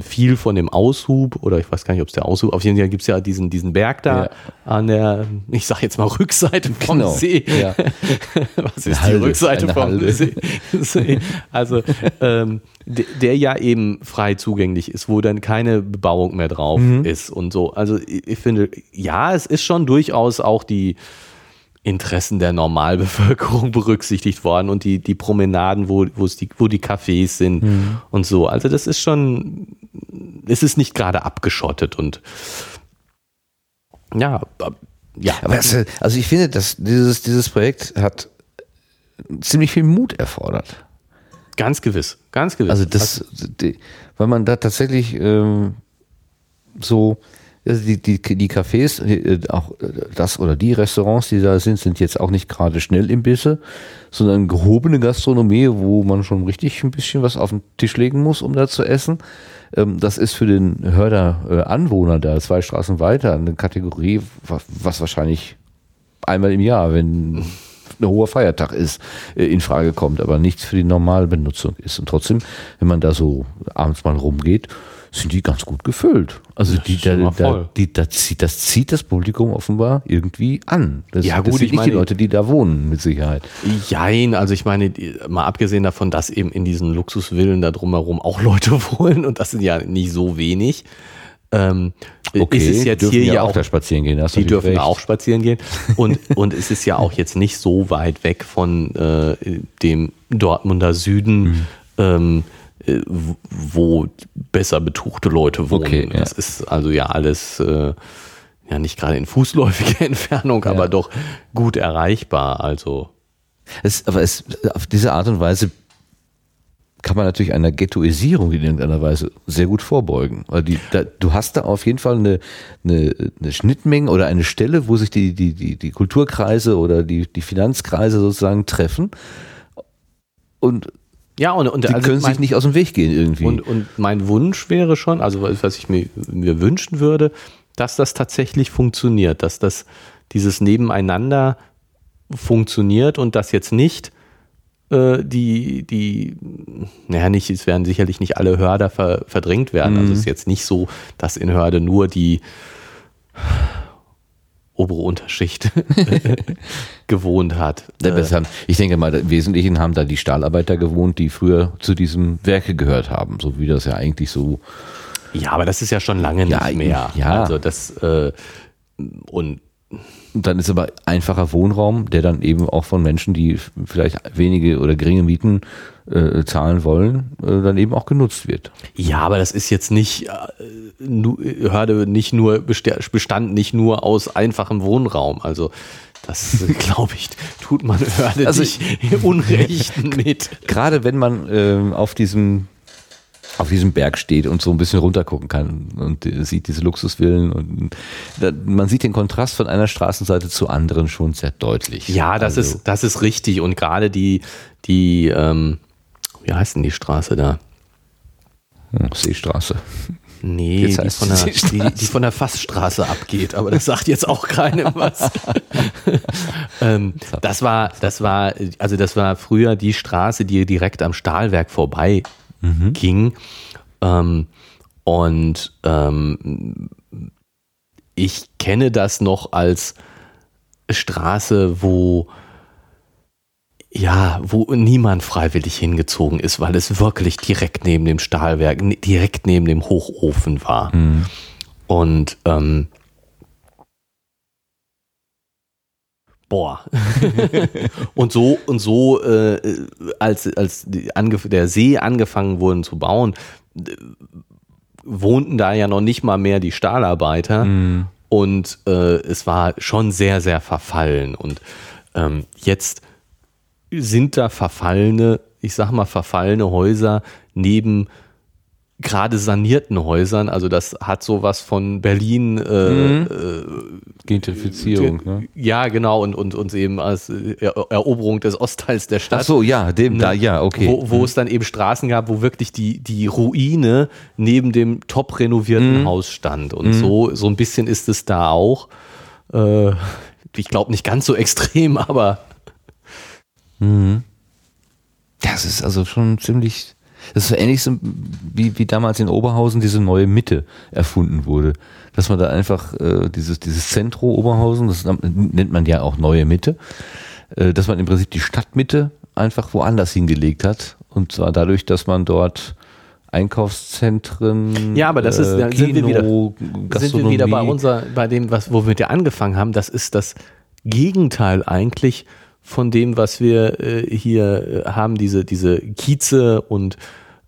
Speaker 1: viel von dem Aushub oder ich weiß gar nicht, ob es der Aushub, auf jeden Fall gibt es ja diesen, diesen Berg da
Speaker 2: Ja.
Speaker 1: an der, ich sag jetzt mal Rückseite vom
Speaker 2: Genau,
Speaker 1: See.
Speaker 2: ja.
Speaker 1: Was ist
Speaker 2: Halde,
Speaker 1: die Rückseite vom
Speaker 2: Halde.
Speaker 1: See? See. Also ähm, der, der ja eben frei zugänglich ist, wo dann keine Bebauung mehr drauf
Speaker 2: Mhm.
Speaker 1: ist und so. Also ich, ich finde, ja, es ist schon durchaus auch die Interessen der Normalbevölkerung berücksichtigt worden und die, die Promenaden, wo, wo, die, wo die Cafés sind
Speaker 2: Mhm.
Speaker 1: und so. Also das ist schon, es ist nicht gerade abgeschottet und ja, ja.
Speaker 2: Aber es, also ich finde, dass dieses, dieses Projekt hat ziemlich viel Mut erfordert.
Speaker 1: ganz gewiss, ganz gewiss.
Speaker 2: Also das, die, weil man da tatsächlich ähm, so, also die, die, die Cafés, äh, auch äh, das oder die Restaurants, die da sind, sind jetzt auch nicht gerade Schnellimbisse, sondern gehobene Gastronomie, wo man schon richtig ein bisschen was auf den Tisch legen muss, um da zu essen. Ähm, das ist für den Hörder äh, Anwohner da zwei Straßen weiter eine Kategorie, wa- was wahrscheinlich einmal im Jahr, wenn ein hoher Feiertag ist, in Frage kommt, aber nichts für die normale Benutzung ist. Und trotzdem, wenn man da so abends mal rumgeht, sind die ganz gut gefüllt. Also die, da, da, die, da zieht, das zieht das Publikum offenbar irgendwie an. Das,
Speaker 1: Ja,
Speaker 2: das
Speaker 1: gut,
Speaker 2: sind
Speaker 1: ich
Speaker 2: nicht die
Speaker 1: meine-
Speaker 2: Leute, die da wohnen, mit Sicherheit.
Speaker 1: Jein, also ich meine, die- mal abgesehen davon, dass eben in diesen Luxusvillen da drumherum auch Leute wohnen und das sind ja nicht so wenig, ähm, ist es jetzt
Speaker 2: dürfen
Speaker 1: hier
Speaker 2: ja auch
Speaker 1: auch,
Speaker 2: da spazieren gehen.
Speaker 1: die dürfen
Speaker 2: recht.
Speaker 1: auch spazieren gehen und, und es ist ja auch jetzt nicht so weit weg von äh, dem Dortmunder Süden,
Speaker 2: Mhm.
Speaker 1: ähm, äh, wo besser betuchte Leute wohnen.
Speaker 2: Okay, ja.
Speaker 1: Das ist also ja alles äh, ja nicht gerade in fußläufiger Entfernung, aber doch gut erreichbar. Also
Speaker 2: Es, aber es, auf diese Art und Weise kann man natürlich einer Ghettoisierung in irgendeiner Weise sehr gut vorbeugen. Weil die, da, du hast da auf jeden Fall eine, eine, eine Schnittmenge oder eine Stelle, wo sich die, die, die, die Kulturkreise oder die, die Finanzkreise sozusagen treffen. Und
Speaker 1: Ja, und, und
Speaker 2: Die
Speaker 1: also
Speaker 2: können
Speaker 1: mein,
Speaker 2: sich nicht aus dem Weg gehen irgendwie.
Speaker 1: Und, und mein Wunsch wäre schon, also was ich mir, mir wünschen würde, dass das tatsächlich funktioniert, dass das dieses Nebeneinander funktioniert und dass jetzt nicht äh, die, die, naja, nicht, es werden sicherlich nicht alle Hörder ver, verdrängt werden. Also es ist jetzt nicht so, dass in Hörde nur die obere Unterschicht gewohnt hat. Äh,
Speaker 2: ich denke mal, im Wesentlichen haben da die Stahlarbeiter gewohnt, die früher zu diesem Werke gehört haben, so wie das ja eigentlich so.
Speaker 1: ja, aber das ist ja schon lange
Speaker 2: Ja,
Speaker 1: nicht mehr.
Speaker 2: ja.
Speaker 1: Also das äh, Und
Speaker 2: dann ist aber einfacher Wohnraum, der dann eben auch von Menschen, die vielleicht wenige oder geringe Mieten äh, zahlen wollen, äh, dann eben auch genutzt wird.
Speaker 1: Ja, aber das ist jetzt nicht, äh, nu, Hörde nicht nur, besta- bestand nicht nur aus einfachem Wohnraum. Also das, glaube ich, tut man Hörde
Speaker 2: Also
Speaker 1: nicht Unrecht mit.
Speaker 2: Gerade wenn man ähm, auf diesem auf diesem Berg steht und so ein bisschen runtergucken kann und sieht diese Luxusvillen und da, man sieht den Kontrast von einer Straßenseite zur anderen schon sehr deutlich.
Speaker 1: Ja, das
Speaker 2: Also,
Speaker 1: ist, das ist richtig. Und gerade die, die, ähm, wie heißt denn die Straße da?
Speaker 2: hm, Seestraße.
Speaker 1: Nee, die von, der,
Speaker 2: die
Speaker 1: die von der Fassstraße abgeht, aber das sagt jetzt auch keinem was. ähm, das war, das war, also das war früher die Straße, die direkt am Stahlwerk vorbei ging. Ähm, und ähm, ich kenne das noch als Straße, wo ja, wo niemand freiwillig hingezogen ist, weil es wirklich direkt neben dem Stahlwerk, direkt neben dem Hochofen war. Und ähm, boah. und so und so, äh, als als der See angefangen wurden zu bauen, äh, wohnten da ja noch nicht mal mehr die Stahlarbeiter. Und äh, es war schon sehr, sehr verfallen. Und ähm, jetzt sind da verfallene, ich sag mal verfallene Häuser neben gerade sanierten Häusern. Also das hat sowas von Berlin äh,
Speaker 2: Gentrifizierung. Ne?
Speaker 1: ja, genau, und, und uns eben als äh, Er- Eroberung des Ostteils der Stadt.
Speaker 2: Ach so, ja, dem
Speaker 1: Ne?
Speaker 2: da, ja, okay.
Speaker 1: Wo, wo es dann eben Straßen gab, wo wirklich die, die Ruine neben dem top renovierten
Speaker 2: Mhm.
Speaker 1: Haus stand. Und so, so ein bisschen ist es da auch. Äh, ich glaube nicht ganz so extrem, aber
Speaker 2: Das ist also schon ziemlich. Das ist so ähnlich so wie, wie damals in Oberhausen diese neue Mitte erfunden wurde. Dass man da einfach äh, dieses, dieses Zentro Oberhausen, das nennt man ja auch neue Mitte, äh, dass man im Prinzip die Stadtmitte einfach woanders hingelegt hat. Und zwar dadurch, dass man dort Einkaufszentren,
Speaker 1: Ja, aber das ist- da sind wir wieder- sind wir wieder bei unser, bei dem, was, wo wir mit dir angefangen haben. Das ist das Gegenteil eigentlich von dem, was wir äh, hier äh, haben, diese, diese Kieze und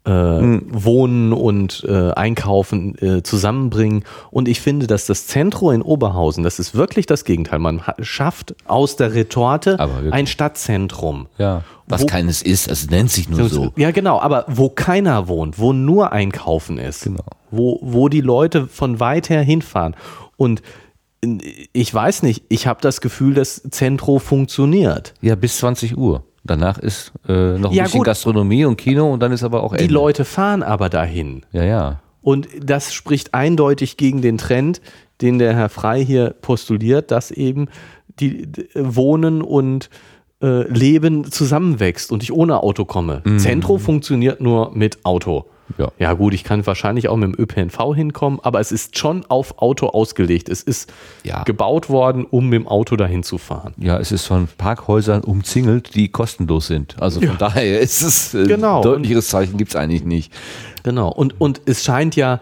Speaker 1: äh, Wohnen und äh, Einkaufen äh, zusammenbringen. Und ich finde, dass das Zentrum in Oberhausen, das ist wirklich das Gegenteil. Man ha- schafft aus der Retorte ein Stadtzentrum.
Speaker 2: Ja, was
Speaker 1: Wo-
Speaker 2: keines ist, es nennt sich nur so.
Speaker 1: Ja, genau, aber wo keiner wohnt, wo nur Einkaufen ist,
Speaker 2: Genau.
Speaker 1: wo, wo die Leute von weit her hinfahren. Und ich weiß nicht, ich habe das Gefühl, das Zentro funktioniert.
Speaker 2: Ja, bis 20 Uhr. Danach ist äh, noch ein
Speaker 1: Ja,
Speaker 2: bisschen
Speaker 1: gut.
Speaker 2: Gastronomie und Kino und dann ist aber auch
Speaker 1: Die
Speaker 2: Ende.
Speaker 1: Leute fahren aber dahin.
Speaker 2: Ja, ja.
Speaker 1: Und das spricht eindeutig gegen den Trend, den der Herr Frei hier postuliert, dass eben die Wohnen und äh, Leben zusammenwächst und ich ohne Auto komme. Zentro funktioniert nur mit Auto.
Speaker 2: Ja.
Speaker 1: ja gut, ich kann wahrscheinlich auch mit dem ÖPNV hinkommen, aber es ist schon auf Auto ausgelegt. Es ist
Speaker 2: Ja.
Speaker 1: gebaut worden, um mit dem Auto dahin zu fahren.
Speaker 2: Ja, es ist von Parkhäusern umzingelt, die kostenlos sind. Also von daher ist es äh,
Speaker 1: Genau.
Speaker 2: deutlicheres Zeichen gibt es eigentlich nicht.
Speaker 1: Genau. Und, und es scheint ja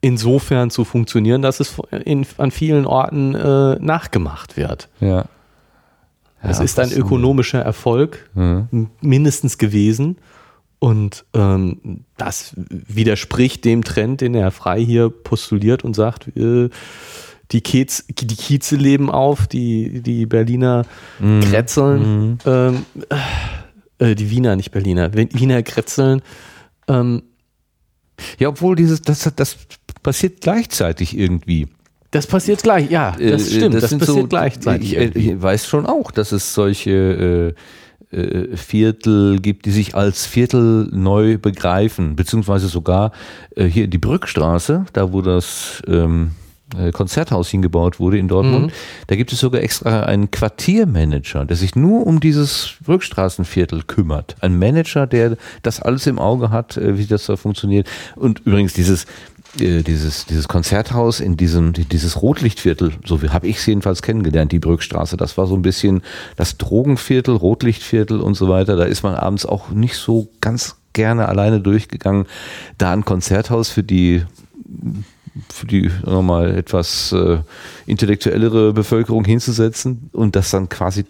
Speaker 1: insofern zu funktionieren, dass es in, an vielen Orten äh, nachgemacht wird.
Speaker 2: Ja.
Speaker 1: Es ist ein ökonomischer Erfolg, m- mindestens gewesen. Und ähm, das widerspricht dem Trend, den Herr Frei hier postuliert und sagt, äh, die, Kiez, die Kieze leben auf, die, die Berliner Kretzeln, ähm, äh, die Wiener, nicht Berliner, Wiener Kretzeln, ähm,
Speaker 2: Ja, obwohl dieses, das, das passiert gleichzeitig irgendwie.
Speaker 1: das passiert gleich, ja, das
Speaker 2: Äh,
Speaker 1: stimmt, das,
Speaker 2: sind
Speaker 1: passiert
Speaker 2: so-
Speaker 1: gleichzeitig.
Speaker 2: Ich, ich weiß schon auch, dass es solche äh, Viertel gibt, die sich als Viertel neu begreifen, beziehungsweise sogar äh, hier die Brückstraße, da wo das ähm, äh, Konzerthaus hingebaut wurde in Dortmund, mhm. da gibt es sogar extra einen Quartiermanager, der sich nur um dieses Rückstraßenviertel kümmert. Ein Manager, der das alles im Auge hat, äh, wie das da funktioniert. Und übrigens dieses äh, dieses, dieses Konzerthaus in diesem, dieses Rotlichtviertel, so habe ich es jedenfalls kennengelernt, die Brückstraße. Das war so ein bisschen das Drogenviertel, Rotlichtviertel und so weiter. Da ist man abends auch nicht so ganz gerne alleine durchgegangen. Da ein Konzerthaus für die für die nochmal etwas äh, intellektuellere Bevölkerung hinzusetzen und das dann quasi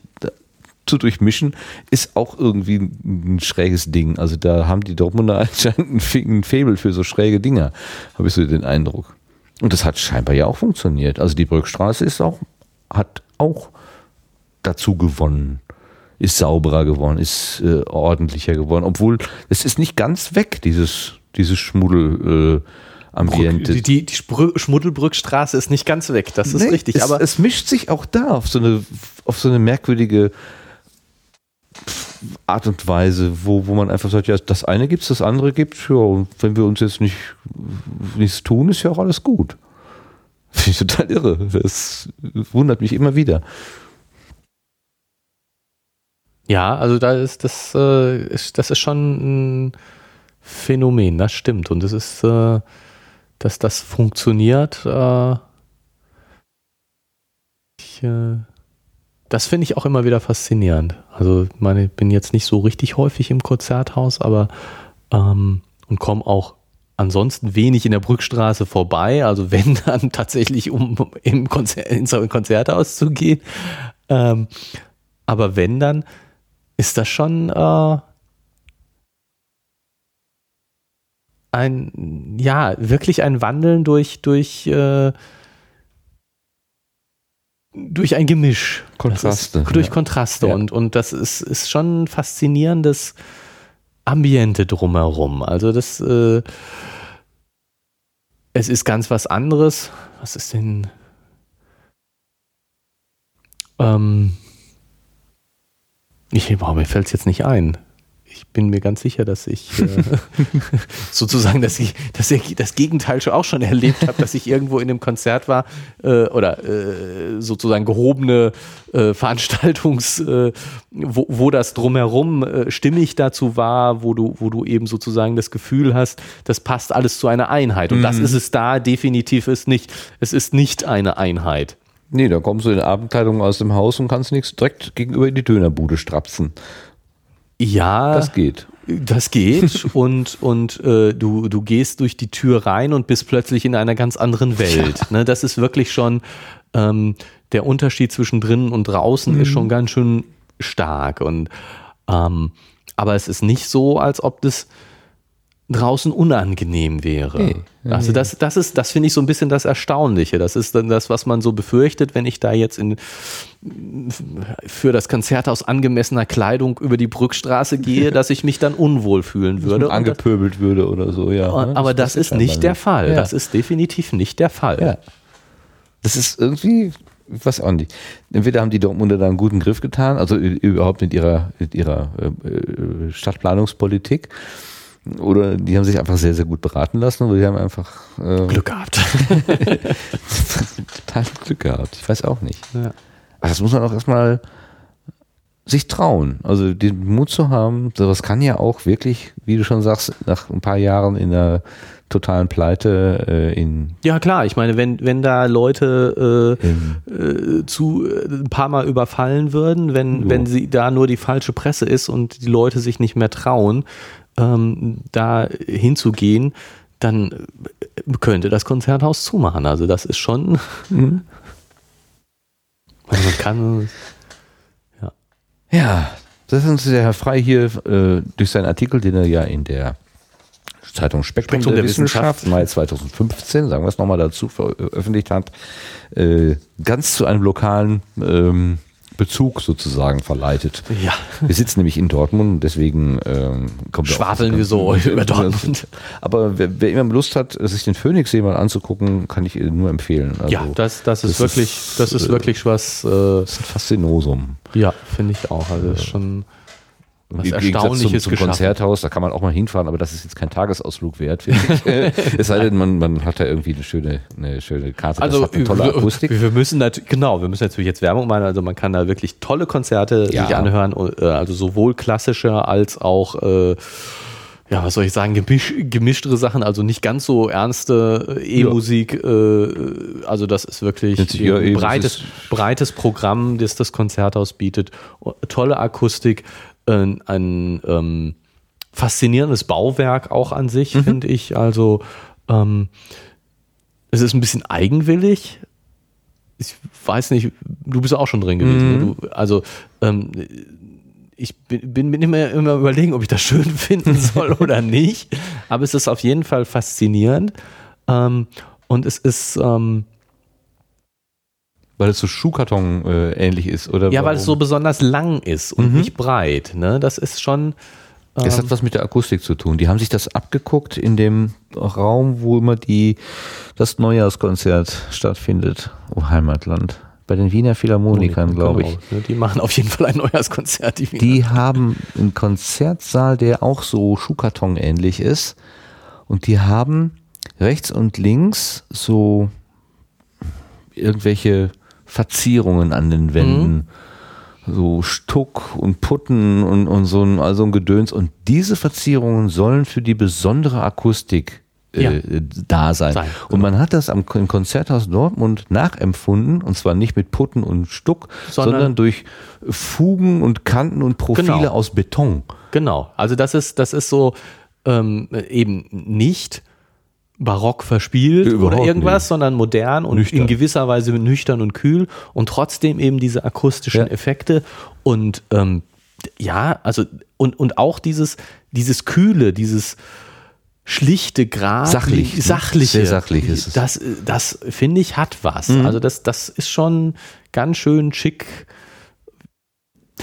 Speaker 2: zu durchmischen, ist auch irgendwie ein schräges Ding. Also da haben die Dortmunder anscheinend ein Faible für so schräge Dinger, habe ich so den Eindruck. Und das hat scheinbar ja auch funktioniert. Also die Brückstraße ist auch, hat auch dazu gewonnen, ist sauberer geworden, ist äh, ordentlicher geworden, obwohl es ist nicht ganz weg, dieses, dieses Schmuddel. Äh, Ambiente.
Speaker 1: Die, die, die Schmuddelbrückstraße ist nicht ganz weg, das ist nee, richtig.
Speaker 2: Es,
Speaker 1: aber
Speaker 2: es mischt sich auch da auf so eine, auf so eine merkwürdige Art und Weise, wo, wo man einfach sagt, ja, das eine gibt es, das andere gibt es, ja, und wenn wir uns jetzt nicht nichts tun, ist ja auch alles gut. Finde ich total irre. Das wundert mich immer wieder.
Speaker 1: Ja, also da ist das, äh, ist, das ist schon ein Phänomen, das stimmt. Und es ist, äh, dass das funktioniert. Äh, ich, äh, das finde ich auch immer wieder faszinierend. Also, ich meine, ich bin jetzt nicht so richtig häufig im Konzerthaus, aber ähm, und komme auch ansonsten wenig in der Brückstraße vorbei. Also wenn dann tatsächlich, um im Konzer ins Konzerthaus zu gehen. Ähm, aber wenn dann, ist das schon äh, ein, ja, wirklich ein Wandeln durch, durch äh, durch ein Gemisch.
Speaker 2: Kontraste.
Speaker 1: Ist, durch Kontraste. Ja. Und, und das ist, ist schon ein faszinierendes Ambiente drumherum. Also das, äh, es ist ganz was anderes. Was ist denn? Ähm, ich, boah, mir fällt es jetzt nicht ein ich bin mir ganz sicher, dass ich äh, sozusagen, dass ich, dass ich das Gegenteil schon auch schon erlebt habe, dass ich irgendwo in einem Konzert war äh, oder äh, sozusagen gehobene äh, Veranstaltungs, äh, wo, wo das drumherum äh, stimmig dazu war, wo du, wo du eben sozusagen das Gefühl hast, das passt alles zu einer Einheit. Und mhm. das ist es da definitiv ist nicht. Es ist nicht eine Einheit.
Speaker 2: Nee, da kommst du in Abendkleidung aus dem Haus und kannst nichts direkt gegenüber in die Dönerbude strapsen.
Speaker 1: Ja.
Speaker 2: Das geht.
Speaker 1: Das geht und, und äh, du, du gehst durch die Tür rein und bist plötzlich in einer ganz anderen Welt. Ja. Ne, das ist wirklich schon, ähm, der Unterschied zwischen drinnen und draußen mhm. ist schon ganz schön stark. Und ähm, aber es ist nicht so, als ob das draußen unangenehm wäre. Hey, also das, das ist, das finde ich so ein bisschen das Erstaunliche. Das ist dann das, was man so befürchtet, wenn ich da jetzt in für das Konzerthaus angemessener Kleidung über die Brückstraße gehe, dass ich mich dann unwohl fühlen würde.
Speaker 2: Angepöbelt würde oder so, ja.
Speaker 1: Aber das, das ist nicht der Fall. Ja. Das ist definitiv nicht der Fall. Ja.
Speaker 2: Das ist irgendwie, ich weiß auch nicht. Entweder haben die Dortmunder da einen guten Griff getan, also überhaupt mit ihrer, mit ihrer äh, äh Stadtplanungspolitik oder die haben sich einfach sehr, sehr gut beraten lassen oder die haben einfach
Speaker 1: äh, Glück gehabt.
Speaker 2: total Glück gehabt. Ich weiß auch nicht. Ja. Aber das muss man auch erstmal sich trauen. Also den Mut zu haben, sowas kann ja auch wirklich, wie du schon sagst, nach ein paar Jahren in der totalen Pleite äh, in.
Speaker 1: Ja klar, ich meine, wenn, wenn da Leute äh, äh, zu äh, ein paar Mal überfallen würden, wenn, wenn sie da nur die falsche Presse ist und die Leute sich nicht mehr trauen, ähm, da hinzugehen, dann könnte das Konzerthaus zumachen. Also das ist schon. Mhm.
Speaker 2: Also man kann. Ja. ja, das ist uns der Herr Frei hier äh, durch seinen Artikel, den er ja in der Zeitung Spektrum, Spektrum der, der, Wissenschaft, Mai 2015, sagen wir es nochmal dazu, veröffentlicht hat, äh, ganz zu einem lokalen ähm, Bezug sozusagen verleitet.
Speaker 1: Ja.
Speaker 2: Wir sitzen nämlich in Dortmund, deswegen ähm,
Speaker 1: kommt Schwafeln wir so über Dortmund.
Speaker 2: Aber wer, wer, immer Lust hat, sich den Phoenixsee mal anzugucken, kann ich nur empfehlen.
Speaker 1: Also, ja, das, das, ist wirklich, ist, das ist wirklich was. Äh, das
Speaker 2: ist ein Faszinosum.
Speaker 1: Ja, finde ich auch. Also ist schon. Was
Speaker 2: Im
Speaker 1: Erstaunliches
Speaker 2: zum, zum. Konzerthaus, da kann man auch mal hinfahren, aber das ist jetzt kein Tagesausflug wert, finde ich. es sei denn, man, man hat da irgendwie eine schöne, eine schöne Karte,
Speaker 1: Also
Speaker 2: das hat eine tolle
Speaker 1: wir,
Speaker 2: Akustik.
Speaker 1: wir müssen natürlich, genau, wir müssen natürlich jetzt Werbung machen. Also man kann da wirklich tolle Konzerte
Speaker 2: Ja.
Speaker 1: sich anhören, äh, also sowohl klassische als auch äh, ja, was soll ich sagen, gemisch, gemischtere Sachen, also nicht ganz so ernste äh, E-Musik. Äh, also das ist wirklich
Speaker 2: sich ja
Speaker 1: ein
Speaker 2: das
Speaker 1: breites, breites Programm, das das Konzerthaus bietet. Tolle Akustik, ein, ein ähm, faszinierendes Bauwerk auch an sich,
Speaker 2: Mhm.
Speaker 1: finde ich. Also ähm, es ist ein bisschen eigenwillig. Ich weiß nicht, du bist auch schon drin gewesen.
Speaker 2: Mhm.
Speaker 1: Ne? Du, also ähm, ich bin, bin, bin immer, immer überlegen, ob ich das schön finden soll oder nicht. Aber es ist auf jeden Fall faszinierend. Ähm, und es ist, ähm,
Speaker 2: Weil es so Schuhkarton äh, ähnlich ist, oder?
Speaker 1: ja, weil es so
Speaker 2: warum?
Speaker 1: besonders lang ist und
Speaker 2: Mhm.
Speaker 1: nicht breit. Ne? Das ist schon.
Speaker 2: Das
Speaker 1: ähm,
Speaker 2: hat was mit der Akustik zu tun. Die haben sich das abgeguckt in dem Raum, wo immer die, das Neujahrskonzert stattfindet. Oh, Heimatland. Bei den Wiener Philharmonikern, glaube ich.
Speaker 1: Genau, ne? Die machen auf jeden Fall ein Neujahrskonzert. Die,
Speaker 2: Die haben einen Konzertsaal, der auch so Schuhkarton ähnlich ist. Und die haben rechts und links so irgendwelche Verzierungen an den Wänden. So Stuck und Putten und, und so ein, also ein Gedöns. Und diese Verzierungen sollen für die besondere Akustik äh,
Speaker 1: Ja.
Speaker 2: da sein.
Speaker 1: Sein,
Speaker 2: Und man hat das am im Konzerthaus Dortmund nachempfunden, und zwar nicht mit Putten und Stuck,
Speaker 1: Sondern-
Speaker 2: sondern, durch Fugen und Kanten und Profile
Speaker 1: Genau.
Speaker 2: aus Beton.
Speaker 1: Genau, also das ist, das ist so ähm, eben nicht barock verspielt
Speaker 2: Überhaupt
Speaker 1: oder irgendwas,
Speaker 2: nicht.
Speaker 1: sondern modern und
Speaker 2: Nüchtern.
Speaker 1: in gewisser Weise nüchtern und kühl und trotzdem eben diese akustischen
Speaker 2: Ja.
Speaker 1: Effekte und ähm, ja, also und, und auch dieses, dieses Kühle, dieses schlichte Grad,
Speaker 2: Sachlich, ne?
Speaker 1: sachliche,
Speaker 2: Sehr sachlich ist es.
Speaker 1: das, das finde ich hat was.
Speaker 2: Mhm.
Speaker 1: Also das, das ist schon ganz schön schick.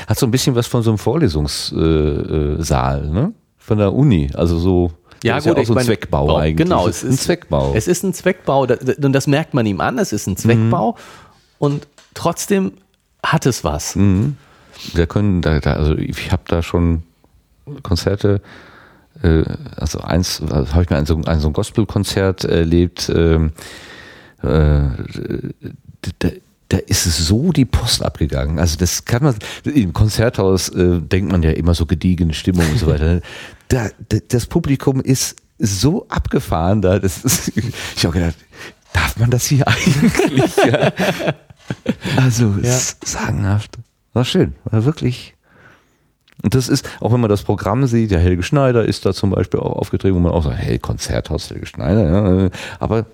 Speaker 2: Hat so ein bisschen was von so einem Vorlesungssaal, äh, Saal, ne? Von der Uni. Also so.
Speaker 1: Ja,
Speaker 2: das
Speaker 1: gut,
Speaker 2: ist ja auch so ein
Speaker 1: mein,
Speaker 2: Zweckbau
Speaker 1: Bau-
Speaker 2: eigentlich.
Speaker 1: Genau, es
Speaker 2: ist ein Zweckbau.
Speaker 1: Es ist ein Zweckbau und das merkt man ihm an. Es ist ein Zweckbau und trotzdem hat es was.
Speaker 2: Mhm. Da können, da, da, also ich habe da schon Konzerte, äh, also eins, also habe ich mir ein so ein, so ein Gospelkonzert erlebt, ähm, äh, da, da ist es so die Post abgegangen. Also das kann man, im Konzerthaus äh, denkt man ja immer so gediegene Stimmung und so weiter. Da, da, das Publikum ist so abgefahren da, das ist, ich habe gedacht, darf man das hier eigentlich? Ja. Also,
Speaker 1: Ja.
Speaker 2: sagenhaft. War schön, war wirklich. Und das ist, auch wenn man das Programm sieht, der Helge Schneider ist da zum Beispiel auch aufgetreten, wo man auch sagt, hey, Konzerthaus Helge Schneider, ja. aber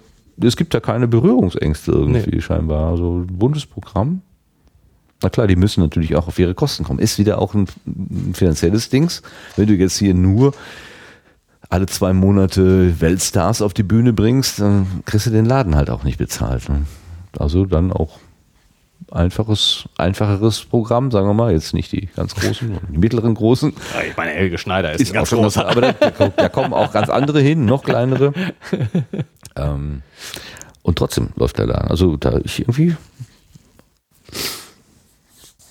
Speaker 2: es gibt da keine Berührungsängste irgendwie scheinbar. Also ein buntes Programm. Na klar, die müssen natürlich auch auf ihre Kosten kommen. Ist wieder auch ein, ein finanzielles Dings. Wenn du jetzt hier nur alle zwei Monate Weltstars auf die Bühne bringst, dann kriegst du den Laden halt auch nicht bezahlt. Ne? Also dann auch einfaches, einfacheres Programm, sagen wir mal, jetzt nicht die ganz großen, die mittleren großen.
Speaker 1: Ich meine, Helge Schneider ist,
Speaker 2: Ist auch schon was, aber da, da, da kommen auch ganz andere hin, noch kleinere. ähm, und trotzdem läuft der Laden. Also da ich irgendwie.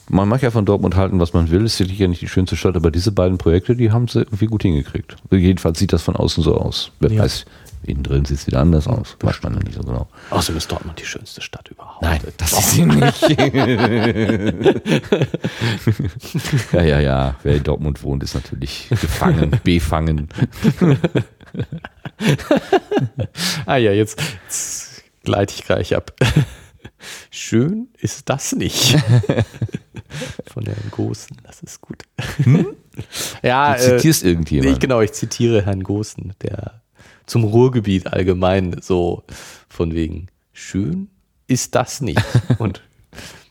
Speaker 2: Man mag ja von Dortmund halten, was man will, ist sicher nicht die schönste Stadt, aber diese beiden Projekte, die haben sie irgendwie gut hingekriegt. Jedenfalls sieht das von außen so aus. Wer
Speaker 1: Ja.
Speaker 2: weiß, innen drin sieht es wieder anders aus. Weiß man ja nicht so genau.
Speaker 1: Außerdem ist Dortmund die schönste Stadt überhaupt.
Speaker 2: Nein, das ist sie nicht. ja, ja, ja. Wer in Dortmund wohnt, ist natürlich gefangen, befangen.
Speaker 1: Ah ja, jetzt, jetzt gleite ich gleich ab. Schön ist das nicht. Von Herrn Gosen, das ist gut. Ja,
Speaker 2: Du zitierst
Speaker 1: äh,
Speaker 2: irgendjemanden.
Speaker 1: Ich, genau, ich zitiere Herrn Gosen, der zum Ruhrgebiet allgemein so von wegen, schön ist das nicht. Und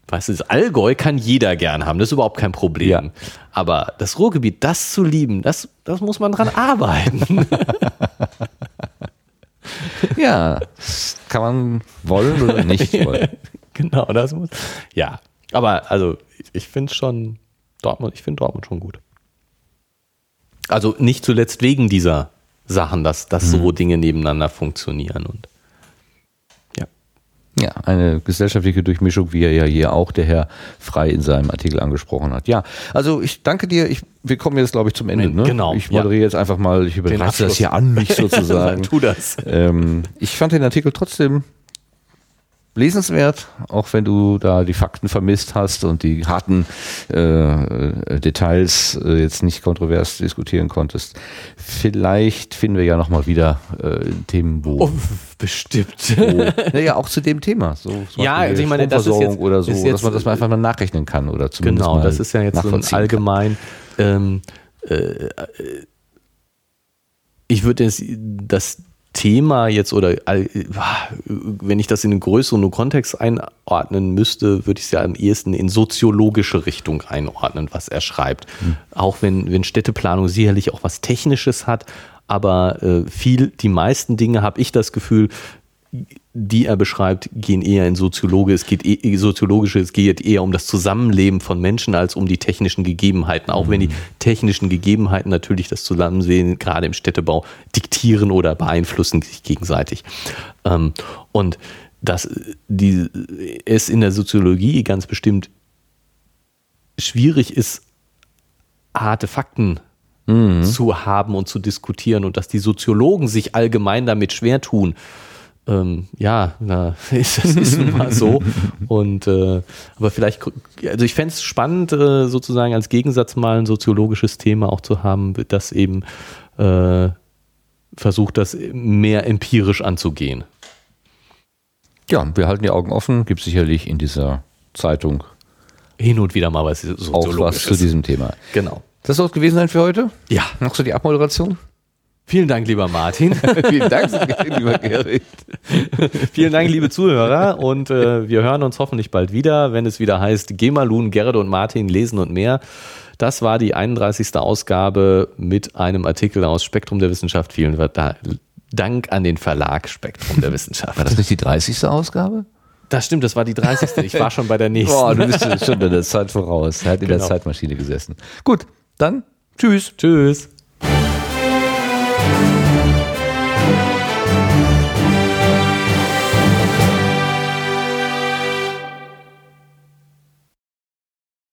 Speaker 1: du, das Allgäu kann jeder gern haben, das ist überhaupt kein Problem.
Speaker 2: Ja.
Speaker 1: Aber das Ruhrgebiet, das zu lieben, das, das muss man dran arbeiten.
Speaker 2: Ja, kann man wollen oder nicht wollen.
Speaker 1: genau, das muss. Ja, aber also ich, finde schon Dortmund, ich finde Dortmund schon gut. Also nicht zuletzt wegen dieser Sachen, dass, dass so Dinge nebeneinander funktionieren und ja.
Speaker 2: Ja, eine gesellschaftliche Durchmischung, wie er ja hier auch der Herr Frei in seinem Artikel angesprochen hat. Ja, also ich danke dir. Ich, wir kommen jetzt, glaube ich, zum Ende. Ne?
Speaker 1: Genau,
Speaker 2: Ich moderiere jetzt einfach mal, ich überlasse das hier an mich sozusagen.
Speaker 1: tu das.
Speaker 2: ähm, ich fand den Artikel trotzdem lesenswert, auch wenn du da die Fakten vermisst hast und die harten äh, äh, Details äh, jetzt nicht kontrovers diskutieren konntest. Vielleicht finden wir ja nochmal wieder äh, Themen, wo,
Speaker 1: Oh, bestimmt.
Speaker 2: wo naja, auch zu dem Thema. So,
Speaker 1: Ja, also ich meine, das ist jetzt-
Speaker 2: oder so,
Speaker 1: ist jetzt-
Speaker 2: dass man das mal einfach mal nachrechnen kann oder zumindest
Speaker 1: Genau,
Speaker 2: mal
Speaker 1: das ist ja jetzt so ein allgemein. Ähm, äh, ich würde das, das Thema jetzt oder wenn ich das in einen größeren Kontext einordnen müsste, würde ich es ja am ehesten in soziologische Richtung einordnen, was er schreibt. Auch wenn, wenn Städteplanung sicherlich auch was Technisches hat, aber äh, viel, die meisten Dinge habe ich das Gefühl, die er beschreibt, gehen eher in Soziologe, es geht eh, soziologische, es geht eher um das Zusammenleben von Menschen als um die technischen Gegebenheiten. Auch wenn die technischen Gegebenheiten natürlich das Zusammenleben gerade im Städtebau diktieren oder beeinflussen sich gegenseitig. Ähm, und dass die, es in der Soziologie ganz bestimmt schwierig ist, harte Fakten zu haben und zu diskutieren und dass die Soziologen sich allgemein damit schwer tun. Ähm, ja, na, ist, das ist nun mal so. Und äh, aber vielleicht, also ich fände es spannend, äh, sozusagen als Gegensatz mal ein soziologisches Thema auch zu haben, das eben äh, versucht, das mehr empirisch anzugehen.
Speaker 2: Ja, wir halten die Augen offen, gibt sicherlich in dieser Zeitung
Speaker 1: Hin und wieder mal was
Speaker 2: auch was zu diesem Thema.
Speaker 1: Genau.
Speaker 2: Das soll es gewesen sein für heute?
Speaker 1: Ja,
Speaker 2: Machst du die Abmoderation?
Speaker 1: Vielen Dank, lieber Martin.
Speaker 2: Vielen Dank, lieber Gerrit.
Speaker 1: Vielen Dank, liebe Zuhörer. Und äh, wir hören uns hoffentlich bald wieder, wenn es wieder heißt Gemalun, Gerrit und Martin lesen und mehr. Das war die 31. Ausgabe mit einem Artikel aus Spektrum der Wissenschaft. Vielen Da- Dank an den Verlag Spektrum der Wissenschaft.
Speaker 2: War das nicht die 30. Ausgabe?
Speaker 1: Das stimmt, das war die 30. Ich war schon bei der nächsten.
Speaker 2: Boah, du bist schon in der Zeit voraus. Er hat in der
Speaker 1: Genau.
Speaker 2: Zeitmaschine gesessen. Gut, dann tschüss.
Speaker 1: Tschüss. Thank you.